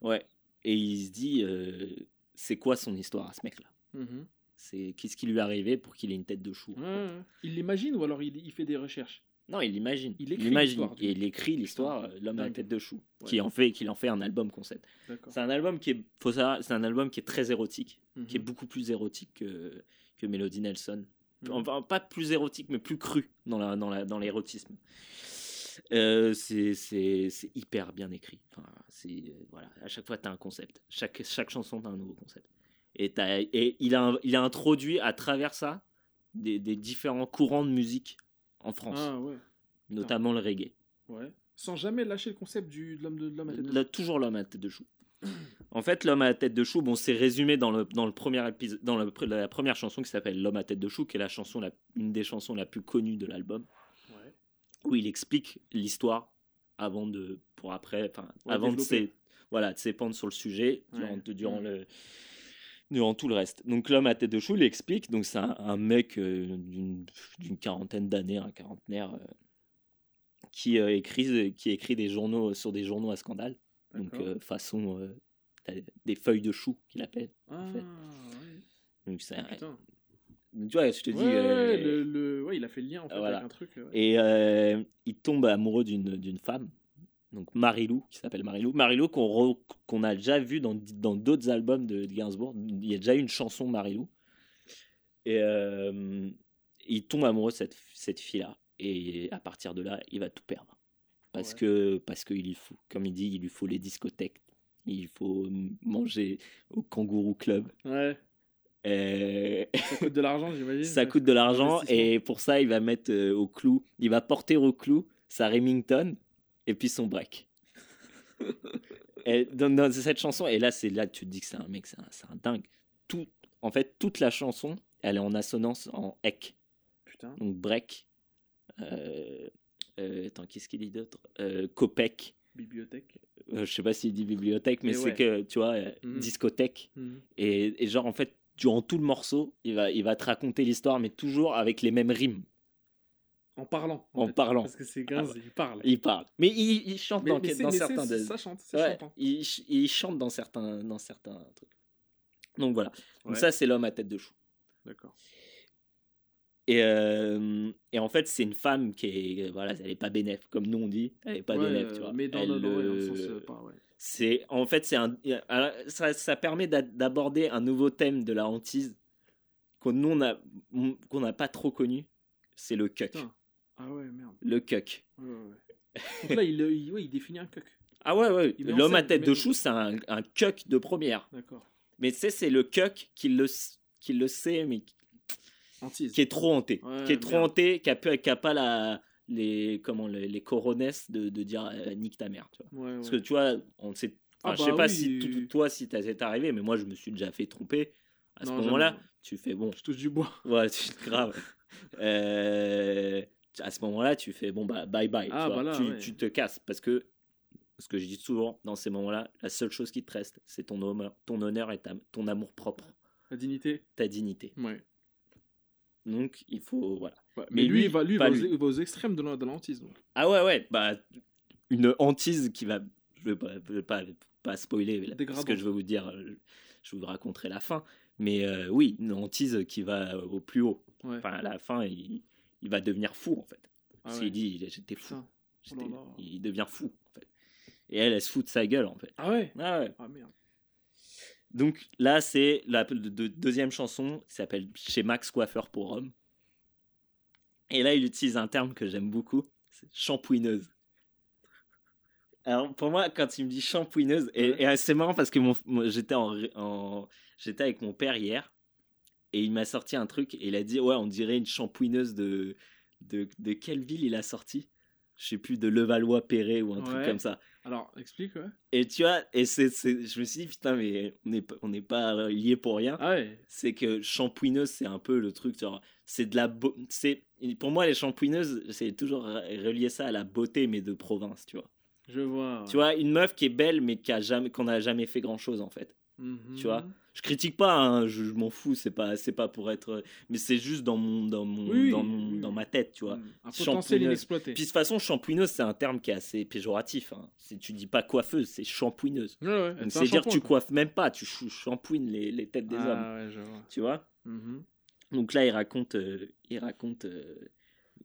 ouais, et il se dit, euh, c'est quoi son histoire à ce mec-là? Mhm. C'est qu'est-ce qui lui est arrivé pour qu'il ait une tête de chou. Il l'imagine ou alors il, il fait des recherches? Non, il imagine. Il écrit l'histoire, et il écrit l'histoire, euh, l'homme à la tête de chou, Ouais. qui en fait, qu'il en fait un album concept. C'est un album qui est, faut c'est un album qui est très érotique, qui est Mhm. beaucoup plus érotique que, que Melody Nelson. Mhm. Enfin, pas plus érotique, mais plus cru dans la, dans la, dans l'érotisme. Euh, c'est, hyper bien écrit. Enfin, voilà, à chaque fois, tu as un concept. Chaque, chaque chanson, tu as un nouveau concept. Et, il, a, il a introduit à travers ça des, des différents courants de musique en France, Ah ouais, notamment le reggae. ouais. Sans jamais lâcher le concept du, de l'homme à tête de Là, toujours l'homme à tête de chou. *clears throat* En fait, l'homme à la tête de chou, bon, c'est résumé dans le, dans le premier épisode, dans le- la première chanson qui s'appelle L'homme à tête de chou, qui est la chanson, la, une des chansons la plus connues de l'album. Où il explique l'histoire avant de, pour après, enfin, Ouais, avant de développer. s'é- voilà, de s'épandre sur le sujet Ouais. durant, de- durant Mm. le, durant tout le reste. Donc l'homme à tête de chou, il explique, donc c'est un, un mec euh, d'une quarantaine d'années, un quarantenaire, euh, qui euh, écrit, qui écrit des journaux sur des journaux à scandale. Donc façon des feuilles de chou qu'il appelle. Ah, fait. ouais. Donc c'est. Tu vois, je te dis. Ouais, euh, le, le- ouais, il a fait le lien en fait voilà. avec un truc. ouais. Et euh, il tombe amoureux d'une femme, donc Marilou, qui s'appelle Marilou. Marilou qu'on re- a déjà vu dans dans d'autres albums de, de Gainsbourg. Il y a déjà eu une chanson Marilou. Et euh, il tombe amoureux de cette, cette fille-là. Et à partir de là, il va tout perdre. Parce que parce qu'il lui faut, comme il dit, il lui faut les discothèques. Il faut manger au Kangourou Club. Ouais, Euh, ça coûte de l'argent, j'imagine. *laughs* ça coûte de l'argent et pour ça, il va mettre euh, au clou, il va porter au clou sa Remington et puis son break. *laughs* et dans, dans cette chanson, et là, c'est là tu te dis que c'est un mec, c'est un, un dingue. Tout, en fait, toute la chanson, elle est en assonance en ek, Putain. donc break. Euh, euh, attends, qu'est-ce qu'il dit d'autre? Copec. Bibliothèque. Euh, je sais pas s'il dit bibliothèque, mais Mais c'est ouais. que, tu vois, euh, Mhm. discothèque. Mhm. Et, et genre, en fait, durant tout le morceau, il va, il va te raconter l'histoire, mais toujours avec les mêmes rimes. En parlant. En fait. parlant. Parce que c'est Gainsbourg, il parle. Il parle. Mais il, il chante Mais- dans, mais certains. de- Ça chante, c'est Ouais, chantant. il, il chante dans certains, dans certains trucs. Donc voilà. Donc Ouais. ça, c'est l'homme à tête de chou. D'accord. Et, euh, et en fait, c'est une femme qui est, voilà, elle est pas bénéf, comme nous on dit, elle est pas Ouais, bénéf, tu euh, vois. Mais dans, Elle, dans le euh, sens euh, pas, ouais. c'est, en fait, c'est un, euh, ça, ça permet d'a- d'aborder un nouveau thème de la hantise qu'on nous on a, qu'on n'a pas trop connu. C'est le cuck. Putain. Ah ouais, merde. Le cuck. Ouais. Donc là, il, il, ouais, il définit un cuck. Ah ouais, ouais. L'homme à tête de chou, c'est un, un cuck de première. D'accord. Mais tu sais, c'est le cuck qui le, qui le sait, mais qui- Antise. qui est trop hanté. Ouais, qui est trop merde. hanté, qui a, peu- qui a pas la, les, comment, les, les coronesses de, de dire euh, nique ta mère. Tu vois. Ouais, Parce que tu vois, on sait, Ah je sais bah pas oui. si toi, si t'as- c'est arrivé, mais moi, je me suis déjà fait tromper. À ce moment-là, tu fais bon, Je touche du bois. *laughs* ouais, c'est grave. *laughs* Euh, à ce moment-là, tu fais bon, bah bye bye. Ah, tu, vois. bah là, tu, ouais. tu te casses parce que, ce que je dis souvent dans ces moments-là, la seule chose qui te reste, c'est ton honneur, ton honneur et ta- ton amour propre, La dignité. ta dignité. Ouais. Donc, il faut. Voilà. Ouais, Mais Mais, lui, lui, il va, lui, il va, aux, lui. il va aux extrêmes de la- de l'antise. donc. Ah ouais, ouais, bah, une hantise qui va. Je ne veux pas, je veux pas, pas spoiler là, ce Dégradant. que je vais vous dire. euh, Je vous raconterai la fin. Mais euh, oui, une hantise qui va au plus haut. Ouais. Enfin, à la fin, il, il va devenir fou, en fait. Ah Parce ouais. qu'il dit J'étais fou. Oh là là. Il devient fou, en fait. Et elle, elle se fout de sa gueule, en fait. Ah ouais Ah ouais. Ah merde. Donc là, c'est la de- de- deuxième chanson qui s'appelle Chez Max Coiffeur pour Homme. Et là, il utilise un terme que j'aime beaucoup c'est shampouineuse. Alors pour moi, quand il me dit shampouineuse, et, euh, c'est marrant parce que mon, j'étais en, ré- en- j'étais avec mon père hier et il m'a sorti un truc et il a dit ouais on dirait une shampouineuse de de, de quelle ville il a sorti? Je sais plus de Levallois-Perret ou un truc comme ça. Alors, explique, ouais. Et tu vois, et c'est, c'est- je me suis dit putain mais on n'est pas- on pas lié pour rien. Ah ouais. C'est que shampouineuse c'est un peu le truc genre c'est de la beau- c'est pour moi les shampouineuses c'est toujours relié ça à la beauté mais de province tu vois. Je vois. Tu vois, une meuf qui est belle mais qui a jamais, qu'on n'a jamais fait grand chose en fait. Mhm. tu vois. Je critique pas, hein, je, je m'en fous, c'est pas, c'est pas pour être, mais c'est juste dans mon, dans mon, Oui, dans, mon- oui. dans ma tête, tu vois. Mm. Un potentiel inexploité. Puis de toute façon, shampouineuse, c'est un terme qui est assez péjoratif. Hein. Tu dis pas coiffeuse, c'est shampouineuse. Ouais, ouais. C'est dire que tu coiffes même pas, tu shampouines les, les têtes des hommes, Ah ouais, je vois. tu vois. Mhm. Donc là, il raconte, euh, il raconte euh,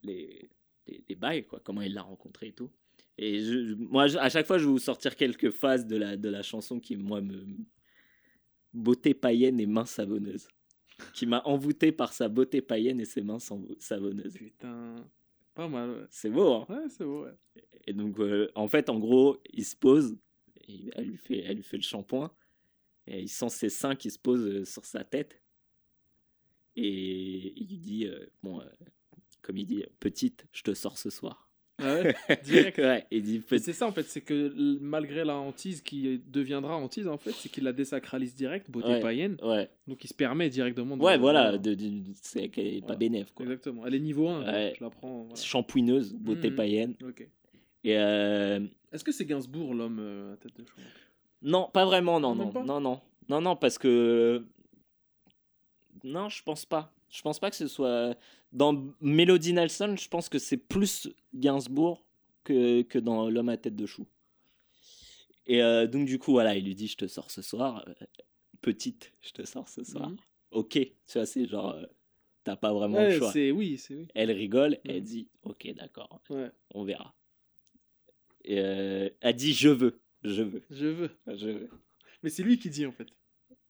les, les, les bails, quoi, comment il l'a rencontré et tout. Et je, je- moi, je- à chaque fois, je vais vous sortir quelques phases de la, de la chanson qui, moi, me. Beauté païenne et main savonneuse. Qui m'a envoûté par sa beauté païenne et ses mains savonneuses. Putain. Pas mal, ouais. C'est beau, hein Ouais, c'est beau, ouais. Et donc, euh, en fait, en gros, il se pose, et elle lui fait, elle lui fait le shampoing, et il sent ses seins qui se posent euh, sur sa tête. Et il lui dit, euh, bon, euh, comme il dit, petite, je te sors ce soir. Ah ouais, *laughs* direct. ouais, il dit, c'est ça en fait, c'est que malgré la hantise qui deviendra hantise en fait, c'est qu'il la désacralise direct, beauté Ouais. païenne, Ouais, donc il se permet directement de. ouais voilà, de- de, de- c'est qu'elle est pas Voilà. bénéf, quoi. Exactement. Elle est niveau 1, Ouais. je la prends. voilà. Shampouineuse, beauté Mhm. païenne. Ok. Et euh, Est-ce que c'est Gainsbourg l'homme euh, à tête de chou non, pas vraiment, non, Même non, pas? Non, non, non, non, parce que non, je pense pas. Je pense pas que ce soit dans Melody Nelson. Je pense que c'est plus Gainsbourg que, que dans L'homme à tête de chou. Et euh, donc du coup, voilà, il lui dit, je te sors ce soir, Euh, petite, je te sors ce soir. Ok, tu vois, c'est genre, euh, t'as pas vraiment Ouais, le choix. c'est oui, c'est oui. Elle rigole, elle Mhm. dit, ok, d'accord, Ouais, on verra. Et euh, elle dit, je veux, je veux, je veux. je veux. Mais c'est lui qui dit en fait.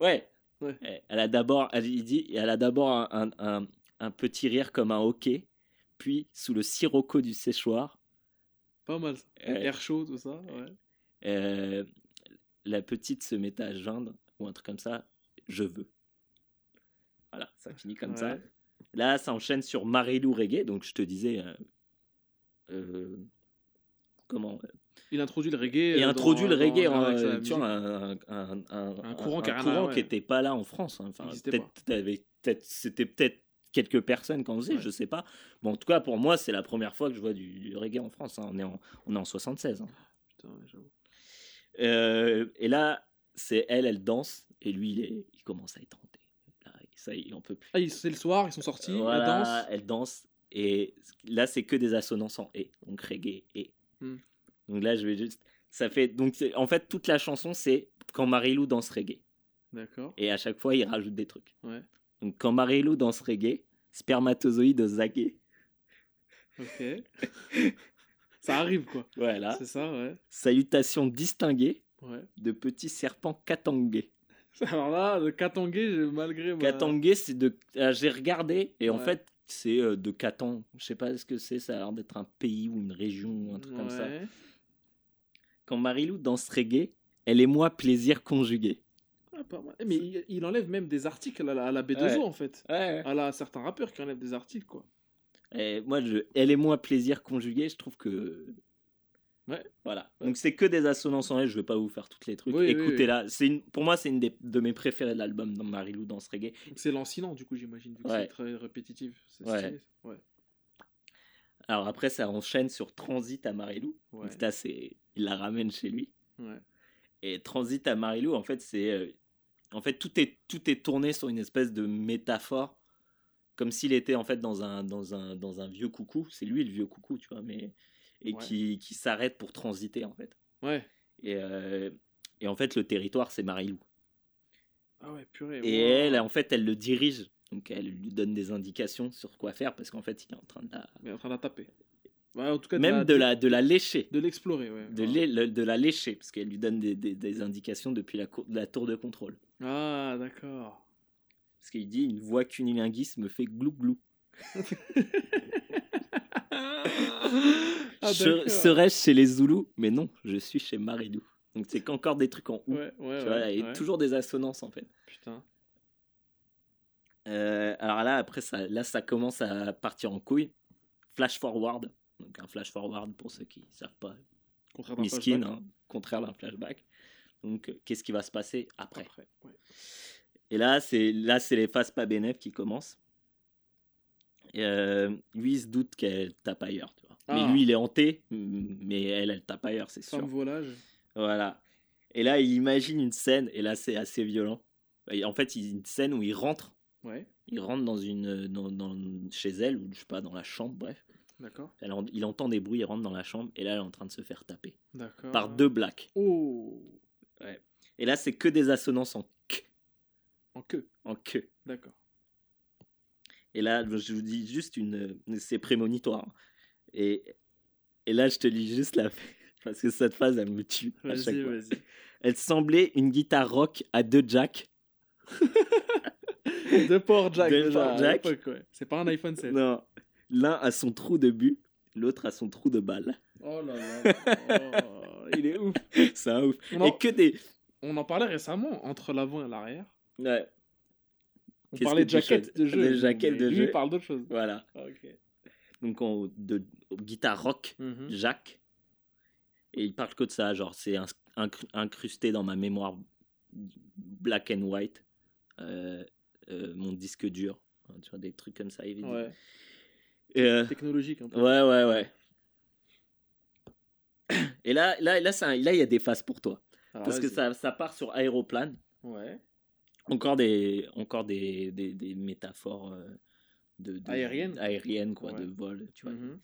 Ouais. Ouais. Eh, Elle a d'abord, elle, il dit, elle a d'abord un, un, un- un petit rire comme un hoquet, puis sous le sirocco du séchoir, Pas mal. ça. Ouais. Air chaud, tout ça. Ouais. euh, la petite se met à geindre ou un truc comme ça. Je veux. Voilà, ça finit comme ça. Là, ça enchaîne sur Marilou Reggae, donc je te disais. euh, euh, comment Il introduit le reggae. Et euh, introduit le reggae, dans- sa euh, un, un, un, un- courant qui courant ouais. n'était pas là en France. hein. Enfin, c'était peut-être quelques personnes qui en faisaient, Ouais. je sais pas. Bon, en tout cas, pour moi, c'est la première fois que je vois du, du reggae en France. hein. On, est en, on est en 76. hein. Putain. Euh, et là, c'est elle, elle danse, et lui, il, est- il commence à être hanté. Là, ça, il en peut plus. Ah, c'est le soir, ils sont sortis, Voilà, la danse. elle danse. Et là, c'est que des assonances en et, donc reggae et. Hmm. Donc là, je vais juste. Ça fait donc en fait toute la chanson, c'est quand Marilou danse reggae. D'accord. Et à chaque fois, il rajoute des trucs. Ouais. Donc quand Marilou danse reggae, spermatozoïde zagué. Ok. *laughs* ça arrive quoi. Voilà. C'est ça, ouais. Salutations distinguées Ouais. de petits serpents katangé. *laughs* Alors là, le Katangé, malgré ma... Katangé, c'est de. ah, J'ai regardé et en fait, c'est euh, de Katan. Je sais pas ce que c'est. Ça a l'air d'être un pays ou une région ou un truc comme ça. Quand Marilou danse reggae, elle est moi plaisir conjugué. Ah, pas mal. Mais il, il enlève même des articles à la, à la B2O Ouais. en fait. Ouais. À la, certains rappeurs qui enlèvent des articles quoi. Et moi, je, elle et moi plaisir conjugué, je trouve que. Ouais. Voilà. Ouais. Donc c'est que des assonances en L, je vais pas vous faire toutes les trucs. Oui, oui, Écoutez-la. C'est une, pour moi, c'est une des, de mes préférées de l'album dans Marilou danse reggae. C'est lancinant du coup j'imagine vu que c'est très répétitif. C'est Ouais. Alors après, ça enchaîne sur Transit à Marilou. Là, c'est, il la ramène chez lui. Ouais. Et Transit à Marilou, en fait, c'est. euh, en fait, tout est, tout est tourné sur une espèce de métaphore. Comme s'il était en fait dans un, dans un, dans un vieux coucou. C'est lui le vieux coucou, tu vois. Mais, et Ouais. qui, qui s'arrête pour transiter, en fait. Ouais. Et, euh, et en fait, le territoire, c'est Marilou. Ah ouais, purée. Et wow. elle, en fait, elle le dirige. Donc, elle lui donne des indications sur quoi faire parce qu'en fait, il est en train de la. Il est en train de la taper. Ouais, en tout cas, Même de la, de la lécher. de l'explorer, ouais. De, le- la lécher parce qu'elle lui donne des, des- des indications depuis la, cour- la tour de contrôle. Ah, d'accord. Parce qu'il dit une voix cunilinguiste me fait glou glou. Ah. Serais-je chez les Zoulous? Mais non, je suis chez Marilou. Donc c'est qu'encore des trucs en ou. Ouais, ouais, tu vois, ouais, et toujours des assonances en fait. Putain. Euh, alors là, après, ça, là, ça commence à partir en couille. Flash forward. Donc un flash forward, pour ceux qui ne savent pas, Contraire d'un miskin, flashback. hein, contraire d'un flashback. Donc euh, qu'est-ce qui va se passer après? Après, ouais. Et là, c'est là, c'est les phases pas bénéfiques qui commencent. Et, euh, lui, il se doute qu'elle tape ailleurs. Tu vois. Ah. Mais lui, il est hanté, mais elle, elle tape ailleurs, c'est sûr. Femme volage. Voilà. Et là, il imagine une scène, et là, c'est assez violent. Et en fait, il une scène où il rentre, Ouais, il rentre dans une, dans, dans- chez elle, ou je sais pas, dans la chambre, bref. D'accord. Il entend des bruits, il rentre dans la chambre, et là, elle est en train de se faire taper D'accord. par deux blacks. Oh Et là, c'est que des assonances en k, En queue. en que. D'accord. Et là, je vous dis juste une. C'est prémonitoire. Et, et là, je te lis juste la. *laughs* Parce que cette phase, elle me tue Vas-y, vas-y. Elle semblait une guitare rock à deux jacks. De port Jack. De port jack. C'est pas un iPhone 7. Non. L'un a son trou de but, l'autre a son trou de balle. Oh là là. Oh, il est ouf. *laughs* C'est un ouf. On en- Et que des. On en parlait récemment entre l'avant et l'arrière. Ouais, On parlait de choisis de jeu. Des jaquettes mais de lui, jeu. parle d'autre chose. voilà. Ah, ok. Donc, on, de, guitare rock, Mhm. Jacques. Et il parle que de ça, genre, c'est incrusté dans ma mémoire black and white. Euh, euh, mon disque dur. Hein, Tu vois, des trucs comme ça, évidemment. Ouais. Et, euh, Technologique un peu. Ouais, ouais, ouais. Et là, là, là, ça- là, il y a des phases pour toi. Alors, Parce que ça, ça part sur aéroplane. Ouais. Encore des, encore des, des, des métaphores euh, de, de- Aériennes. aériennes, quoi, Ouais. de vol, tu vois. Mhm.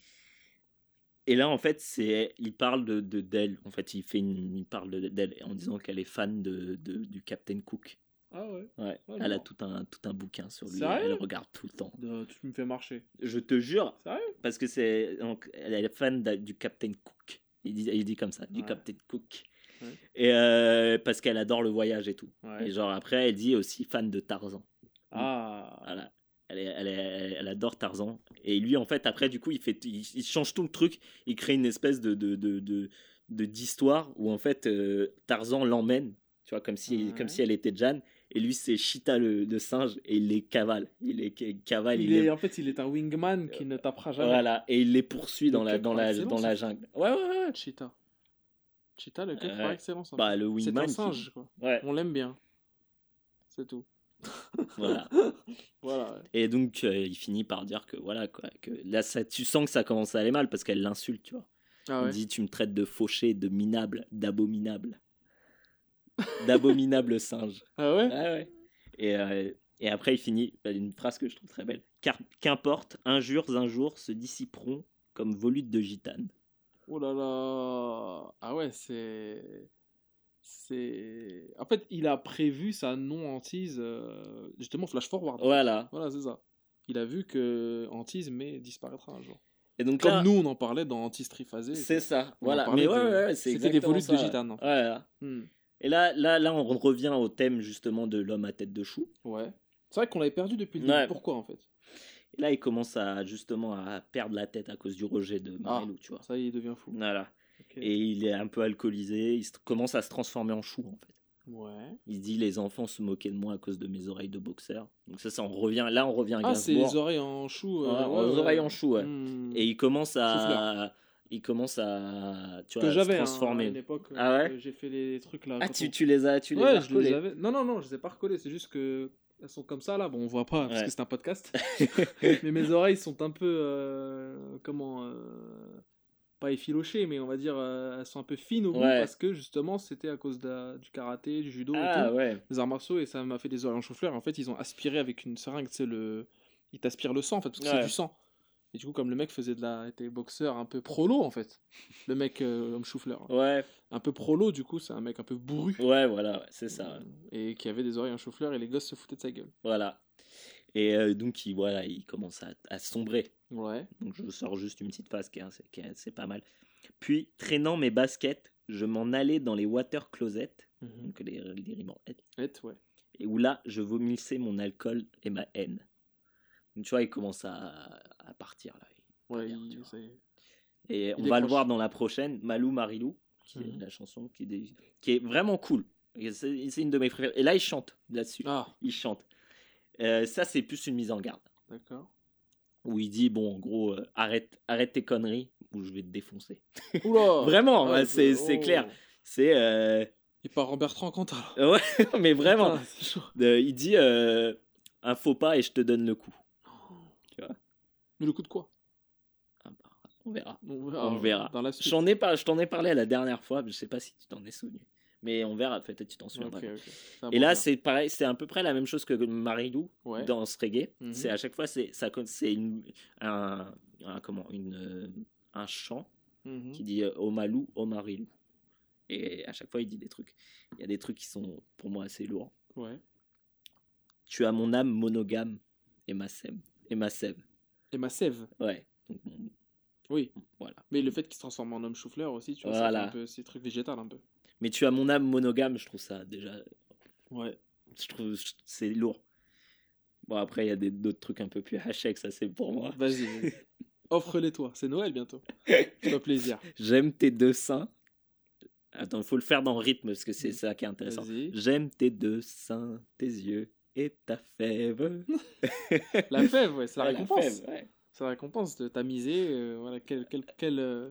Et là, en fait, c'est, il parle de, de d'elle. En fait, il fait une, il parle de- d'elle en disant qu'elle est fan de, de- du Captain Cook. Ah ouais. Ouais. Oh, elle a tout un, tout un bouquin sur lui. Sérieux elle regarde tout le temps. Euh, tu me fais marcher. Je te jure, Sérieux? parce que c'est, donc, elle est fan du Captain Cook. Il dit, il dit comme ça, du Ouais. Captain Cook. Ouais. Et euh, parce qu'elle adore le voyage et tout. Et genre après, elle dit aussi fan de Tarzan. Ah. Voilà. Elle, est- elle, est- elle adore Tarzan. Et lui, en fait, après, du coup, il, fait, il, il change tout le truc. Il crée une espèce de, de, de, d'histoire où, en fait, euh, Tarzan l'emmène, tu vois, comme si, comme si elle était Jeanne. Et lui, c'est Cheetah le, le singe et il les cavale. Il les ca- cavale. Il il est, les- en fait, il est un wingman qui ne tapera jamais. Voilà. Et il les poursuit dans Le la, dans la, dans la ça. jungle. Ouais, ouais, ouais. Cheetah. Cheetah, le queue Ouais. par excellence. hein. Bah, le c'est wingman. un qui- singe, quoi. Ouais, On l'aime bien. C'est tout. voilà. *laughs* Voilà. ouais. Et donc, euh, il finit par dire que, voilà, quoi, que là, ça, tu sens que ça commence à aller mal parce qu'elle l'insulte, tu vois. Ah Il dit Tu me traites de fauché, de minable, d'abominable. *laughs* D'abominable singe. Ah ouais Ah ouais. Et, euh, et après, il finit par une phrase que je trouve très belle Car qu'importe, injures un jour se dissiperont comme volutes de gitane. Oh là là. Ah ouais, c'est. C'est. En fait, il a prévu sa non-hantise, euh, justement, flash forward. Voilà. Voilà, c'est ça. Il a vu que hantise, mais disparaîtra un jour. Et donc Comme là, nous, on en parlait dans Hantise triphasé. c'est ça. On Voilà. Mais ouais, ouais, c'était des volutes de gitane. Voilà. Hmm. Et là, là, là, on revient au thème justement de l'homme à tête de chou. Ouais. C'est vrai qu'on l'avait perdu depuis le Ouais. début. Pourquoi, en fait? Et là, il commence à justement à perdre la tête à cause du rejet de Marilou, tu vois. Ça il devient fou. Voilà. Et il est un peu alcoolisé, il commence à se transformer en chou en fait. Ouais. Il se dit les enfants se moquaient de moi à cause de mes oreilles de boxeur. Donc ça, ça on revient, là on revient à Ah, c'est les oreilles en chou. euh, Ouais, ouais, aux ouais. oreilles en chou, ouais. Hmm. Et il commence à. Il commence à, tu que vois, à se hein, à transformer. une époque. euh, Ah ouais que J'ai fait les trucs là. ah tu, on- tu les as, tu les ouais, as je les recollés. avais. Non, non, non, je les ai pas recollées. C'est juste que elles sont comme ça là. Bon, on voit pas parce Ouais. que c'est un podcast. *laughs* *laughs* mais mes oreilles sont un peu euh, comment euh, pas effilochées, mais on va dire euh, elles sont un peu fines au bout Ouais. parce que justement c'était à cause de du karaté, du judo et Ah tout, arts martiaux et ça m'a fait des oreilles en chou-fleur. En fait, ils ont aspiré avec une seringue, c'est le, ils t'aspirent le sang en fait parce que c'est du sang. Et du coup, comme le mec faisait de la, était boxeur un peu prolo en fait, le mec euh, homme chou-fleur, Ouais, un peu prolo du coup, c'est un mec un peu bourru. ouais, voilà, ouais, c'est ça. Et qui avait des oreilles en chou-fleur et les gosses se foutaient de sa gueule. Voilà. Et euh, donc il, voilà, il commence à, à sombrer. Ouais. Donc je sors juste une petite phase qui est, assez- qui est assez pas mal. Puis, traînant mes baskets, je m'en allais dans les water closets, donc les, les ribancettes, Et ouais. et où là, je vomissais mon alcool et ma haine. Tu vois, il commence à, à partir là. Ouais, bien, il- Et on va le voir dans la prochaine, Malou Marilou, qui est Mhm. la chanson qui, est vraiment cool. C'est une de mes préférées. Et là, il chante là-dessus. Ah, Il chante. Euh, ça, c'est plus une mise en garde. d'accord. Où il dit, bon, en gros, euh, arrête, arrête tes conneries ou je vais te défoncer. *laughs* Oula *laughs* Vraiment, Ah, ouais, c'est oh. clair. C'est. euh, Il part en Bertrand Cantat. *laughs* Ouais, mais vraiment. Putain. Euh, il dit un faux pas et je te donne le coup. Mais le coup de quoi? Ah bah, on verra. On verra. On verra. Dans la suite. J'en ai pas, je t'en ai parlé la dernière fois, mais je sais pas si tu t'en es souvenu. Mais on verra, peut-être tu t'en souviendras. Et là, c'est pareil, c'est à peu près la même chose que Marilou Ouais. dans ce reggae. Mhm. C'est à chaque fois, c'est ça, c'est une, un, un- comment, une, un chant Mhm. qui dit euh, Omalou, Omarilou. Et à chaque fois, il dit des trucs. Il y a des trucs qui sont pour moi assez lourds. Ouais. Tu as mon âme monogame et ma sève. Et ma sève. Et ma sève. Ouais. Donc, Oui. voilà. Mais le fait qu'il se transforme en homme chou-fleur aussi, tu vois, Voilà. fait un peu ces trucs végétal un peu. Mais tu as mon âme monogame, je trouve ça déjà. Ouais. Je trouve c'est lourd. Bon, après, il y a des- d'autres trucs un peu plus hachés que ça, c'est pour moi. Vas-y. vas-y. *laughs* Offre-les toi. C'est Noël bientôt. *laughs* Fais-toi plaisir. J'aime tes deux seins. Attends, il faut le faire dans le rythme parce que c'est ça qui est intéressant. Vas-y. J'aime tes deux seins, tes yeux et ta fève. *laughs* La fève, ouais, c'est la Ouais, récompense. ouais. C'est la récompense de t'amuser. euh, voilà, quelle, quelle, quelle, euh,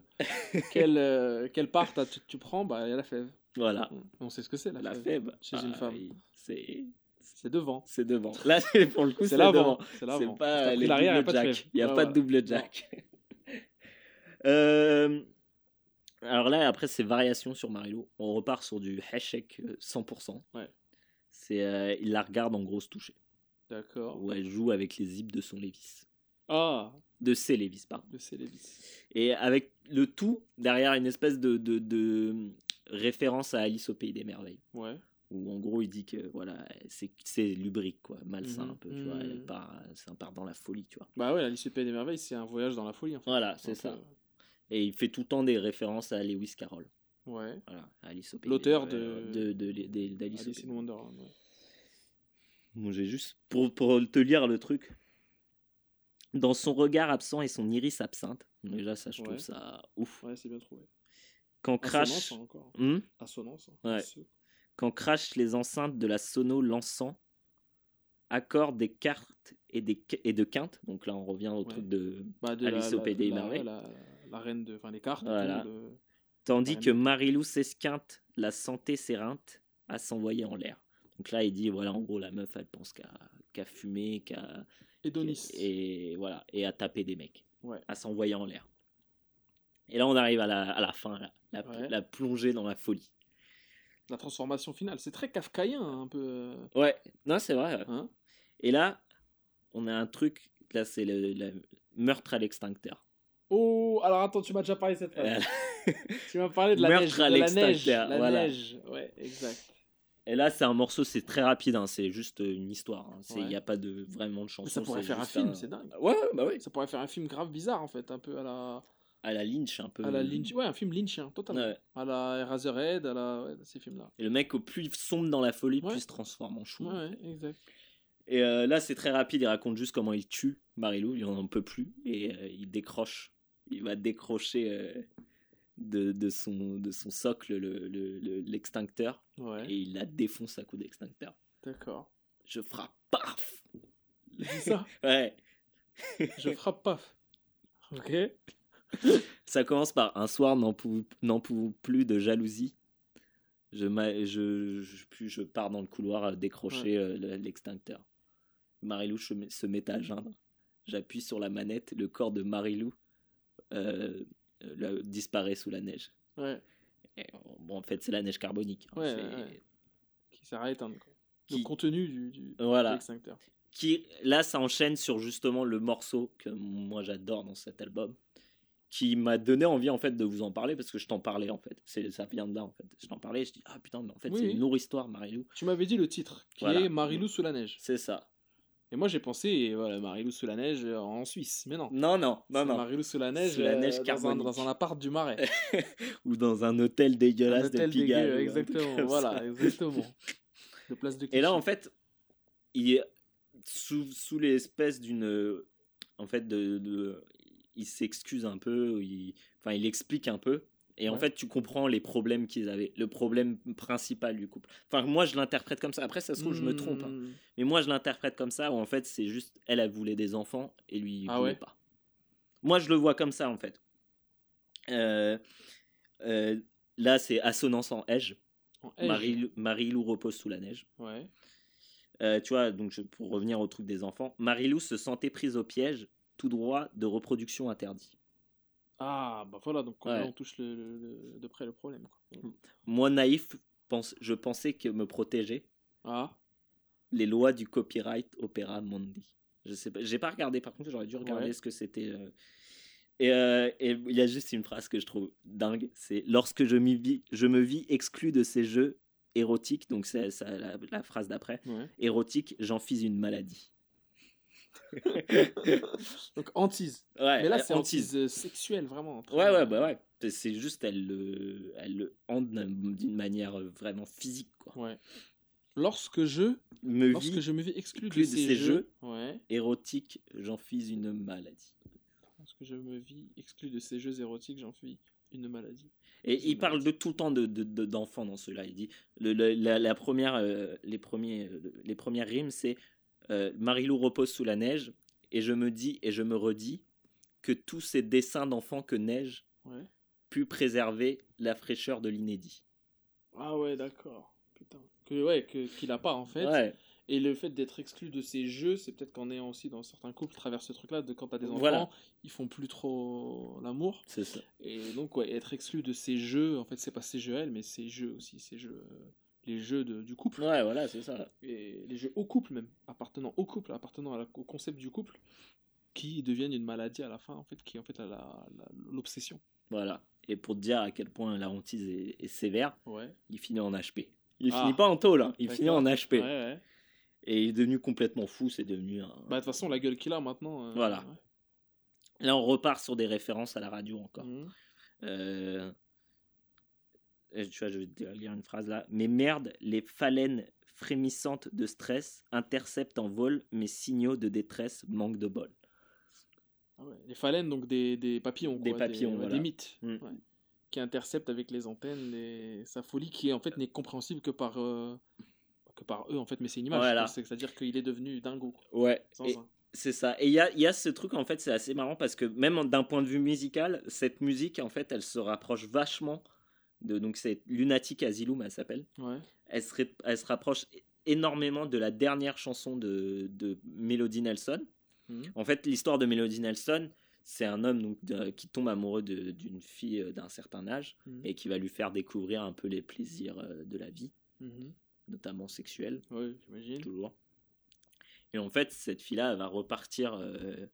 quelle, euh, quelle part tu, tu prends Bah, il y a la fève. Voilà, On sait ce que c'est, la, la fève. fève. Chez une ah, femme. C'est C'est devant. c'est devant. Là, c'est- pour le coup, C'est l'avant. devant. C'est pas les l'arrière, y a double pas de jack. Il n'y a pas voilà. de double jack. *laughs* Euh, alors là, après, c'est variation sur Marilou. On repart sur du hashek euh, 100%. Ouais. C'est, euh, il la regarde en grosse touchée. D'accord. Où elle joue avec les zips de son Lévis. Ah, De ses Lévis, pardon. le Célévis. Et avec le tout derrière une espèce de, de, de référence à Alice au Pays des Merveilles. Ouais. Où en gros il dit que voilà, c'est, c'est lubrique, quoi, malsain Mhm. un peu, tu vois. Elle Mhm. part, c'est un part dans la folie, tu vois. Bah ouais, Alice au Pays des Merveilles, c'est un voyage dans la folie. En fait. Voilà, c'est ça. peu. Et il fait tout le temps des références à Lewis Carroll. Ouais. Voilà, Alice au Pays L'auteur des de- Merveilles, de, de, de- de- d'Alice au Pays Wonderland. ouais. Bon, j'ai juste pour, pour te lire le truc. Dans son regard absent et son iris absinthe. Déjà, ça, je trouve ça ouf. Ouais, c'est bien trouvé. Quand crash. Hein, encore. Hmm? Assonance. Ouais. Ce- quand crachent les enceintes de la sono l'encens, accorde des cartes et, des, et de quintes. Donc là, on revient au Ouais. truc de. Bah, de Alice la, au Pays la-. La, la reine de. Enfin, les cartes. Voilà. le- Tandis que Marilou s'esquinte, la santé s'éreinte à s'envoyer en l'air. Donc là, il dit voilà, en gros, la meuf, elle pense qu'à fumer, qu'à. Et voilà, et à taper des mecs, Ouais. à s'envoyer en l'air. Et là, on arrive à la, à la fin, la, Ouais. la plongée dans la folie. La transformation finale. C'est très kafkaïen, hein, un peu. euh, Ouais, non, c'est vrai. Hein? Et là, on a un truc, là, c'est le, le meurtre à l'extincteur. Oh, alors attends, tu m'as déjà parlé de cette phrase. Euh, tu m'as parlé de la Meurtre neige. à De la neige. l'extincteur, La voilà. neige. Ouais, exact. Et là, c'est un morceau, c'est très rapide, hein, c'est juste une histoire. hein. Il Ouais. n'y a pas de, vraiment de chanson. Ça pourrait faire un film, c'est dingue. Ouais, bah oui. Ça pourrait faire un film grave bizarre en fait, un peu à la, À la Lynch, un peu. à la Lynch. Ouais, un film lynchien, totalement. Ouais. À la Eraserhead, à la. Ouais, ces films-là. Et le mec, au plus sombre dans la folie, plus se transforme en chou. Ouais, ouais, exact. Et euh, là, c'est très rapide. Il raconte juste comment il tue Marilou. Il en peut plus. Et euh, il décroche. Il va décrocher euh, de, de, son, de son socle le- le- le- l'extincteur. Ouais, et il la défonce à coup d'extincteur. d'accord. Je frappe. Paf ça, *laughs* Ouais. je frappe paf. Ok. *laughs* Ça commence par un soir n'en pou- n'en pouvant plus de jalousie. Je, je, je, pars dans le couloir à décrocher euh, le- l'extincteur. Marilou se met, se met à geindre. J'appuie sur la manette. Le corps de Marilou euh, disparaît sous la neige. Ouais, Et, bon, en fait, c'est la neige carbonique. hein. Ouais, C'est- ouais. qui sert à éteindre. Quoi. Le Qui- contenu du, du Voilà. l'extincteur. qui là ça enchaîne sur justement le morceau que moi j'adore dans cet album qui m'a donné envie en fait de vous en parler parce que je t'en parlais en fait c'est ça vient de là en fait je t'en parlais je dis ah putain mais en fait Oui, c'est oui. une lourde histoire Marilou Tu m'avais dit le titre, qui Voilà. est Marilou sous la neige. c'est ça Et moi j'ai pensé, voilà, Marilou sous la neige euh, en Suisse. Mais non. non non non non Marilou sous la neige, Sous la neige euh, dans, un, dans un appart du Marais. *laughs* ou dans un hôtel Un dégueulasse hôtel de Pigalle dégueu, un exactement. Voilà, exactement. *laughs* De place de et là en fait il est sous, sous l'espèce d'une en fait de, de- il s'excuse un peu, il, enfin, il explique un peu. Et en fait, tu comprends les problèmes qu'ils avaient, le problème principal du couple. Enfin, moi, je l'interprète comme ça. Après, ça se trouve, je me trompe. hein. Hmm. Mais moi, je l'interprète comme ça, où en fait, c'est juste, elle, elle voulait des enfants et lui, il Ah voulait ouais? pas. Moi, je le vois comme ça, en fait. Euh, euh, là, c'est Assonance en Edge. Marie- Marie-Lou repose sous la neige. Ouais. Euh, tu vois, donc je- pour revenir au truc des enfants, Marie-Lou se sentait prise au piège, tout droit de reproduction interdit. Ah, bah voilà, donc Ouais. là, on touche le, le- le- de près le problème. Quoi. Moi, naïf, pense, je pensais que me protégeait Ah, les lois du copyright Opera Mundi. Je sais pas, j'ai pas regardé, par contre, j'aurais dû regarder Ouais. ce que c'était. euh. Et euh, et il y a juste une phrase que je trouve dingue c'est lorsque je, m'y vis, je me vis exclu de ces jeux érotiques, donc c'est ça, la, la phrase d'après, ouais. érotique, j'en fis une maladie. *laughs* Donc hantise. Ouais, Mais là, euh, c'est hantise. hantise euh, sexuelle, vraiment. très- Ouais, ouais, bah ouais. C'est- juste, elle le, elle le hante d'un- d'une manière euh, vraiment physique, quoi. Ouais. Lorsque je, Me lorsque vis je me vis exclu de, ces, jeux, jeux. ouais. érotique, j'en fis une maladie. Lorsque je me vis exclu de ces jeux érotiques, j'en fis une maladie. Et il parle de tout le temps de, de- de- d'enfants dans cela. Il dit le, le- la, la première, euh, les, premiers, les premières rimes, c'est euh, Marilou repose sous la neige, et je me dis et je me redis que tous ces dessins d'enfants que neige Ouais. pu préserver la fraîcheur de l'inédit. Ah ouais, d'accord. Putain. Que, ouais, que, qu'il a pas en fait. Ouais, Et le fait d'être exclu de ces jeux, c'est peut-être qu'en ayant aussi dans certains couples travers ce truc-là, de quand t'as des enfants, Voilà. ils font plus trop l'amour. c'est ça. Et donc, ouais, être exclu de ces jeux, en fait, c'est pas ces jeux à elle, mais ces jeux aussi, ces jeux, euh, les jeux de- du couple. Ouais, voilà, c'est ça. Et les jeux au couple même, appartenant au couple, appartenant à la- au concept du couple, qui deviennent une maladie à la fin, en fait, qui est en fait l'obsession. Voilà. Et pour te dire à quel point la hantise est, est sévère, Ouais. il finit en HP. Il Ah. finit pas en tôle, hein, il finit en HP. Ouais, ouais. Et il est devenu complètement fou, c'est devenu un... Bah, de toute façon, la gueule qu'il a maintenant. euh, Voilà. Là, on repart sur des références à la radio encore. Mhm. Euh, je vais te lire une phrase là. Mais merde, les phalènes frémissantes de stress interceptent en vol mes signaux de détresse, manque de bol. Ah ouais, Les phalènes, donc des, des papillons. Des quoi, papillons, des, voilà. des mythes. Mm. ouais, qui interceptent avec les antennes les- sa folie, qui en fait n'est compréhensible que par, euh, que par eux, en fait, mais c'est une image. Voilà. C'est-à-dire qu'il est devenu dingo. Ouais, c'est ça. Et il y a, y a ce truc, en fait, c'est assez marrant parce que même d'un point de vue musical, cette musique, en fait, elle se rapproche vachement de. Donc, c'est Lunatic Asylum, elle s'appelle. Ouais. elle se, ré- elle se rapproche énormément de la dernière chanson de, de Melody Nelson. Mhm. En fait, l'histoire de Melody Nelson, c'est un homme donc, de- qui tombe amoureux d'une fille euh, d'un certain âge Mhm. et qui va lui faire découvrir un peu les plaisirs euh, de la vie, Mhm. notamment sexuels, j'imagine. toujours. Et en fait, cette fille-là, elle va repartir, euh,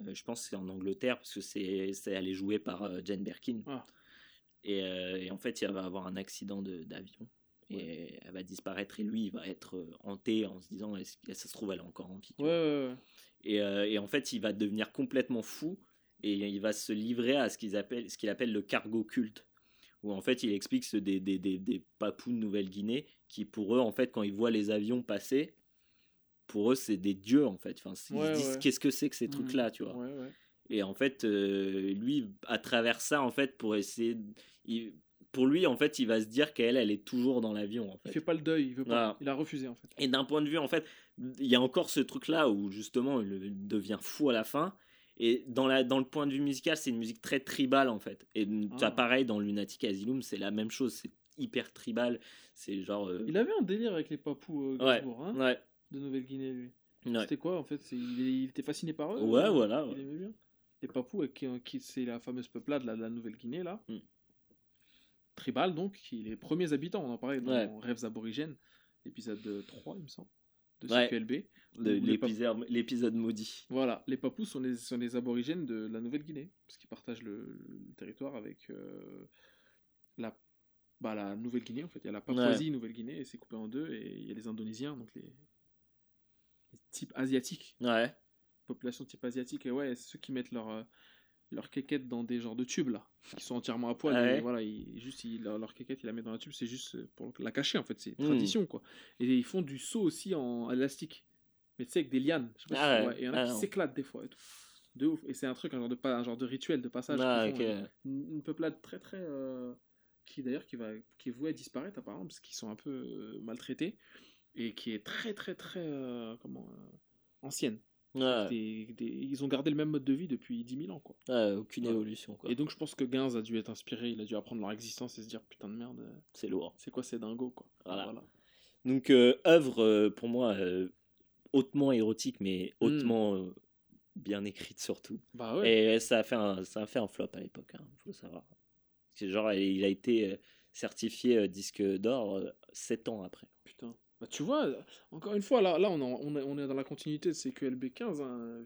euh, je pense que c'est en Angleterre, parce que c'est, c'est- elle est jouée par euh, Jane Birkin. Ah. Et, euh, et en fait, elle va avoir un accident de- d'avion. Et elle va disparaître et lui, il va être euh, hanté en se disant, est-ce que ça se trouve, elle est encore en vie. Ouais, ouais. Et, euh, et en fait, il va devenir complètement fou et il va se livrer à ce qu'ils appellent, ce qu'il appelle le cargo culte. Où en fait, il explique que c'est des, des, des, des papous de Nouvelle-Guinée qui, pour eux, en fait, quand ils voient les avions passer, pour eux, c'est des dieux, en fait. Enfin, ils se disent, qu'est-ce que c'est que ces Mhm. trucs-là, tu vois. Ouais, ouais. Et en fait, euh, lui, à travers ça, en fait, pour essayer. il- pour lui, en fait, il va se dire qu'elle, elle est toujours dans l'avion, en Il fait. fait pas le deuil, il veut pas. Voilà. Il a refusé en fait. Et d'un point de vue, en fait, il y a encore ce truc-là où justement il devient fou à la fin. Et dans, la, dans le point de vue musical, c'est une musique très tribale en fait. Et Ah. pareil dans Lunatic Asylum, c'est la même chose. C'est hyper tribal. C'est genre. euh, Il avait un délire avec les papous euh, Ouais, hein, ouais, de Nouvelle-Guinée, lui. ouais. C'était quoi en fait? Il, il était fasciné par eux Ouais, voilà, Il aimait bien? Les papous, euh, c'est la fameuse peuplade là, de la Nouvelle-Guinée, là. Mm. Tribal, donc, qui les premiers habitants. On en parlait dans Ouais. Rêves aborigènes, épisode 3, il me semble, de. CQLB. L'épisode maudit. Voilà, les papous sont les, sont les aborigènes de la Nouvelle-Guinée, parce qu'ils partagent le, le territoire avec euh, la, bah, la Nouvelle-Guinée, en fait. Il y a la Papouasie, Nouvelle-Guinée, et c'est coupé en deux, et il y a les Indonésiens, donc les, les types asiatiques, Ouais. Population type asiatique, et ouais, ceux qui mettent leur, euh, leur quéquette dans des genres de tubes, là, qui sont entièrement à poil, Ah et voilà, ils, juste, ils- leur, leur quéquette, ils la mettent dans la tube, c'est juste pour la cacher, en fait, c'est Mm. tradition, quoi. Et ils font du saut aussi en élastique, mais tu sais, avec des lianes, je sais pas Ah si- ouais. ouais, et il y en a Ah qui s'éclatent des fois et tout. De ouf. Et c'est un truc, un genre de, un genre de rituel, de passage. Font, euh, une, une peuplade très très. euh, qui d'ailleurs qui, va, qui est vouée à disparaître apparemment, parce qu'ils sont un peu euh, maltraités. Et qui est très très très. euh, comment euh, Ancienne. Ouais, Des- des- ils ont gardé le même mode de vie depuis 10 000 ans, quoi. ouais, aucune évolution, quoi. Et donc je pense que Gains a dû être inspiré, il a dû apprendre leur existence et se dire putain de merde, euh, C'est lourd. c'est quoi ces dingos, quoi. Voilà. Donc, euh, œuvre, euh, pour moi, euh, hautement érotique, mais Hmm. hautement euh, bien écrite surtout. Bah ouais. Et ça a fait un, ça a fait un flop à l'époque, il faut savoir. C'est genre, il a été certifié disque d'or 7 ans après. Bah, tu vois, euh, encore une fois, là, là on, en- on, est, on est dans la continuité de CQLB 15, hein.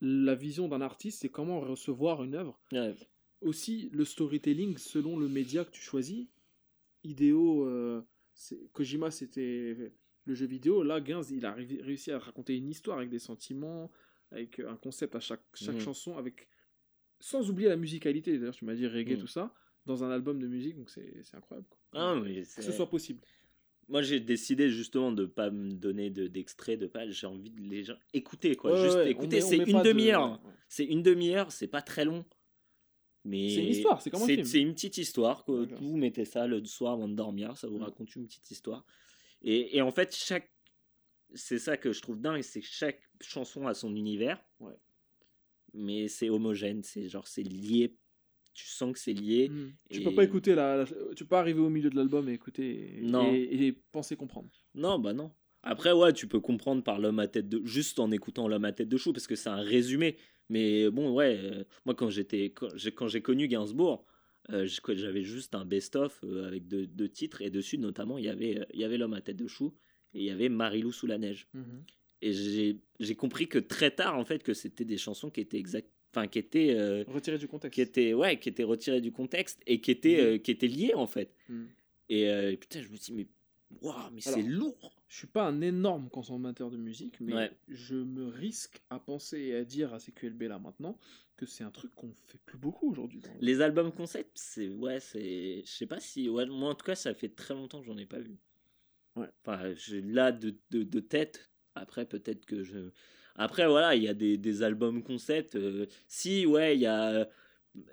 La vision d'un artiste, c'est comment recevoir une œuvre. Ouais, Aussi, le storytelling selon le média que tu choisis. Idéo, euh, Kojima, c'était le jeu vidéo. Là, Gains, il a ré- réussi à raconter une histoire avec des sentiments, avec un concept à chaque, chaque Mhm. chanson, avec sans oublier la musicalité. D'ailleurs, tu m'as dit reggae, Mhm. tout ça, dans un album de musique, donc c'est incroyable. quoi. Ah, que ce soit possible. Moi, j'ai décidé justement de pas me donner de- d'extrait, de, pas. J'ai envie de les gens écouter, quoi. Ouais, Juste ouais, écouter. C'est une de- demi-heure. C'est une demi-heure, c'est pas très long. Mais C'est une histoire, c'est comme un c'est- une petite histoire. Quoi. Vous mettez ça le soir avant de dormir, ça vous Mm. raconte une petite histoire. Et, et en fait, chaque. C'est ça que je trouve dingue, c'est que chaque chanson a son univers. Ouais. Mais c'est homogène, c'est genre, c'est lié. Tu sens que c'est lié. Hmm. Tu Et- peux pas écouter la, la- tu peux pas arriver au milieu de l'album et écouter et, Non. et, et penser comprendre. Non, bah non. Après, ouais, tu peux comprendre par l'homme à tête de. Juste en écoutant l'homme à tête de chou, parce que c'est un résumé. Mais bon, ouais, euh, moi, quand j'étais. Quand j'ai quand j'ai connu Gainsbourg, euh, j'avais juste un best-of euh, avec deux, deux titres, et dessus, notamment, il y avait, il y avait l'homme à tête de chou, et il y avait Marilou sous la neige. Et j'ai j'ai compris que très tard, en fait, que c'était des chansons qui étaient exact. Enfin, qui étaient. euh, Retiré du contexte. qui étaient, ouais, qui étaient retirées du contexte et qui étaient, Mhm. euh, qui étaient liées, en fait. Hmm. Et euh, putain, je me dis, mais. Waouh, mais c'est lourd! Je suis pas un énorme consommateur de musique, mais Ouais. je me risque à penser et à dire à CQLB là maintenant que c'est un truc qu'on fait plus beaucoup aujourd'hui. le- Les albums concept, c'est ouais, c'est je sais pas si ouais, moi en tout cas ça fait très longtemps que j'en ai pas vu. Ouais. Enfin, là de, de, de tête. Après peut-être que je après voilà, il y a des, des albums concept euh, si ouais, il y a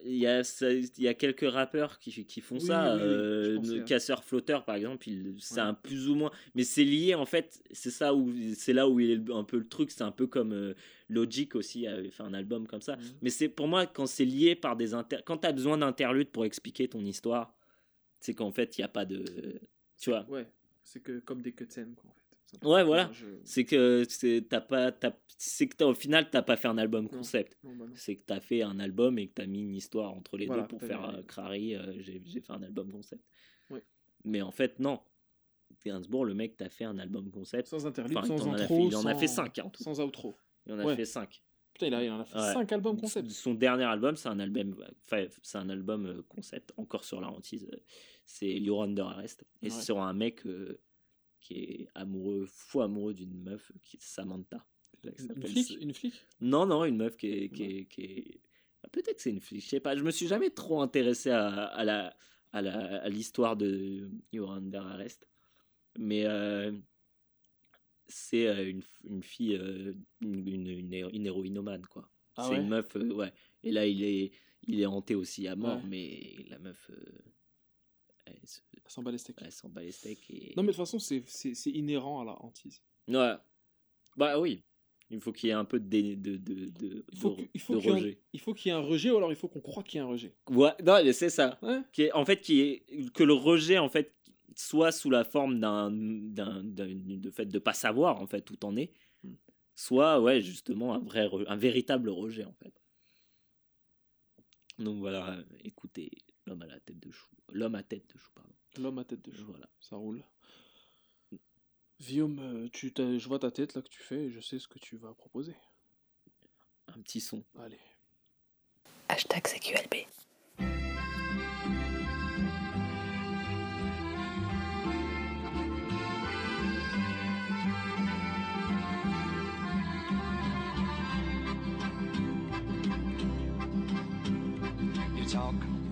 il y a ça- il y a quelques rappeurs qui, qui font Oui, ça oui, euh, casseur flotteur par exemple il c'est Ouais. un plus ou moins mais c'est lié en fait c'est ça où c'est là où il est un peu le truc c'est un peu comme euh, Logic aussi avait fait un album comme ça Mhm. mais c'est pour moi quand c'est lié par des inter... quand tu as besoin d'interludes pour expliquer ton histoire, c'est qu'en fait il y a pas de tu vois. Ouais, c'est que comme des cutscenes quoi en fait. Ouais, voilà. Je- C'est que t'as pas t'as- c'est que t'as- au final t'as pas fait un album concept. Bah. C'est que tu as fait un album et que tu as mis une histoire entre les Voilà, deux pour t'as faire euh, Crary, euh, j'ai j'ai fait un album concept. Mais en fait non. Gainsbourg, le mec t'as fait un album concept. Sans interlude, Enfin, sans intro, fait- il en a fait 5 en tout. Sans outro. Il en a Ouais. fait 5. Putain, il, a, il en a fait Ouais. 5 albums concept. Son dernier album, c'est un album, enfin, c'est un album euh, concept, encore sur la hantise. C'est You're Under Arrest. Et Ouais. c'est sur un mec euh, qui est amoureux, fou amoureux d'une meuf qui est Samantha. Une flic, une flic? Non, non, une meuf qui est. Qui est, qui est- ah, Peut-être que c'est une flic, je sais pas. Je me suis jamais trop intéressé à, à la à la- à l'histoire de You're Under Arrest. Mais euh, c'est euh, une, une fille, euh, une, une, une héro- une héroïnomane, quoi. Ah c'est ouais? une meuf, ouais. Et là, il est, il est hanté aussi à mort, Ouais. mais la meuf, elle, se- Sans bat les steaks. elle s'en bat les steaks. Et... Non, mais de toute façon, c'est- inhérent à la hantise. Ouais. Bah oui. Il faut qu'il y ait un peu de, dé- de, de, de, Il faut de- que- il faut de qu'il y ait un- rejet. Il faut qu'il y ait un rejet ou alors il faut qu'on croit qu'il y a un rejet? Ouais, non, c'est ça. Ouais. Qui est, en fait, qui est, que le rejet, en fait, soit sous la forme d'un, de fait de pas savoir, en fait, où t'en es, Mm. soit, ouais, justement, un vrai, un véritable rejet, en fait. Donc voilà, écoutez, l'homme à la tête de chou. L'homme à tête de chou, pardon. L'homme à tête de chou. Voilà. Ça roule. Guillaume, euh, tu t'as- je vois ta tête là que tu fais et je sais ce que tu vas proposer. Un petit son. Allez. Hashtag CQLB.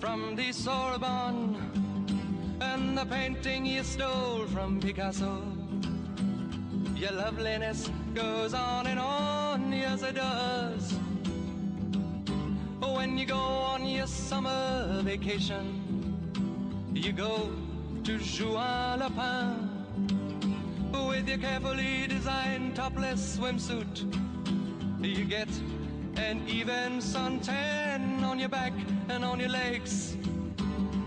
from the Sorbonne and the painting you stole from Picasso. Your loveliness goes on and on, yes it does. When you go on your summer vacation, you go to Juan Lapin with your carefully designed topless swimsuit. You get an even suntan on your back and on your legs.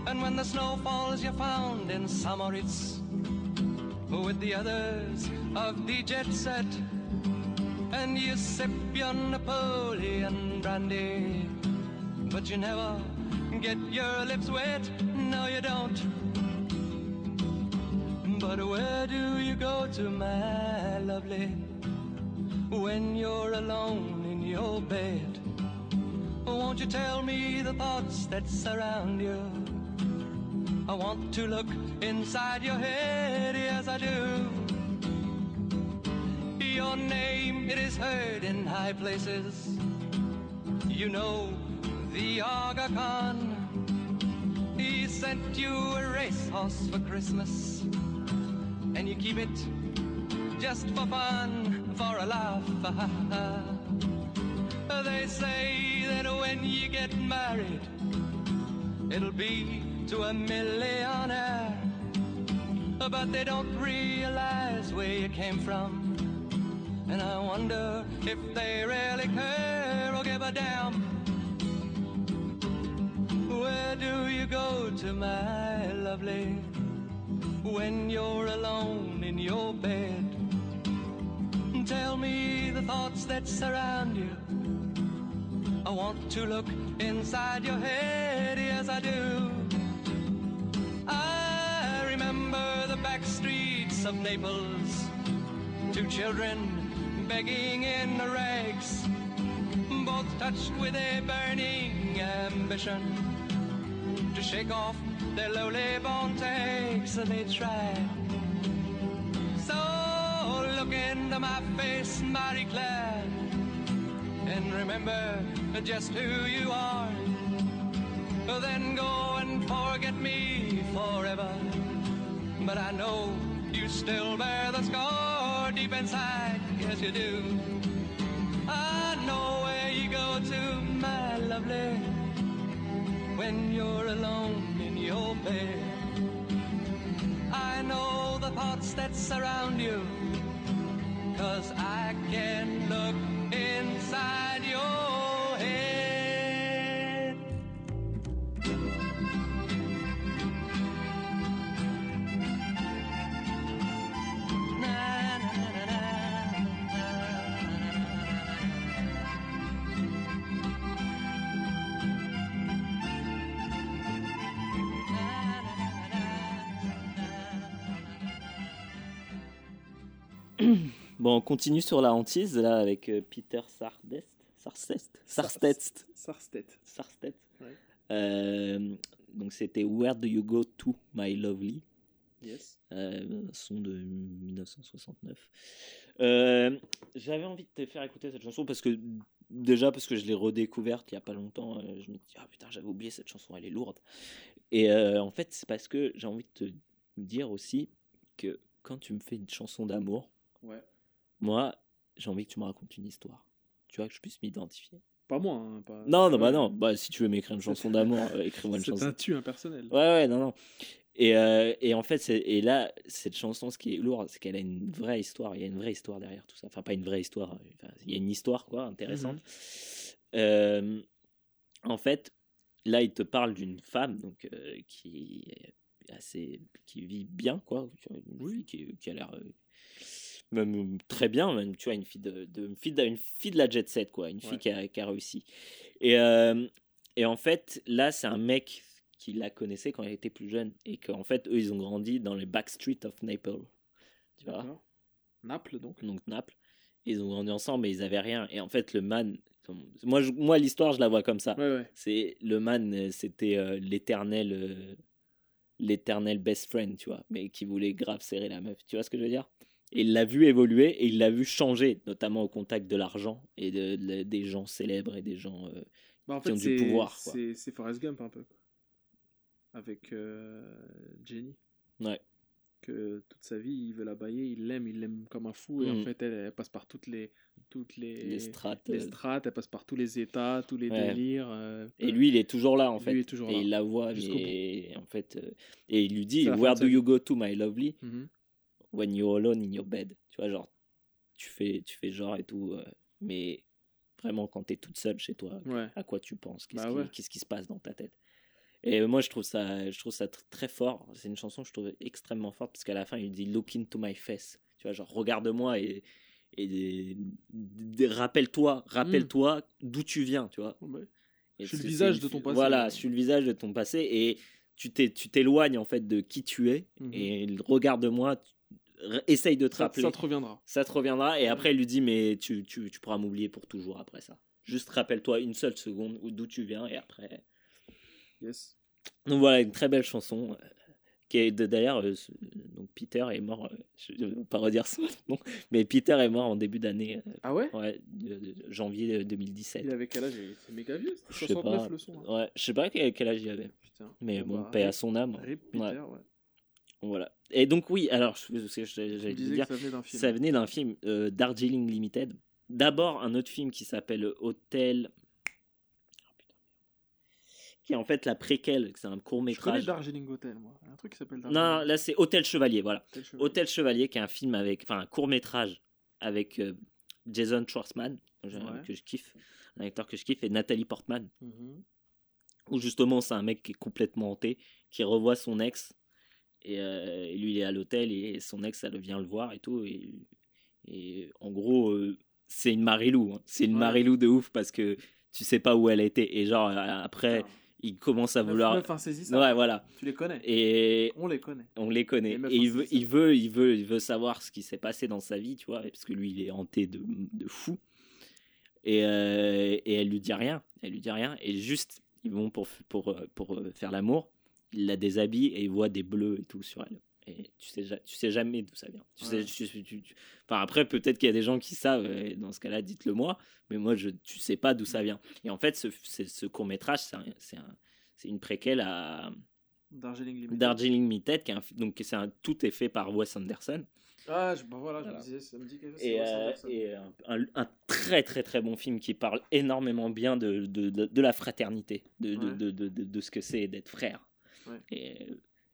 And when the snow falls, you're found in Samoritz with the others of the jet set. And you sip your Napoleon brandy, but you never get your lips wet. No, you don't. But where do you go to, my lovely, when you're alone in your bed? Won't you tell me the thoughts that surround you? I want to look inside your head, yes I do. Your name, it is heard in high places. You know the Aga Khan. He sent you a racehorse for Christmas, and you keep it just for fun, for a laugh. *laughs* They say that when you get married, it'll be to a millionaire. But they don't realize where you came from. And I wonder if they really care or give a damn. Where do you go to, my lovely, when you're alone in your bed? Tell me the thoughts that surround you. I want to look inside your head, yes I do. I remember the back streets of Naples, two children begging in the rags, both touched with a burning ambition to shake off their lowly born takes, and they tried. So look into my face, Marie Claire, and remember just who you are. Then go and forget me forever. But I know you still bear the scar deep inside, yes you do. I know where you go to, my lovely, when you're alone in your bed. I know the thoughts that surround you, cause I can look inside on continue sur la hantise là avec euh, Peter Sardest. Sarstest Sarstest. Sarstest. Ouais. Euh, donc c'était Where Do You Go To My Lovely, Yes. euh, son de 1969. Euh, J'avais envie de te faire écouter cette chanson parce que déjà parce que je l'ai redécouverte il y a pas longtemps. je me dis ah putain j'avais oublié cette chanson, elle est lourde. Et en fait c'est parce que j'ai envie de te dire aussi que quand tu me fais une chanson d'amour, Ouais. Moi j'ai envie que tu me racontes une histoire. Tu vois que je puisse m'identifier. Pas moi. hein, pas... Non, non, bah non. Bah, si tu veux m'écrire une chanson *laughs* d'amour, euh, écris-moi une C'est chanson. un tu impersonnel. Ouais, ouais, non, non. Et, euh, et en fait, c'est- et là, cette chanson, ce qui est lourd, c'est qu'elle a une vraie histoire. Il y a une vraie histoire derrière tout ça. Enfin, pas une vraie histoire. enfin, il y a une histoire, quoi, intéressante. Euh, en fait, là, il te parle d'une femme donc, euh, qui, est assez, qui vit bien, quoi. Fille qui, qui a l'air euh, même très bien, même, tu vois, une fille de, de- une fille de, une fille de la jet set, quoi. Une fille Ouais. qui, a, qui a réussi. Et, euh, et en fait, là, c'est un mec qui la connaissait quand elle était plus jeune. Et qu'en fait, eux, ils ont grandi dans les backstreets of Naples. Tu vois. Naples, donc. donc Naples. Ils ont grandi ensemble, mais ils avaient rien. Et en fait, le man, moi, je- moi l'histoire, je la vois comme ça. Ouais, ouais. C'est le man, euh, c'était euh, l'éternel, euh, l'éternel best friend, tu vois, mais qui voulait grave serrer la meuf. Tu vois ce que je veux dire? Et il l'a vu évoluer et il l'a vu changer, notamment au contact de l'argent et de, de- des gens célèbres et des gens. euh, Bah, en qui ont du pouvoir. C'est Forrest Gump un peu. Avec euh, Jenny. Ouais. Que toute sa vie, il veut la bailler, il l'aime, il l'aime comme un fou. Et en Mhm. fait, elle, elle passe par toutes les, toutes les, les strates. les euh, strates, elle passe par tous les états, tous les Ouais. délires. euh, Et lui, il est toujours là, en Lui fait. est toujours et là, il la voit, jusqu'au mais en fait. euh, et il lui dit Where do you go to, my lovely? Mhm. When you're alone in your bed. Tu vois, genre, tu fais, tu fais genre et tout, euh, mais vraiment, quand t'es toute seule chez toi, Ouais. à quoi tu penses? Qu'est-ce Bah qui, ouais. qu'est-ce qui se passe dans ta tête? Et moi, je trouve ça, je trouve ça tr- très fort. C'est une chanson que je trouve extrêmement forte parce qu'à la fin, il dit Look into my face. Tu vois, genre, regarde-moi et, rappelle-toi, rappelle-toi d'où tu viens, tu vois. Ouais. Et Sur le visage de ton passé, Voilà, ouais. sur le visage de ton passé et tu t'éloignes en fait de qui tu es Mhm. et regarde-moi, essaye de te Ça, rappeler. ça te reviendra. Ça te reviendra et après il lui dit mais tu, tu, tu pourras m'oublier pour toujours après ça. Juste rappelle-toi une seule seconde où- d'où tu viens et après. Yes. Donc voilà une très belle chanson euh, qui est d'ailleurs euh, donc Peter est mort. euh, je ne vais pas redire nom mais Peter est mort en début d'année euh, Ah ouais? ouais, de- de- janvier euh, 2017. Il avait quel âge? C'est méga vieux, Je c'était sais 69 pas. le son. hein. Ouais, je sais pas quel, quel âge il avait. Putain. Mais bon, bah, paix à son âme. Rip Peter, Ouais. ouais. Voilà. Et donc oui, alors j'allais dire, ça venait d'un film. ça venait d'un film euh, Darjeeling Limited. D'abord un autre film qui s'appelle Hôtel, Oh, qui est en fait la préquelle, c'est un court Je connais métrage. Darjeeling Hotel, moi. Un truc qui s'appelle Non, Darjeeling là c'est Hôtel Chevalier, voilà. Hotel. Chevalier. Hôtel Chevalier qui est un film avec, enfin un court métrage avec euh, Jason Schwartzman, que je- Ouais. que je kiffe, un acteur que je kiffe, et Nathalie Portman. Mhm. où justement c'est un mec qui est complètement hanté, qui revoit son ex, et, euh, et lui il est à l'hôtel, et son ex elle vient le voir et tout, et, et en gros euh, c'est une Marilou, hein. c'est une Ouais. Marilou de ouf parce que tu sais pas où elle était, et genre euh, après il commence à vouloir... Ouais voilà, Tu les connais. et On les connaît. on les connaît, Les et il veut, il, veut, il, veut, il veut savoir ce qui s'est passé dans sa vie, tu vois, parce que lui il est hanté de, de fou. Et, euh, et elle lui dit rien, elle lui dit rien, et juste ils vont pour, pour, pour faire l'amour, il la déshabille et il voit des bleus et tout sur elle. Et tu sais, tu sais jamais d'où ça vient. Tu sais, Ouais. tu- tu- tu- tu- Enfin, après, peut-être qu'il y a des gens qui savent, et dans ce cas-là, dites-le moi, mais moi, je, tu sais pas d'où ça vient. Et en fait, ce, ce, court-métrage, c'est un- c'est un- c'est une préquelle à Darjeeling Limited. Darjeeling Limited, qui est un, donc c'est un, tout est fait par Wes Anderson. Ah, je, bah voilà, je Voilà. me disais, ça me dit quelque chose. et, euh, et un, un- un très très très bon film qui parle énormément bien de, de, de, de la fraternité, Ouais. de ce que c'est d'être frère. Ouais.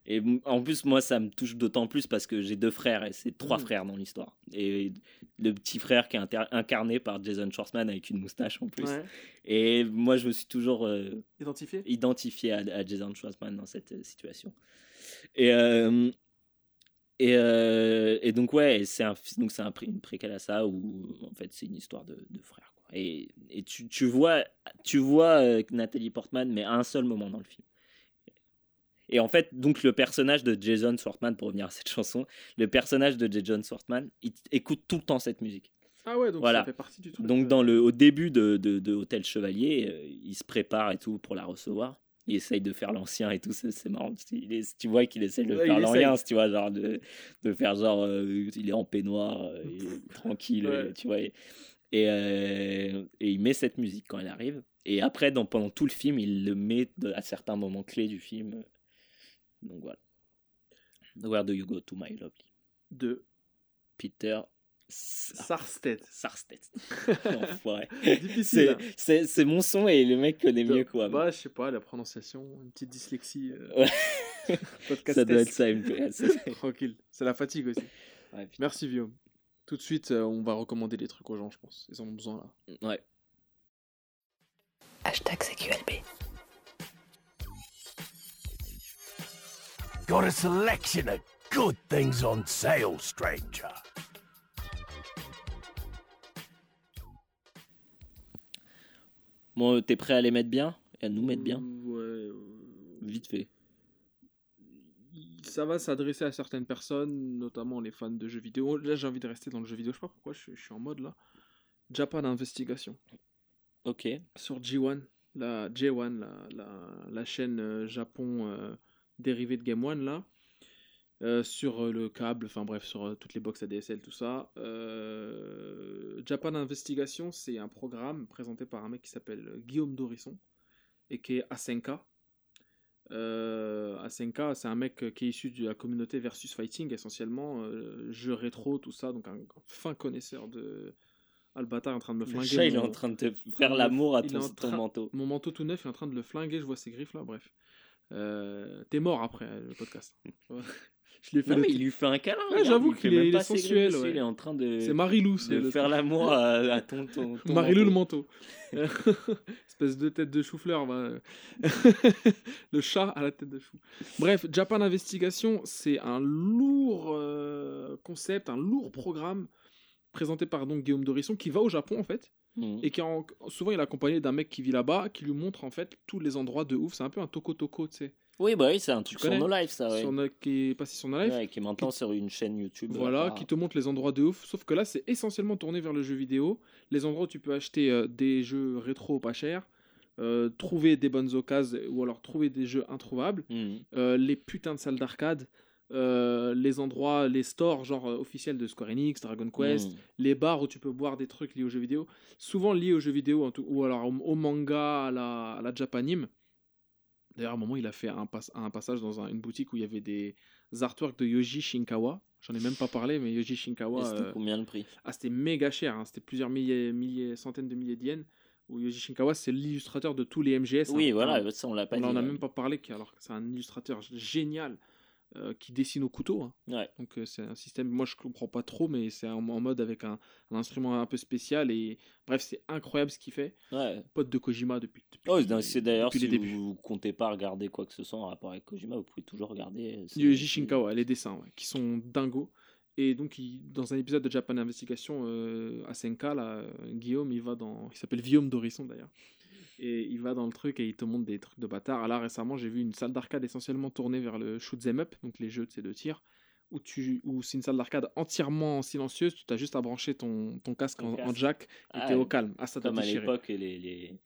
Et, en plus, moi, ça me touche d'autant plus parce que j'ai deux frères et c'est trois Mhm. frères dans l'histoire. Et le petit frère qui est incarné par Jason Schwartzman avec une moustache en plus. Ouais. Et moi, je me suis toujours euh, Identifié? identifié à, à Jason Schwartzman dans cette euh, situation. Et, euh, et, euh, et donc, ouais, c'est un, donc c'est un, pré- une préquelle à ça où en fait c'est une histoire de, de frères. Quoi. Et, et tu, tu vois, tu vois Nathalie Portman, mais à un seul moment dans le film. Et en fait, donc le personnage de Jason Schwartzman, pour revenir à cette chanson, le personnage de Jason Schwartzman, il écoute tout le temps cette musique. Ah ouais, donc Voilà. ça fait partie du truc. Donc euh. dans le, au début de, de, de Hôtel Chevalier, euh, il se prépare et tout pour la recevoir. Il essaye de faire l'ancien et tout, c'est c'est marrant. Il est- tu vois qu'il essaye de Ouais, faire l'ancien, tu vois, genre de, de faire genre, euh, il est en peignoir, euh, il est tranquille, Ouais. euh, tu vois. Et, et, euh, et il met cette musique quand elle arrive. Et après, dans, pendant tout le film, il le met à certains moments clés du film. Donc voilà. Where do you go to, my lovely? De Peter Sarstedt. Sarstedt. *laughs* Enfoiré. Difficile. C'est, hein. c'est, mon son et le mec connaît mieux quoi. Bah, je sais pas, la prononciation, une petite dyslexie. euh, Ouais. *laughs* ça doit être ça. une- *laughs* Tranquille. C'est la fatigue aussi. Ouais. Merci, Guillaume. Tout de suite, euh, on va recommander des trucs aux gens, je pense. Ils en ont besoin là. Ouais. Hashtag CQLB. Got a selection of good things on sale, stranger. Bon, t'es prêt à les mettre bien Et à nous mettre bien Ouais. euh, Vite fait. Ça va s'adresser à certaines personnes, notamment les fans de jeux vidéo. Là, j'ai envie de rester dans le jeu vidéo. Je sais pas pourquoi, je, suis- je suis en mode là. Japan Investigation. Ok. Sur G1, la J1, la, la, la chaîne euh, Japon euh, dérivée de Game One, là. euh, sur euh, le câble, enfin bref, sur euh, toutes les box ADSL, tout ça. Euh, Japan Investigation, c'est un programme présenté par un mec qui s'appelle Guillaume Dorisson et qui est Asenka. Asenka, c'est un mec qui est issu de la communauté Versus Fighting, essentiellement, jeux rétro, tout ça, donc un fin connaisseur de. Albatar est en train de me Le flinguer. chat, il est en train de te faire l'amour à ton, ton manteau. Mon manteau tout neuf est en train de le flinguer, je vois ses griffes là, bref. Euh, T'es mort après euh, le podcast. *laughs* je lui ai fait Non, mais il lui fait un câlin. J'avoue qu'il est- est sensuel, ouais. Il est en train de, C'est Marilou, de faire l'amour à, à ton, ton, ton *laughs* Marilou le manteau. *laughs* Espèce de tête de chou-fleur. le chat à la tête de chou. Bref, Japan Investigation, c'est un lourd euh, concept, un lourd programme présenté par donc Guillaume Dorisson qui va au Japon en fait Mhm. et qui en- souvent il est accompagné d'un mec qui vit là-bas qui lui montre en fait tous les endroits de ouf. C'est un peu un toko toko, tu sais, Oui, bah oui, c'est un truc sur nos lives, ça. Ouais. sur no- qui est passé sur nos lives. Ouais, qui est maintenant sur une chaîne YouTube. Voilà, qui te montre les endroits de ouf. Sauf que là, c'est essentiellement tourné vers le jeu vidéo. Les endroits où tu peux acheter euh, des jeux rétro pas chers, euh, trouver des bonnes occasions ou alors trouver des jeux introuvables, Mhm. euh, les putains de salles d'arcade, euh, les endroits, les stores genre euh, officiels de Square Enix, Dragon Quest, Mhm. les bars où tu peux boire des trucs liés aux jeux vidéo, souvent liés aux jeux vidéo en tout- ou alors au, au manga, à la, à la Japanime. D'ailleurs, à un moment, il a fait un, pas- un passage dans un- une boutique où il y avait des artworks de Yoji Shinkawa. J'en ai même pas parlé, mais Yoji Shinkawa, c'était euh, combien le prix? ah, c'était méga cher. hein. C'était plusieurs milliers, milliers, centaines de milliers d'yens. Où Yoji Shinkawa, c'est l'illustrateur de tous les MGS. Oui, hein. voilà, Alors, ça on l'a pas on dit. en a ouais. même pas parlé, alors que c'est un illustrateur génial euh, qui dessine au couteau. hein. Ouais. Donc euh, c'est un système, moi je comprends pas trop, mais c'est en, en mode avec un, un instrument un peu spécial. Et bref, c'est incroyable ce qu'il fait. Ouais. Pote de Kojima depuis. depuis Oh, c'est d'ailleurs, si les débuts. vous comptez pas regarder quoi que ce soit en rapport avec Kojima, vous pouvez toujours regarder. euh, c'est- Shinkawa, les dessins, ouais, qui sont dingos. Et donc, il- dans un épisode de Japan Investigation euh, à Senka, là, Guillaume, il va dans. Il s'appelle Guillaume Dorisson d'ailleurs. Et il va dans le truc et il te montre des trucs de bâtard. Là, récemment, j'ai vu une salle d'arcade essentiellement tournée vers le shoot 'em up, donc les jeux de ces deux tirs, où, tu, où c'est une salle d'arcade entièrement silencieuse. Tu as juste à brancher ton, ton casque Ton en, jack et Ah, t'es au calme. Ah, ça Comme à l'époque, les, les,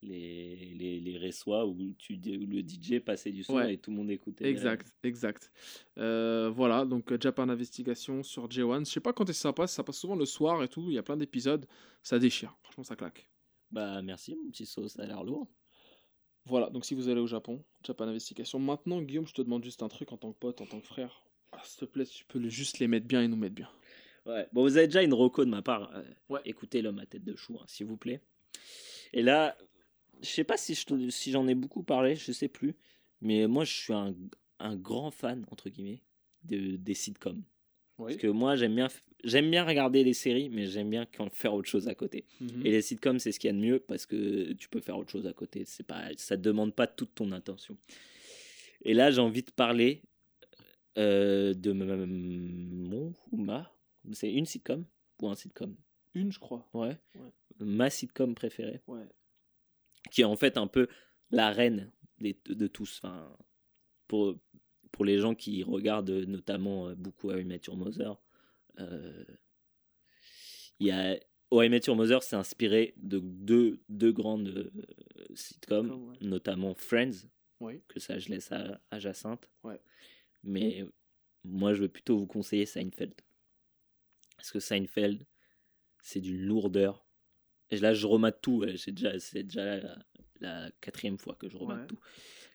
les, les, les où, tu, où le DJ passait du son Ouais. et tout le monde écoutait. Exact, exact. Euh, voilà, donc euh, Japan Investigation sur J1. Je sais pas quand est-ce que ça passe, ça passe souvent le soir et tout. Il y a plein d'épisodes, ça déchire. Franchement, ça claque. Bah merci, mon petit sauce, ça a l'air lourd. Voilà, donc si vous allez au Japon, Japan Investigation. Maintenant, Guillaume, je te demande juste un truc en tant que pote, en tant que frère. Ah, S'il te plaît, tu peux le- juste les mettre bien et nous mettre bien. Ouais. Bon, vous avez déjà une reco de ma part. euh, Ouais. Écoutez l'homme à tête de chou, hein, s'il vous plaît. Et là, je sais pas si je te- si j'en ai beaucoup parlé, je sais plus. Mais moi, je suis un, un grand fan, entre guillemets, de, des sitcoms. Parce que moi, j'aime bien, j'aime bien regarder les séries, mais j'aime bien quand faire autre chose à côté. Mhm. Et les sitcoms, c'est ce qu'il y a de mieux parce que tu peux faire autre chose à côté. C'est pas, ça ne demande pas toute ton attention. Et là, j'ai envie de parler euh, de mon ou ma. C'est une sitcom ou un sitcom? Une, je crois. Ouais. Ouais. Ma sitcom préférée, Ouais. qui est en fait un peu la reine des- de, tous. Enfin, pour, pour les gens qui regardent notamment euh, beaucoup I Met Your Mother, il y a Met Your Mother s'est inspiré de deux, deux grandes euh, sitcoms, ouais. notamment Friends, Oui. que ça je laisse à, à Jacinthe. Ouais. Mais moi je vais plutôt vous conseiller Seinfeld. Parce que Seinfeld, c'est d'une lourdeur. Et là je remate tout, c'est déjà, déjà la, la quatrième fois que je remate Ouais. tout.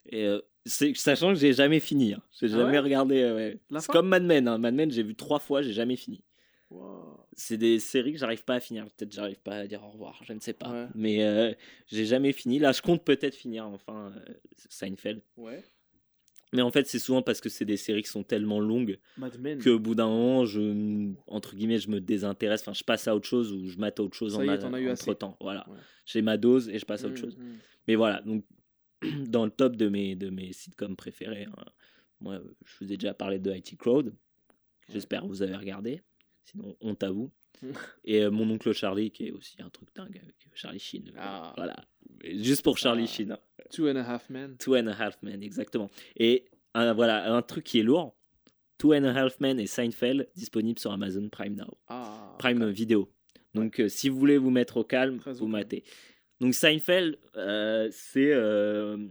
Et euh, sachant que j'ai jamais fini, hein. j'ai Ah jamais ouais regardé. euh, ouais. C'est comme Mad Men, hein. Mad Men j'ai vu trois fois, j'ai jamais fini. Wow. C'est des séries que j'arrive pas à finir. Peut-être j'arrive pas à dire au revoir, je ne sais pas. Ouais. Mais euh, j'ai jamais fini. Là, je compte peut-être finir enfin euh, Seinfeld. Ouais. Mais en fait, c'est souvent parce que c'est des séries qui sont tellement longues Men. qu'au bout d'un moment, je, entre guillemets, je me désintéresse. Enfin, je passe à autre chose ou je mate à autre chose Ça en, y est, a- t'en as eu assez. entre temps. Voilà. Ouais. J'ai ma dose et je passe à autre Mm, chose. mm. Mais voilà, donc *clears throat* dans le top de mes, de mes sitcoms préférés, hein, moi, euh, je vous ai déjà parlé de IT Crowd. J'espère que vous avez regardé. Sinon, honte à vous. *laughs* Et euh, Mon oncle Charlie, qui est aussi un truc dingue avec Charlie Sheen. Ah. Voilà. Juste pour Charlie Ah. Sheen. hein. Two and a Half Men. Two and a Half Men, exactement. Et un, voilà, un truc qui est lourd. Two and a Half Men et Seinfeld disponibles sur Amazon Prime Now. Ah, Prime ok. Vidéo. Donc, euh, si vous voulez vous mettre au calme, Très vous matez. Donc, Seinfeld, euh, c'est. euh,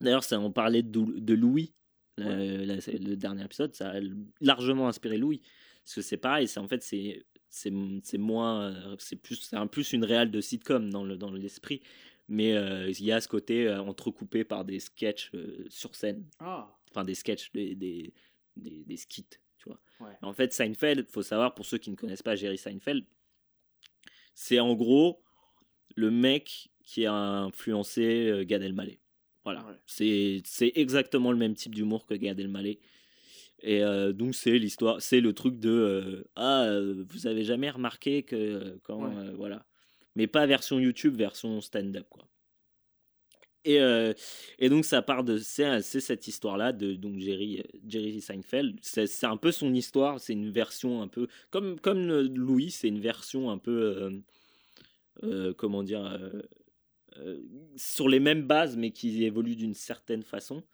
D'ailleurs, ça, on parlait de, de Louis, euh, la- le dernier épisode, ça a largement inspiré Louis. Parce que c'est pareil, c'est en fait, c'est. C'est moins. euh, C'est plus, c'est un plus une réale de sitcom dans le dans l'esprit. Mais il y a ce côté entrecoupé par des sketchs sur scène. Ah, Enfin, des sketchs, des, des, des, des skits, tu vois. Ouais. En fait, Seinfeld, faut savoir, pour ceux qui ne connaissent pas Jerry Seinfeld, c'est en gros le mec qui a influencé euh, Gad Elmaleh. Voilà. Ouais. C'est c'est exactement le même type d'humour que Gad Elmaleh. Et euh, donc c'est l'histoire, c'est le truc de euh, ah vous avez jamais remarqué que quand Ouais. euh, voilà, mais pas version YouTube, version stand-up quoi. Et, et donc ça part de c'est c'est cette histoire là de donc Jerry Jerry Seinfeld c'est c'est un peu son histoire c'est une version un peu comme comme Louis c'est une version un peu comment dire euh, euh, sur les mêmes bases mais qui évolue d'une certaine façon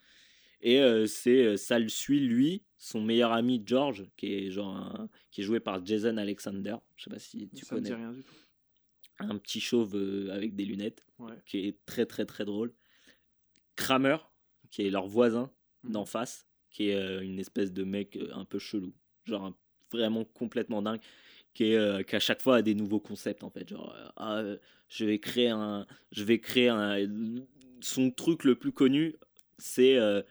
et euh, c'est euh, ça le suit lui son meilleur ami George qui est genre un- qui est joué par Jason Alexander je sais pas si tu ça me dit connais rien du tout. un petit chauve euh, avec des lunettes Ouais. qui est très très très drôle. Kramer, qui est leur voisin Mhm. d'en face, qui est euh, une espèce de mec euh, un peu chelou, genre un- vraiment complètement dingue, qui est euh, qui à chaque fois a des nouveaux concepts en fait, genre euh, ah, euh, je vais créer un, je vais créer un, son truc le plus connu, c'est euh,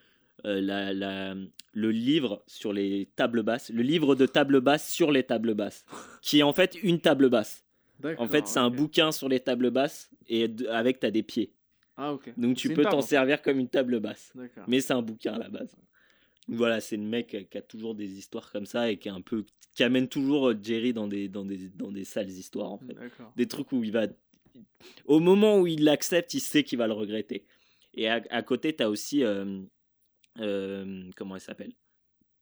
la, la- le livre sur les tables basses, le livre de table basse sur les tables basses, *laughs* qui est en fait une table basse. En fait, c'est un bouquin sur les tables basses et avec t'as des pieds. Ah. Donc tu peux t'en servir comme une table basse. Mais c'est un bouquin à la base. Voilà, c'est le mec qui a toujours des histoires comme ça et qui est un peu qui amène toujours euh, Jerry dans des dans des dans des sales histoires en fait. Des trucs où il va au moment où il l'accepte, il sait qu'il va le regretter. Et à, à côté, tu as aussi euh, euh, comment elle s'appelle?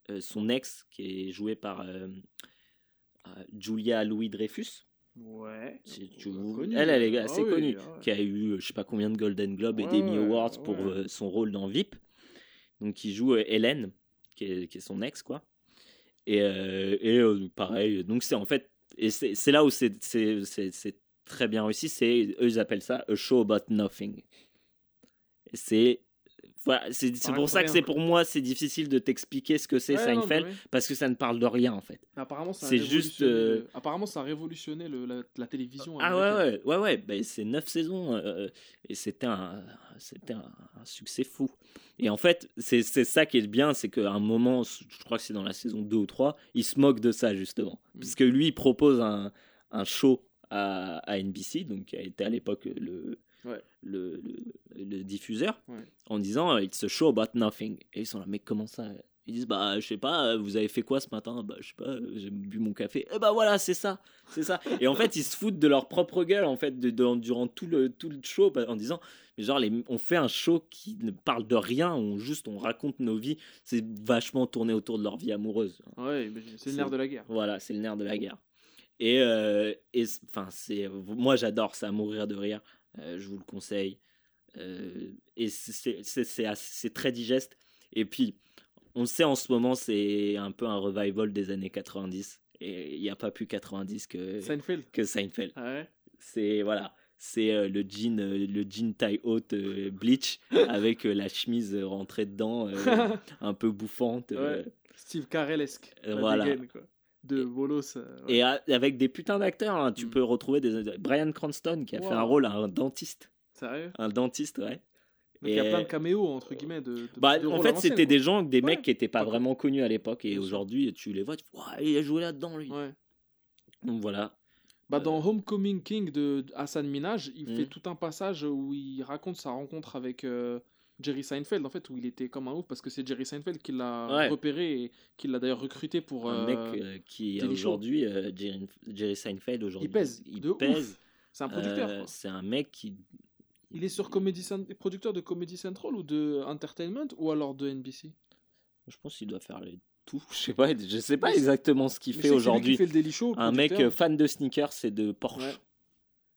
Euh, son ex qui est joué par euh, Julia Louis Dreyfus. Ouais. Tu- elle, elle est ah assez oui, connue, ah ouais. qui a eu je sais pas combien de Golden Globe et Ouais, ouais, Awards pour ouais. son rôle dans VIP. Donc, qui joue euh, Hélène, qui est, son ex, quoi. Et, euh, euh, pareil, donc c'est en fait, et c'est là où c'est- très bien réussi, c'est, eux ils appellent ça a show about nothing. C'est voilà, c'est Rien pour ça que c'est pour moi c'est difficile de t'expliquer ce que c'est Ouais, non, Seinfeld bah oui. parce que ça ne parle de rien en fait. Apparemment, ça a C'est juste, révolutionné euh, Apparemment, ça a révolutionné le- la, la télévision. Ah ouais, ouais, ouais, ouais. Ben, c'est neuf saisons euh, et c'était un, c'était un, un succès fou. Et en fait, c'est c'est ça qui est bien, c'est qu'à un moment, je crois que c'est dans la saison 2 ou 3, il se moque de ça justement. Mm. Parce que lui, il propose un, un show à, à NBC, donc qui a été à l'époque le, Ouais. le, le, le diffuseur, Ouais. en disant euh, It's a show about nothing. Et ils sont là, mais comment ça Ils disent Bah, je sais pas, euh, vous avez fait quoi ce matin? Bah, je sais pas, euh, j'ai bu mon café. Et bah voilà, c'est ça, c'est ça. *laughs* Et en fait, ils se foutent de leur propre gueule, en fait, de, de- durant tout le, tout le show, bah, en disant mais genre, les, on fait un show qui ne parle de rien, on juste on raconte nos vies. C'est vachement tourné autour de leur vie amoureuse. Ouais, c'est le nerf de la guerre. Voilà, c'est le nerf de la guerre. Et, euh, c'est, moi j'adore ça, mourir de rire. Euh, je vous le conseille. Euh, et c'est, très digeste. Et puis, on sait en ce moment, c'est un peu un revival des années 90. Et il n'y a pas plus 90 que, Seinfeld. que Seinfeld. Ah ouais? C'est voilà, c'est euh, le jean, le jean taille haute euh, bleach *laughs* avec euh, la chemise rentrée dedans, euh, *laughs* un peu bouffante. Ouais. Steve Carellesque. Voilà. dégaine, quoi. De Bolos. euh, ouais. Et a- avec des putains d'acteurs, hein, tu Mm. peux retrouver des Brian Cranston qui a fait un rôle à un dentiste, Sérieux? Un dentiste, ouais. Donc, Il y a plein de caméos, entre guillemets. De, de- Bah, de en fait, c'était des gens, des Ouais. mecs qui étaient pas vraiment connus à l'époque, et aujourd'hui, tu les vois, tu Ouah, il a joué là-dedans, lui. Ouais. Donc voilà. Bah, dans Homecoming King de Hassan Minaj, il Mm. fait tout un passage où il raconte sa rencontre avec euh, Jerry Seinfeld, en fait, où il était comme un ouf, parce que c'est Jerry Seinfeld qui l'a Ouais. repéré et qui l'a d'ailleurs recruté pour. Un euh, mec euh, qui Daily Show. aujourd'hui, euh, Jerry, Jerry Seinfeld aujourd'hui, Il pèse, il de pèse. C'est un producteur. Euh, c'est un mec qui Il est sur Comedy Cent- producteur de Comedy Central ou de Entertainment ou alors de NBC Je pense qu'il doit faire les tout. *laughs* Je sais pas, je sais pas exactement ce qu'il fait qui aujourd'hui. Un mec euh, fan de sneakers et de Porsche Ouais.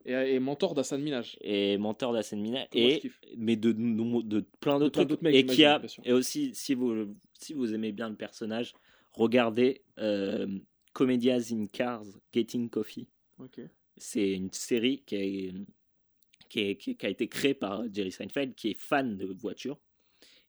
Et, et mentor d'Hassan Minaj. et menteur d'Arsène Mina Que moi, je et mais de, de, de plein De d'autres trucs mecs, et qui a et aussi si vous si vous aimez bien le personnage, regardez euh, Comedians in Cars Getting Coffee. Ok. C'est une série qui a, qui, est- qui a été créée par Jerry Seinfeld, qui est fan de voitures.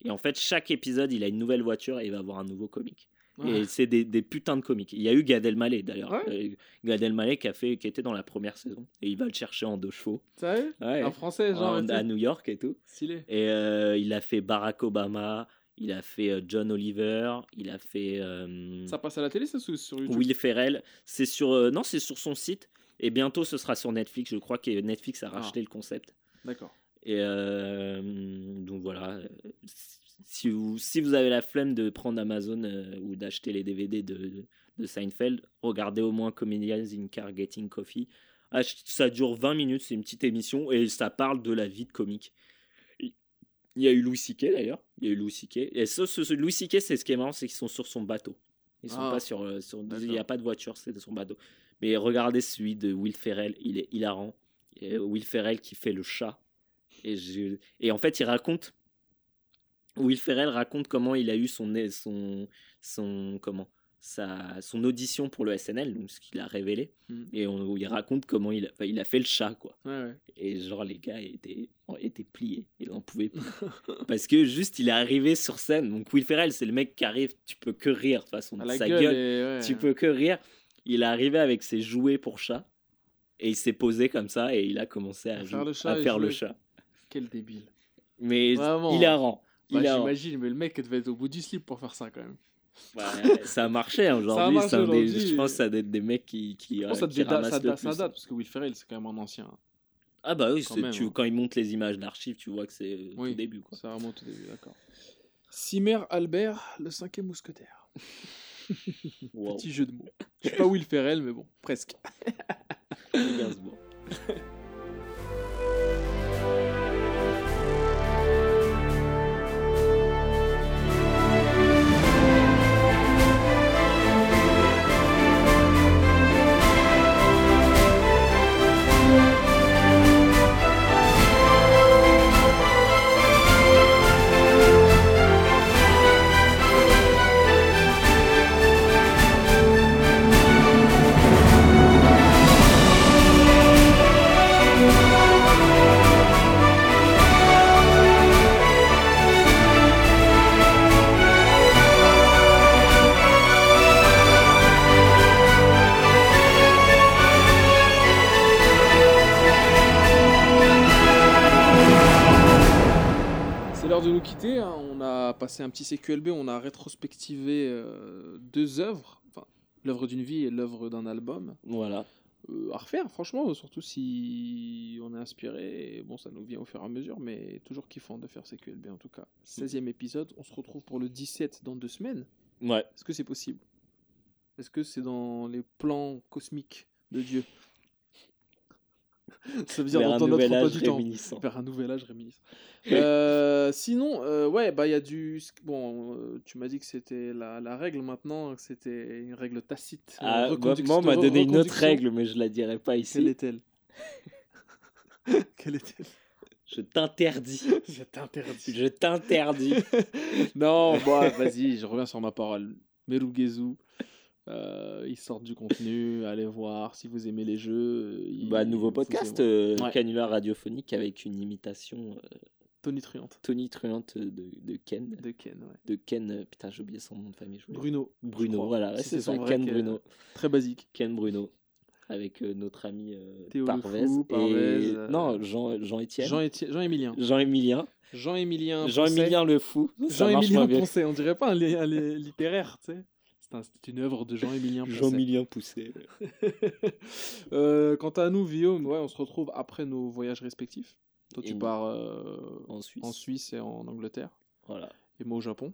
Et en fait, chaque épisode, il a une nouvelle voiture et il va avoir un nouveau comique. Et c'est des, des putains de comiques. Il y a eu Gad Elmaleh d'ailleurs. Ouais. Euh, Gad Elmaleh qui, a fait, qui était dans la première saison. Et il va le chercher en deux chevaux. Sérieux? Ouais. Un français, genre. En- à New York et tout. Stylé. Et euh, il a fait Barack Obama, il a fait euh, John Oliver, il a fait euh, Ça passe à la télé, ça, sur YouTube? Will Ferrell. C'est sur euh, non, c'est sur son site. Et bientôt, ce sera sur Netflix. Je crois que Netflix a Ah. racheté le concept. D'accord. Et euh, donc voilà. Euh, Si vous, si vous avez la flemme de prendre Amazon euh, ou d'acheter les DVD de, de Seinfeld, regardez au moins Comedians in Car Getting Coffee. Ah, ça dure 20 minutes, c'est une petite émission et ça parle de la vie de comique. Il y a eu Louis C.K. d'ailleurs. Il y a eu Louis C.K. Et ce, ce- ce Louis C.K., c'est ce qui est marrant, c'est qu'ils sont sur son bateau. Ils sont Ah. pas sur. euh, sur il n'y a pas de voiture, c'est de son bateau. Mais regardez celui de Will Ferrell, il est hilarant. Et Will Ferrell qui fait le chat. Et, je- et en fait, il raconte. Will Ferrell raconte comment il a eu son son son comment sa son audition pour le SNL, donc ce qu'il a révélé. Mm. Et on, il raconte comment il a, il a fait le chat quoi. Ouais, ouais. Et genre les gars étaient étaient pliés, ils en pouvaient plus. *laughs* Parce que juste il est arrivé sur scène. Donc Will Ferrell, c'est le mec qui arrive, tu peux que rire de toute façon de sa gueule. gueule et- ouais. tu peux que rire. Il est arrivé avec ses jouets pour chat et il s'est posé comme ça et il a commencé à, faire le chat à et faire le jouer. chat. Quel débile. Mais Vraiment. hilarant. Bah. J'imagine, mais le mec devait être au bout du slip pour faire ça quand même. Ouais, *laughs* ça a marché hein, aujourd'hui. c'est aujourd'hui. Je pense que ça doit être des mecs qui, qui, Je euh, pense ça, qui devait da- ramassent ça, le da- ça plus. date, parce que Will Ferrell, c'est quand même un ancien. Ah bah oui, Quand c'est- même, tu, hein. quand ils montent les images d'archives, tu vois que c'est euh, Oui. tout début. Quoi. Ça remonte au début, d'accord. Simer Albert, le cinquième mousquetaire. *laughs* Wow. Petit jeu de mots. Je suis pas Will Ferrell, mais bon, presque. *laughs* l'heure de nous quitter. hein. On a passé un petit CQLB, on a rétrospectivé euh, deux œuvres. Enfin, l'œuvre d'une vie et l'œuvre d'un album. Voilà. Euh, à refaire, franchement, surtout si on est inspiré. Et Bon, ça nous vient au fur et à mesure, mais toujours kiffant de faire CQLB en tout cas. 16e épisode, on se retrouve pour le 17 dans deux semaines. Ouais. Est-ce que c'est possible? Est-ce que c'est dans les plans cosmiques de Dieu? Ça veut dire dans un ton autre âge du temps. Vers un nouvel âge réminiscent. Euh, sinon, euh, ouais, bah il y a du. Bon, euh, tu m'as dit que c'était la, la règle maintenant, que c'était une règle tacite. Ah, bah, moi, on m'a donné une autre règle, mais je la dirai pas Quelle ici. est-elle? Quelle est-elle? *laughs* *laughs* Je t'interdis. Je t'interdis. Je t'interdis. *laughs* Non, bon, vas-y, je reviens sur ma parole. Merugezu, euh, ils sortent du contenu, allez voir si vous aimez les jeux. ils- Bah, nouveau podcast, euh, Ouais. canular radiophonique avec une imitation euh, Tony Truante tonitruante de, de Ken. de Ken, ouais. De Ken, euh, putain, j'ai oublié son nom de famille. je Bruno. Bruno, voilà, Si c'est ça, Ken. Bruno. Très basique. Ken Bruno. Avec euh, notre ami euh, Théo Parvez. Fou, et... Parvez, euh, Non, Jean- Jean-Étienne. Jean Jean-Émilien. Jean-Émilien. Jean-Émilien. Jean-Émilien le fou. Jean-Émilien. Poncet, on dirait pas un, li- un li- littéraire, tu sais. C'est un- c'est une œuvre de Jean-Émilien Poncet. Jean-Émilien Poussé. *laughs* Euh, quant à nous, Guillaume, ouais, on se retrouve après nos voyages respectifs. Toi, Et tu pars euh, En Suisse. en Suisse et en Angleterre. Voilà. Et moi au Japon.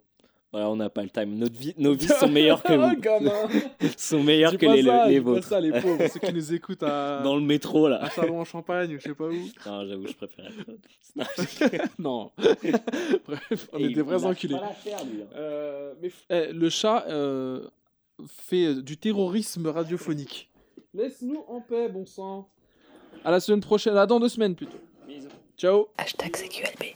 Voilà, on n'a pas le time. Notre vie, nos vies sont meilleures que *laughs* vous. *laughs* sont meilleures Dis que pas les, ça, les dis pas vôtres. ça, les *laughs* pauvres, ceux qui nous écoutent à, Dans le métro, à là. Salon en Champagne, ou je sais pas où. Non, j'avoue, je préfère. Non. Bref, on Et est des vrais enculés. pas l'affaire, lui, hein. Euh, mais eh, le chat euh, fait euh, du terrorisme radiophonique. Laisse-nous en paix, bon sang. À la semaine prochaine, à dans deux semaines plutôt. Bisous. Ciao. Hashtag CQLB.